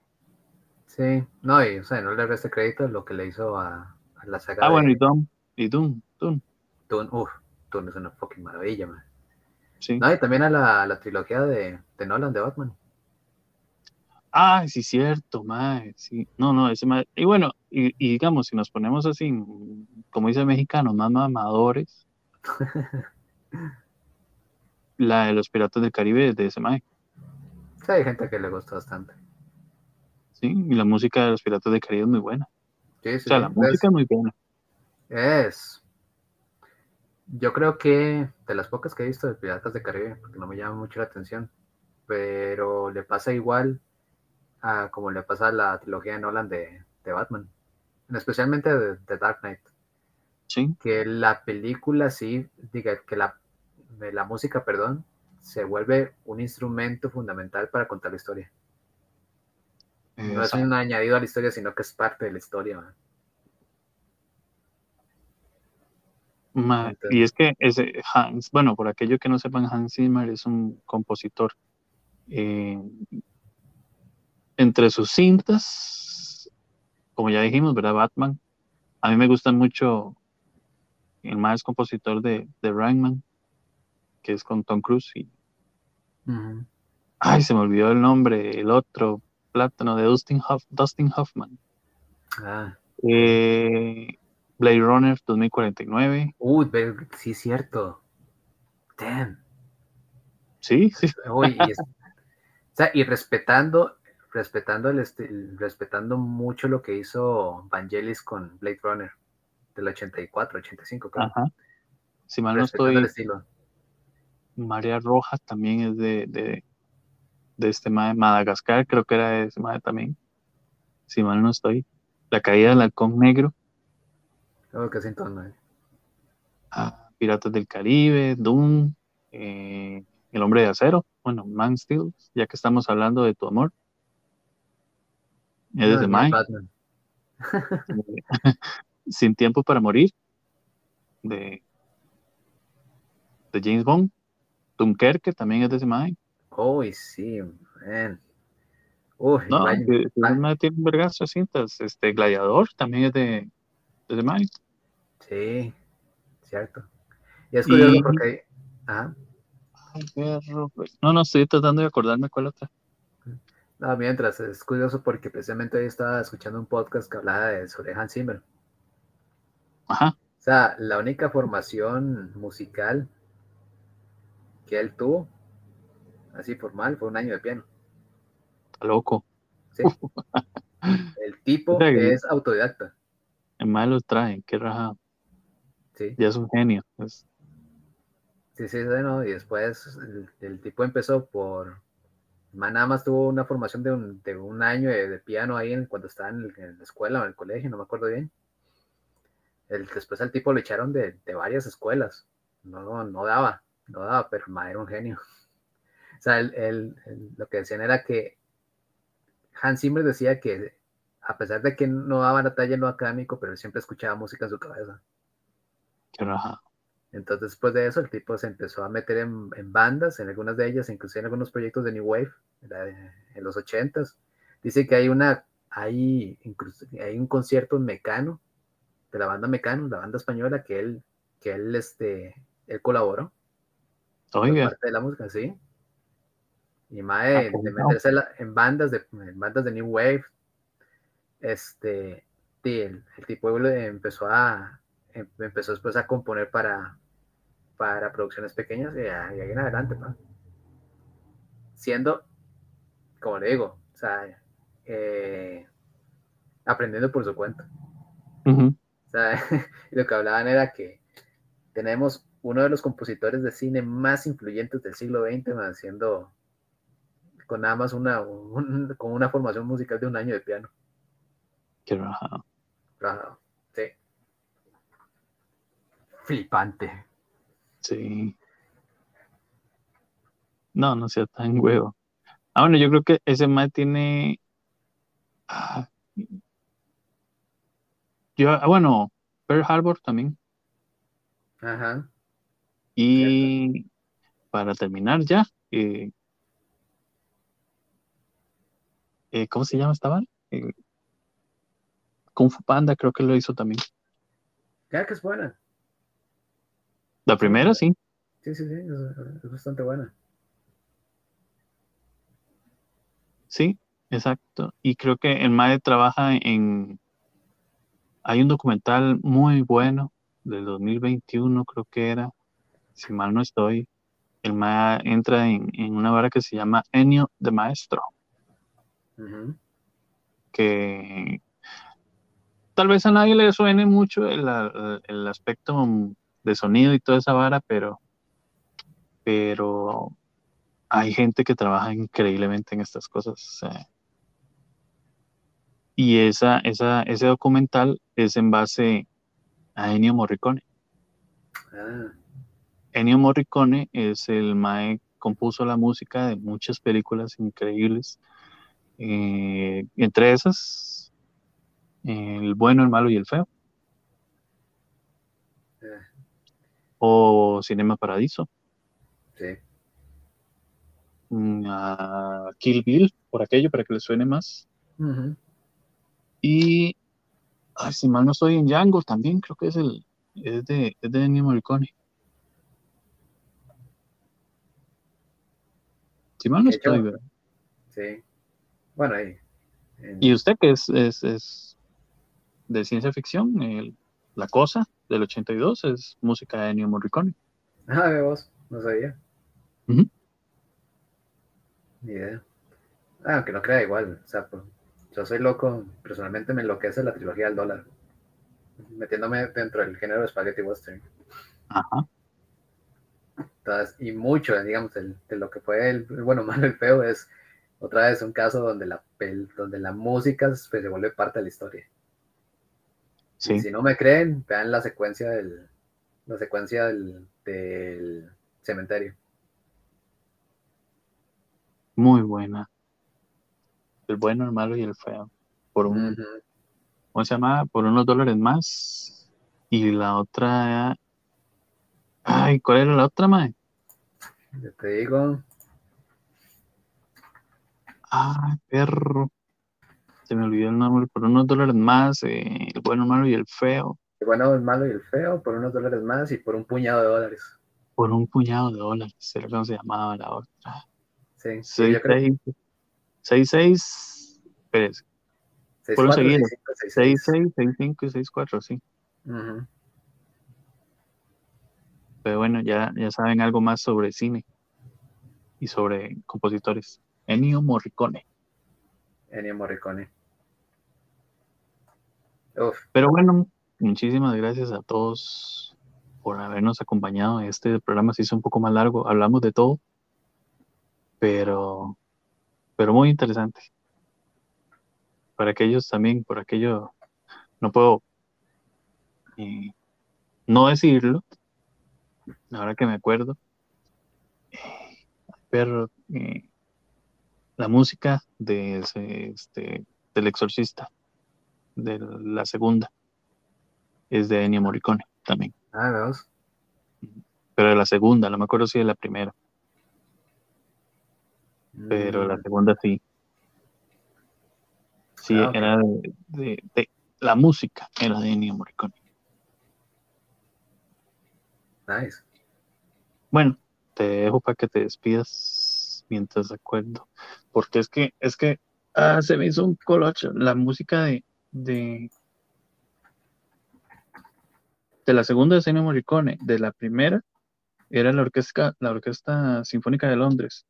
Sí, no, y o sea, no le reste crédito lo que le hizo a, la saga. Ah, bueno, y Doom, y Doom, Doom. Doom, uff, Doom es una fucking maravilla, man. Sí. No, y también a la, la trilogía de, de Nolan de Batman. Ah, sí, cierto, mae, sí. No, no, ese mae. Y bueno, y, digamos, si nos ponemos así, como dice el mexicano, más mamadores, la de los Piratas del Caribe de ese mae. Sí, hay gente que le gusta bastante. Sí, y la música de los Piratas del Caribe es muy buena. Sí, sí, o sea, la música es muy buena. Es. Yo creo que de las pocas que he visto de Piratas del Caribe, porque no me llama mucho la atención, pero le pasa igual como le pasa a la trilogía de Nolan de, Batman, especialmente de, Dark Knight. Sí. Que la película sí, diga, que la, la música, perdón, se vuelve un instrumento fundamental para contar la historia. No es un añadido a la historia, sino que es parte de la historia. Y es que ese Hans, bueno, por aquello que no sepan, Hans Zimmer es un compositor eh, entre sus cintas, como ya dijimos, ¿verdad? Batman. A mí me gusta mucho el más compositor de, de Rangman, que es con Tom Cruise. Y... Ay, se me olvidó el nombre, el otro plátano de Dustin, Dustin Hoffman. Ah. Eh, Blade Runner 2049. Uy, sí, cierto. Damn. Sí, sí. y, o sea, y respetando respetando, el respetando mucho lo que hizo Vangelis con Blade Runner del 84, 85, creo. Ajá. Si mal no estoy. María Rojas también es de, de, de este Madagascar, creo que era de ese madre también. Si mal no estoy. La caída del halcón negro. Que sí, entonces. Ah, Piratas del Caribe, Doom, eh, El Hombre de Acero, bueno, Man Steel, ya que estamos hablando de tu amor. Es de Mike. Sin tiempo para morir. De, de James Bond. Dunkerque también es de ese Mike. Uy, sí, man. Uy, no, tiene un vergazo de cintas. Este Gladiador también es de, de Mike. Sí, cierto. Y es curioso porque. Ah. Pues, no, no, estoy tratando de acordarme cuál otra. No, mientras, es curioso porque precisamente hoy estaba escuchando un podcast que hablaba de, sobre Hans Zimmer. Ajá. O sea, la única formación musical que él tuvo, así formal, fue un año de piano. loco. Sí. El tipo es autodidacta. En más lo traen, qué raja. Sí. Ya es un genio. Sí, sí, bueno, y después el tipo empezó por nada más tuvo una formación de un, de un año de, piano ahí en, cuando estaba en, la escuela o en el colegio, no me acuerdo bien. El, después al tipo lo echaron de, de varias escuelas. No, no daba, no daba, pero ma, era un genio. O sea, el, lo que decían era que Hans Zimmer decía que a pesar de que no daba la talla en lo académico, pero él siempre escuchaba música en su cabeza. Entonces, después de eso, el tipo se empezó a meter en, bandas, en algunas de ellas, incluso en algunos proyectos de New Wave, en los ochentas. Dice que hay una, hay, incluso, hay un concierto en Mecano, de la banda Mecano, la banda española, que él, que él, este, él colaboró. Oiga. Parte de la música, sí. Y más de, meterse en bandas de, en bandas de New Wave, este, el, el tipo empezó a, empezó después a componer para, para producciones pequeñas y, ahí en adelante, siendo, como le digo, o sea, eh, aprendiendo por su cuenta. o sea, lo que hablaban era que tenemos uno de los compositores de cine más influyentes del siglo XX, haciendo con nada más una, con una formación musical de un año de piano. Qué rajado. Rajado, sí. Flipante. Sí. No, no sea tan huevo. Ah, bueno, yo creo que ese más tiene. Ah, yo, ah, bueno, Pearl Harbor también. Ajá. Y para terminar ya, eh, eh, ¿cómo se llama esta? Eh, Kung Fu Panda creo que lo hizo también. Ya que es buena. La primera, sí. Sí, sí, sí, es, bastante buena. Sí, exacto. Y creo que el MAE trabaja en... Hay un documental muy bueno del 2021, creo que era, si mal no estoy. El MAE entra en, una vara que se llama Enio de Maestro que tal vez a nadie le suene mucho el, aspecto de sonido y toda esa vara, pero, pero hay gente que trabaja increíblemente en estas cosas. y esa, esa, ese documental es en base a Ennio Morricone. Ah. Ennio Morricone es el mae compuso la música de muchas películas increíbles eh, entre esas, el bueno, el malo y el feo. Eh. O Cinema Paradiso. Sí. Mm, Kill Bill, por aquello, para que le suene más. Y, si mal no estoy en Django, también creo que es el es de, es de Ennio Morricone. Si mal no estoy, ¿verdad? Sí. Bueno, ahí. ¿Y usted que es, es, de ciencia ficción? La Cosa del 82 es música de Ennio Morricone. Ah, de vos, no sabía. Ni idea. Ah, aunque no crea igual. O sea, pues, yo soy loco, personalmente me enloquece la trilogía del dólar. Metiéndome dentro del género de spaghetti western. Ajá. Entonces, y mucho, digamos, de lo que fue el, el bueno, malo, el feo es otra vez un caso donde la, donde la música se vuelve parte de la historia. Si no me creen, vean la secuencia del, la secuencia del, cementerio. Muy buena. El bueno, el malo y el feo. Por un, ¿cómo se llama? Por unos dólares más. Y la otra, ay, ¿cuál era la otra, mae? Yo te digo. Ah, perro. Se me olvidó el nombre. Por unos dólares más, eh, el bueno, el malo y el feo. El bueno, el malo y el feo, por unos dólares más y por un puñado de dólares. Por un puñado de dólares, era como se llamaba la otra. Sí, sí yo creo. 6, 6, espérese. 6, 4, 6, 6, 6, 6, 5 y 6, 4, sí. Pero bueno, ya, ya saben algo más sobre cine y sobre compositores. Ennio Morricone. Ennio Morricone. Pero bueno, muchísimas gracias a todos por habernos acompañado. Este programa se hizo un poco más largo, hablamos de todo, pero, pero muy interesante. Para aquellos también, por aquello, no puedo eh, no decirlo, ahora que me acuerdo, eh, pero eh, la música de ese, este, del exorcista. De la segunda. Es de Ennio Morricone también. Ah, veamos. Pero de la segunda, no me acuerdo si de la primera. Pero la Mm, segunda sí. Sí, Ah, era de, de- de- la música era de Ennio Morricone. Nice. Bueno, te dejo para que te despidas mientras acuerdo. Porque es que, es que ah, se me hizo un colocho. La música de, de, de la segunda de Ennio Morricone, de la primera, era la orquesta, la Orquesta Sinfónica de Londres,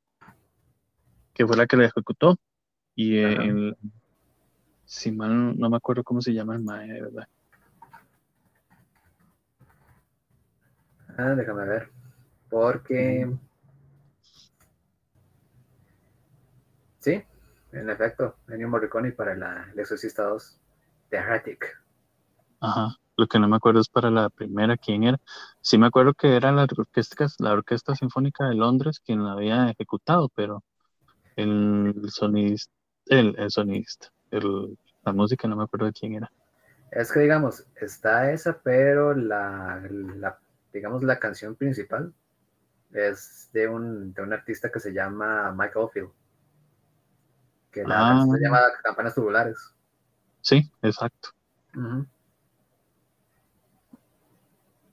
que fue la que la ejecutó. Y eh, el- si mal no me acuerdo cómo se llama el mae, de verdad. Ah, déjame ver. Porque. Sí, en efecto, Ennio Morricone para la, el Exorcista 2, The Heretic. Ajá. Lo que no me acuerdo es para la primera quién era. Sí me acuerdo que era la orquesta, la Orquesta Sinfónica de Londres quien la había ejecutado, pero el sonidista, el, el sonidista, el- la música no me acuerdo de quién era. Es que, digamos, está esa, pero la, la- digamos, la canción principal es de un, de un artista que se llama Mike Oldfield. Que la Ah. canción se llama Campanas Tubulares. Sí, exacto.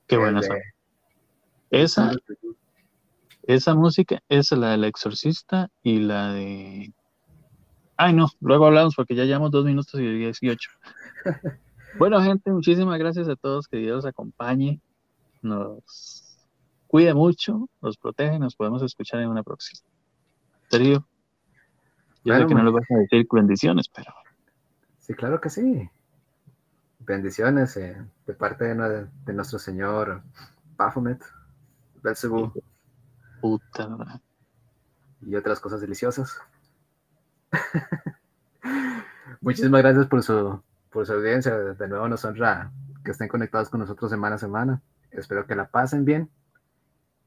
Qué buena de- esa. Esa, esa música es la del Exorcista y la de. Ay, no, luego hablamos porque ya llevamos dos minutos y 18. Bueno, gente, muchísimas gracias a todos. Que Dios los acompañe, nos cuide mucho, nos protege. Nos podemos escuchar en una próxima. Sergio, yo sé que no les vas a decir bendiciones, pero Sí, claro que sí. Bendiciones eh, de parte de, nue- de nuestro Señor Baphomet, Belzebú puta, y otras cosas deliciosas. Muchísimas gracias por su, por su audiencia. De nuevo nos honra que estén conectados con nosotros semana a semana. Espero que la pasen bien.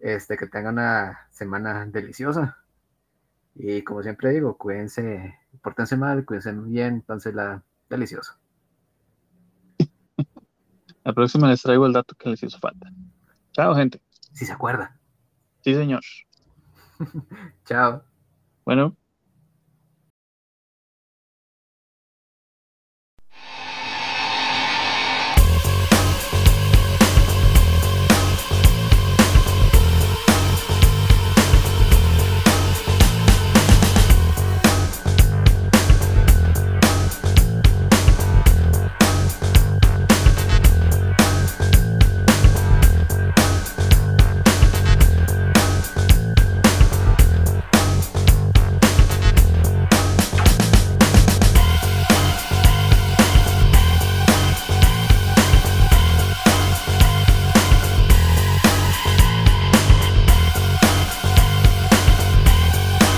Este, que tengan una semana deliciosa. Y como siempre digo, cuídense, pórtense mal, cuídense bien, entonces la delicioso. La próxima les traigo el dato que les hizo falta. Chao, gente. Si se acuerda. Sí, señor. Chao. Bueno.